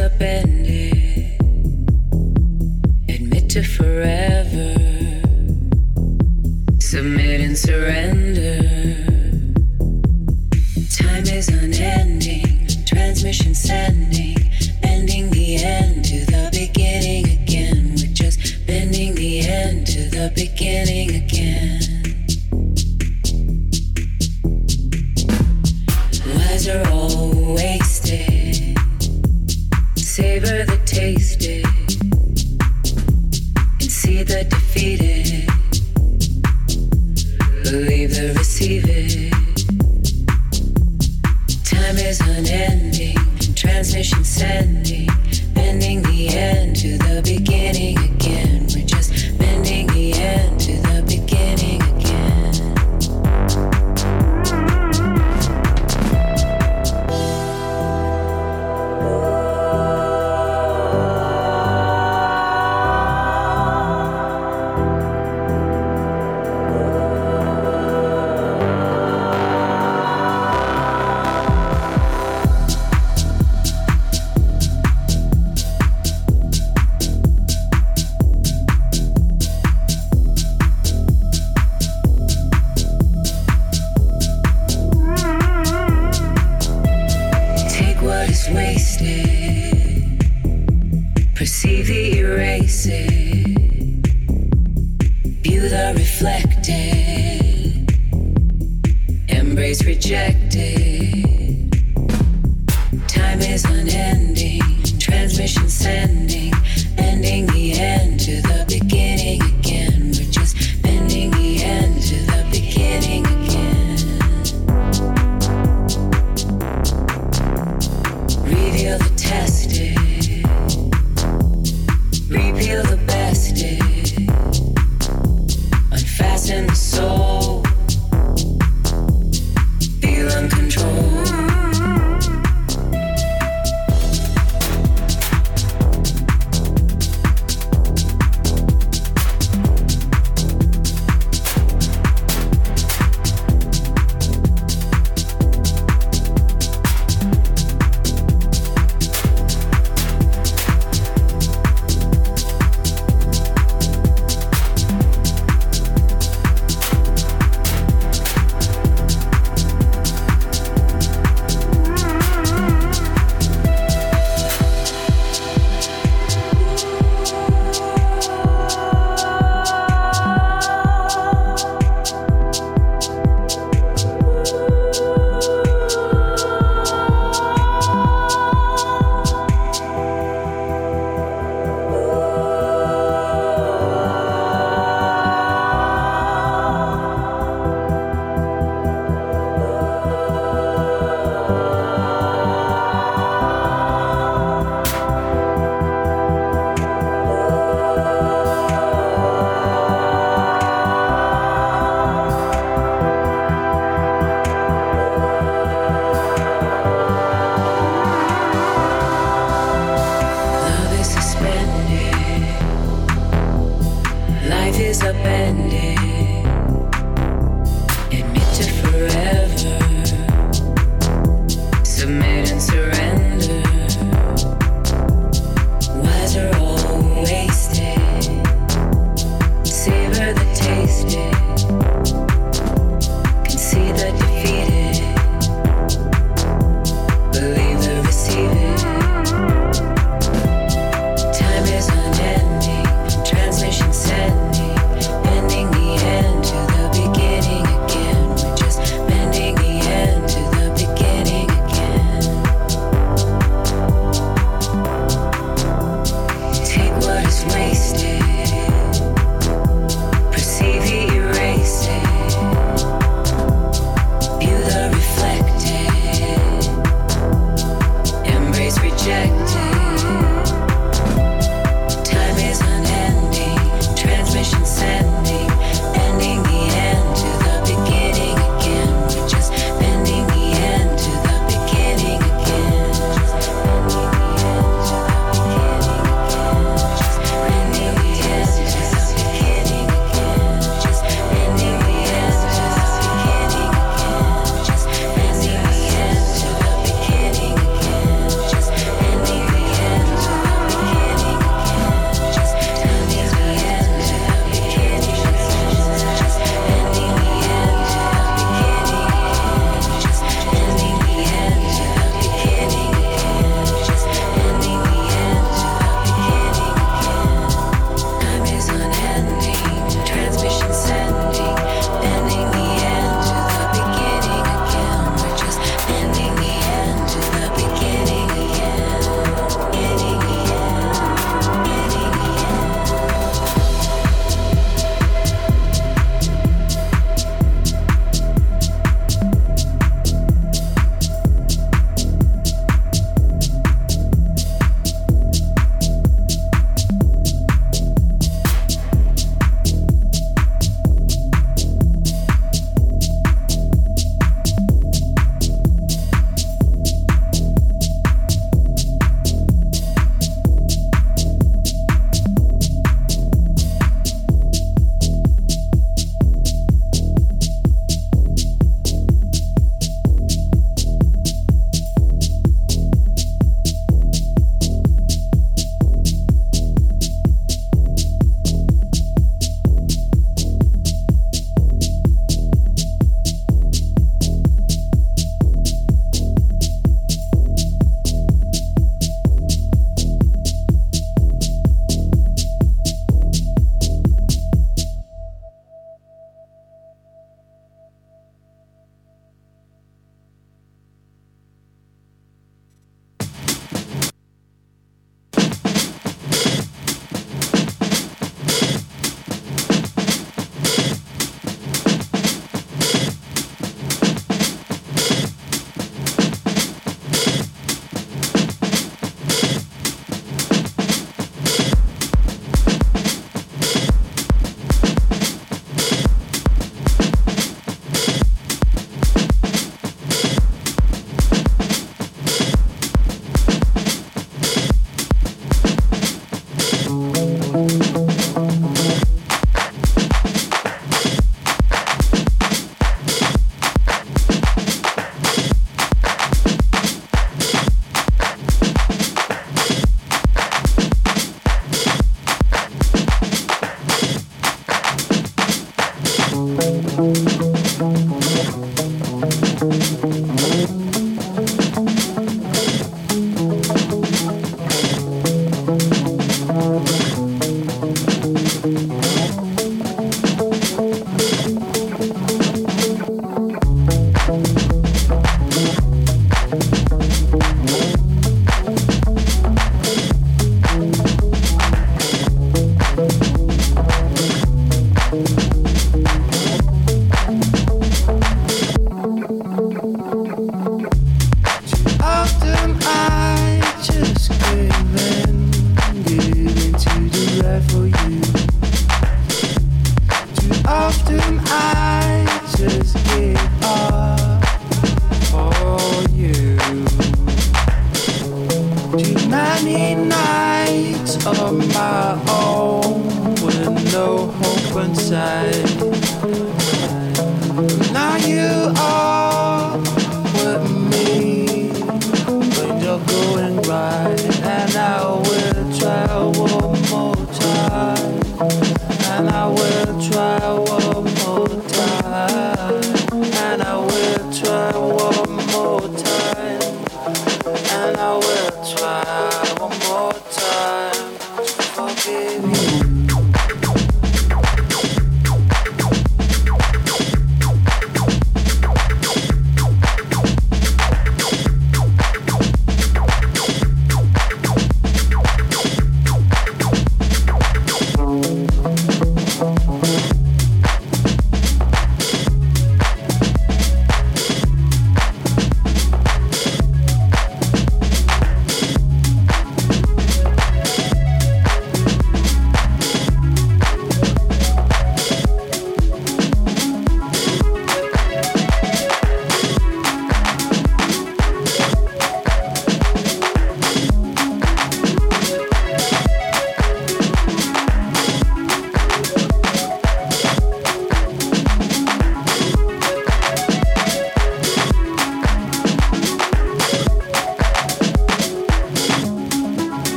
up and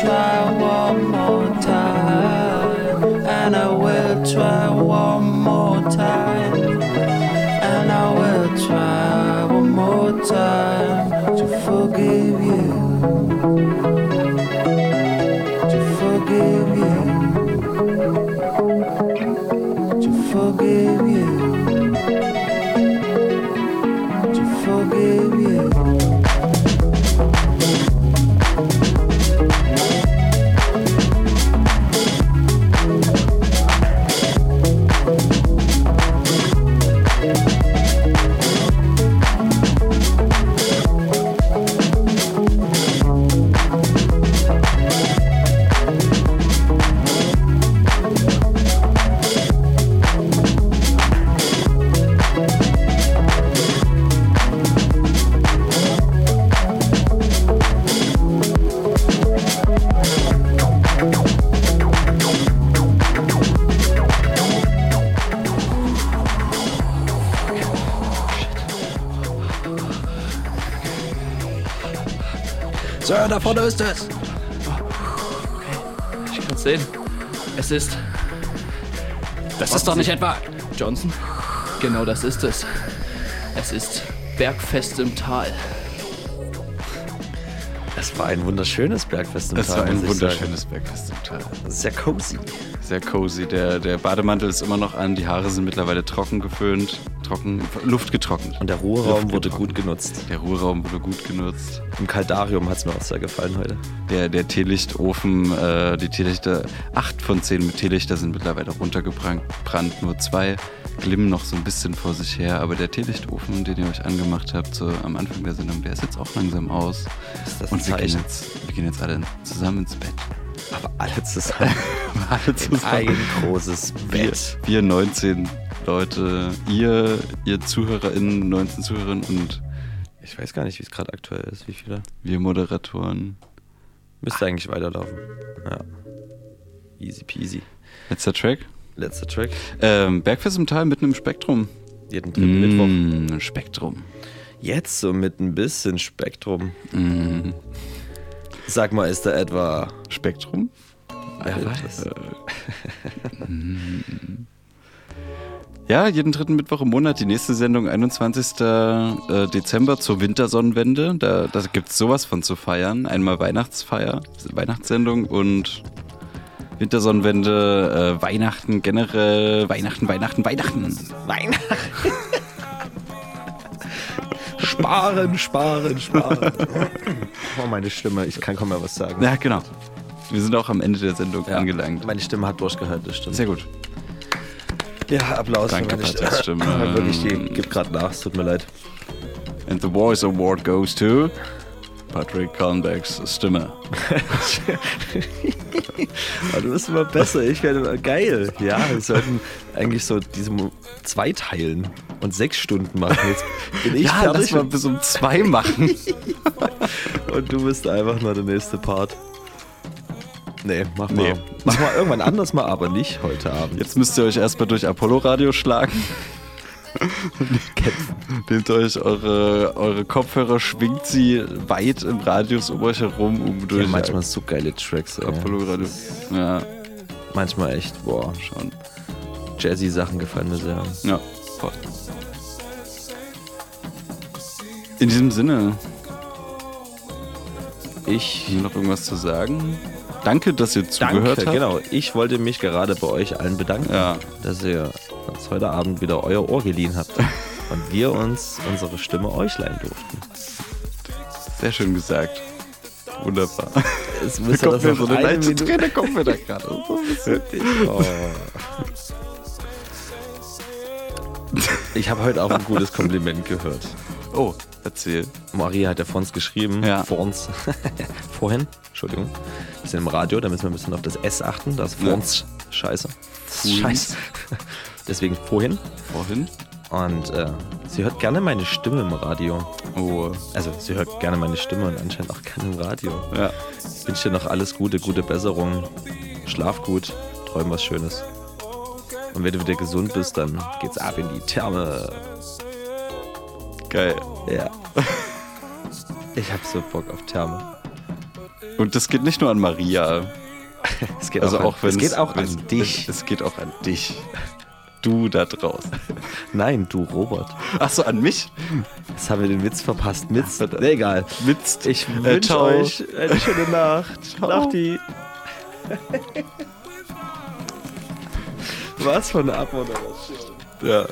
try doch nicht etwa Johnson. Genau das ist es. Es ist Bergfest im Tal. Es war ein wunderschönes Bergfest im Es Tal. war ein wunderschönes sagen. Bergfest im Tal. Sehr cozy. Sehr cozy. Der, der Bademantel ist immer noch an, die Haare sind mittlerweile trocken geföhnt, trocken, Luft getrocknet. Und der Ruheraum wurde gut genutzt. Der Ruheraum wurde gut genutzt. Im Kaldarium hat es mir auch sehr gefallen heute. Der, der Teelichtofen, äh, die Teelichter, acht von zehn Teelichter sind mittlerweile runtergebrannt, brannt, nur zwei glimmen noch so ein bisschen vor sich her, aber der Teelichtofen, den ihr euch angemacht habt so am Anfang der Sendung, der ist jetzt auch langsam aus. Ist das Und wir gehen, jetzt, wir gehen jetzt alle zusammen ins Bett. Aber alle zusammen. alle zusammen. Ein großes Wir, Bett. wir 19 Leute, ihr, ihr ZuhörerInnen, 19 Zuhörerinnen und Ich weiß gar nicht, wie es gerade aktuell ist. Wie viele? wir Moderatoren. Müsste eigentlich weiterlaufen. Ja. Easy peasy. Letzter Track. Letzter Track. Ähm, Bergfest im Tal mitten im Spektrum. Jeden dritten Mittwoch. Mm, Spektrum. Jetzt so mit ein bisschen Spektrum. Mm. Sag mal, ist da etwa Spektrum? Wer weiß. Ja, jeden dritten Mittwoch im Monat. Die nächste Sendung 21. äh, Dezember zur Wintersonnenwende. Da, da gibt es sowas von zu feiern. Einmal Weihnachtsfeier, Weihnachtssendung und Wintersonnenwende, äh, Weihnachten generell, Weihnachten, Weihnachten, Weihnachten. Weihnachten. sparen, sparen, sparen. oh, meine Stimme. Ich kann kaum mehr was sagen. Ja, genau. Wir sind auch am Ende der Sendung angelangt. Meine Stimme hat durchgehört, das stimmt. Sehr gut. Ja, Applaus Danke, für meine Patrick's Stimme. Stimme. Wirklich, die gibt gerade nach. Es tut mir leid. And the Voice Award goes to Patrick Kallenbergs Stimme. Aber du bist immer besser. Ich werde immer geil. Ja, wir sollten eigentlich so diese zwei teilen und sechs Stunden machen. Jetzt bin ich Ja, fertig lass mal bis um zwei machen. und du bist einfach nur der nächste Part. Nee, mach mal. Nee. Mach mal irgendwann anders mal, aber nicht heute Abend. Jetzt müsst ihr euch erstmal durch Apollo Radio schlagen. Nehmt euch eure, eure Kopfhörer, schwingt sie weit im Radius um euch herum, um durch ja, manchmal so geile Tracks. Apollo Radio. Ja, Manchmal echt, boah. schon. Jazzy Sachen gefallen mir sehr. Ja, voll. In diesem Sinne, Ich noch irgendwas zu sagen? Danke, dass ihr zugehört Danke, habt. genau. Ich wollte mich gerade bei euch allen bedanken, Ja. dass ihr uns heute Abend wieder euer Ohr geliehen habt und wir uns unsere Stimme euch leihen durften. Sehr schön gesagt. Wunderbar. Es müsste kommt das mir so eine leichte Träne kommt mir da gerade. So. Oh. Ich habe heute auch ein gutes Kompliment gehört. Oh, erzähl. Maria hat ja vor uns geschrieben. Ja. Vor uns. Vorhin. Entschuldigung. Wir sind im Radio, da müssen wir ein bisschen auf das S achten. Das vor Ja. uns scheiße. Scheiße. Deswegen vorhin. Vorhin? Und äh, sie hört gerne meine Stimme im Radio. Oh. Also sie hört gerne meine Stimme und anscheinend auch gerne im Radio. Ja. Ich wünsche dir noch alles Gute, gute Besserung. Schlaf gut, träum was Schönes. Und wenn du wieder gesund bist, dann geht's ab in die Therme. Geil. Ja. Ich hab so Bock auf Therme. Und das geht nicht nur an Maria. Es geht also auch, an- auch es geht auch an dich. Es, geht auch an dich. Du da draußen. Nein, du Robert. Achso, an mich? Jetzt haben wir den Witz verpasst. Mitz. Nee, egal. Witz. Ich Äh, wünsche ciao. euch eine schöne Nacht. Nachti. Was für eine Abmoderation. Ja.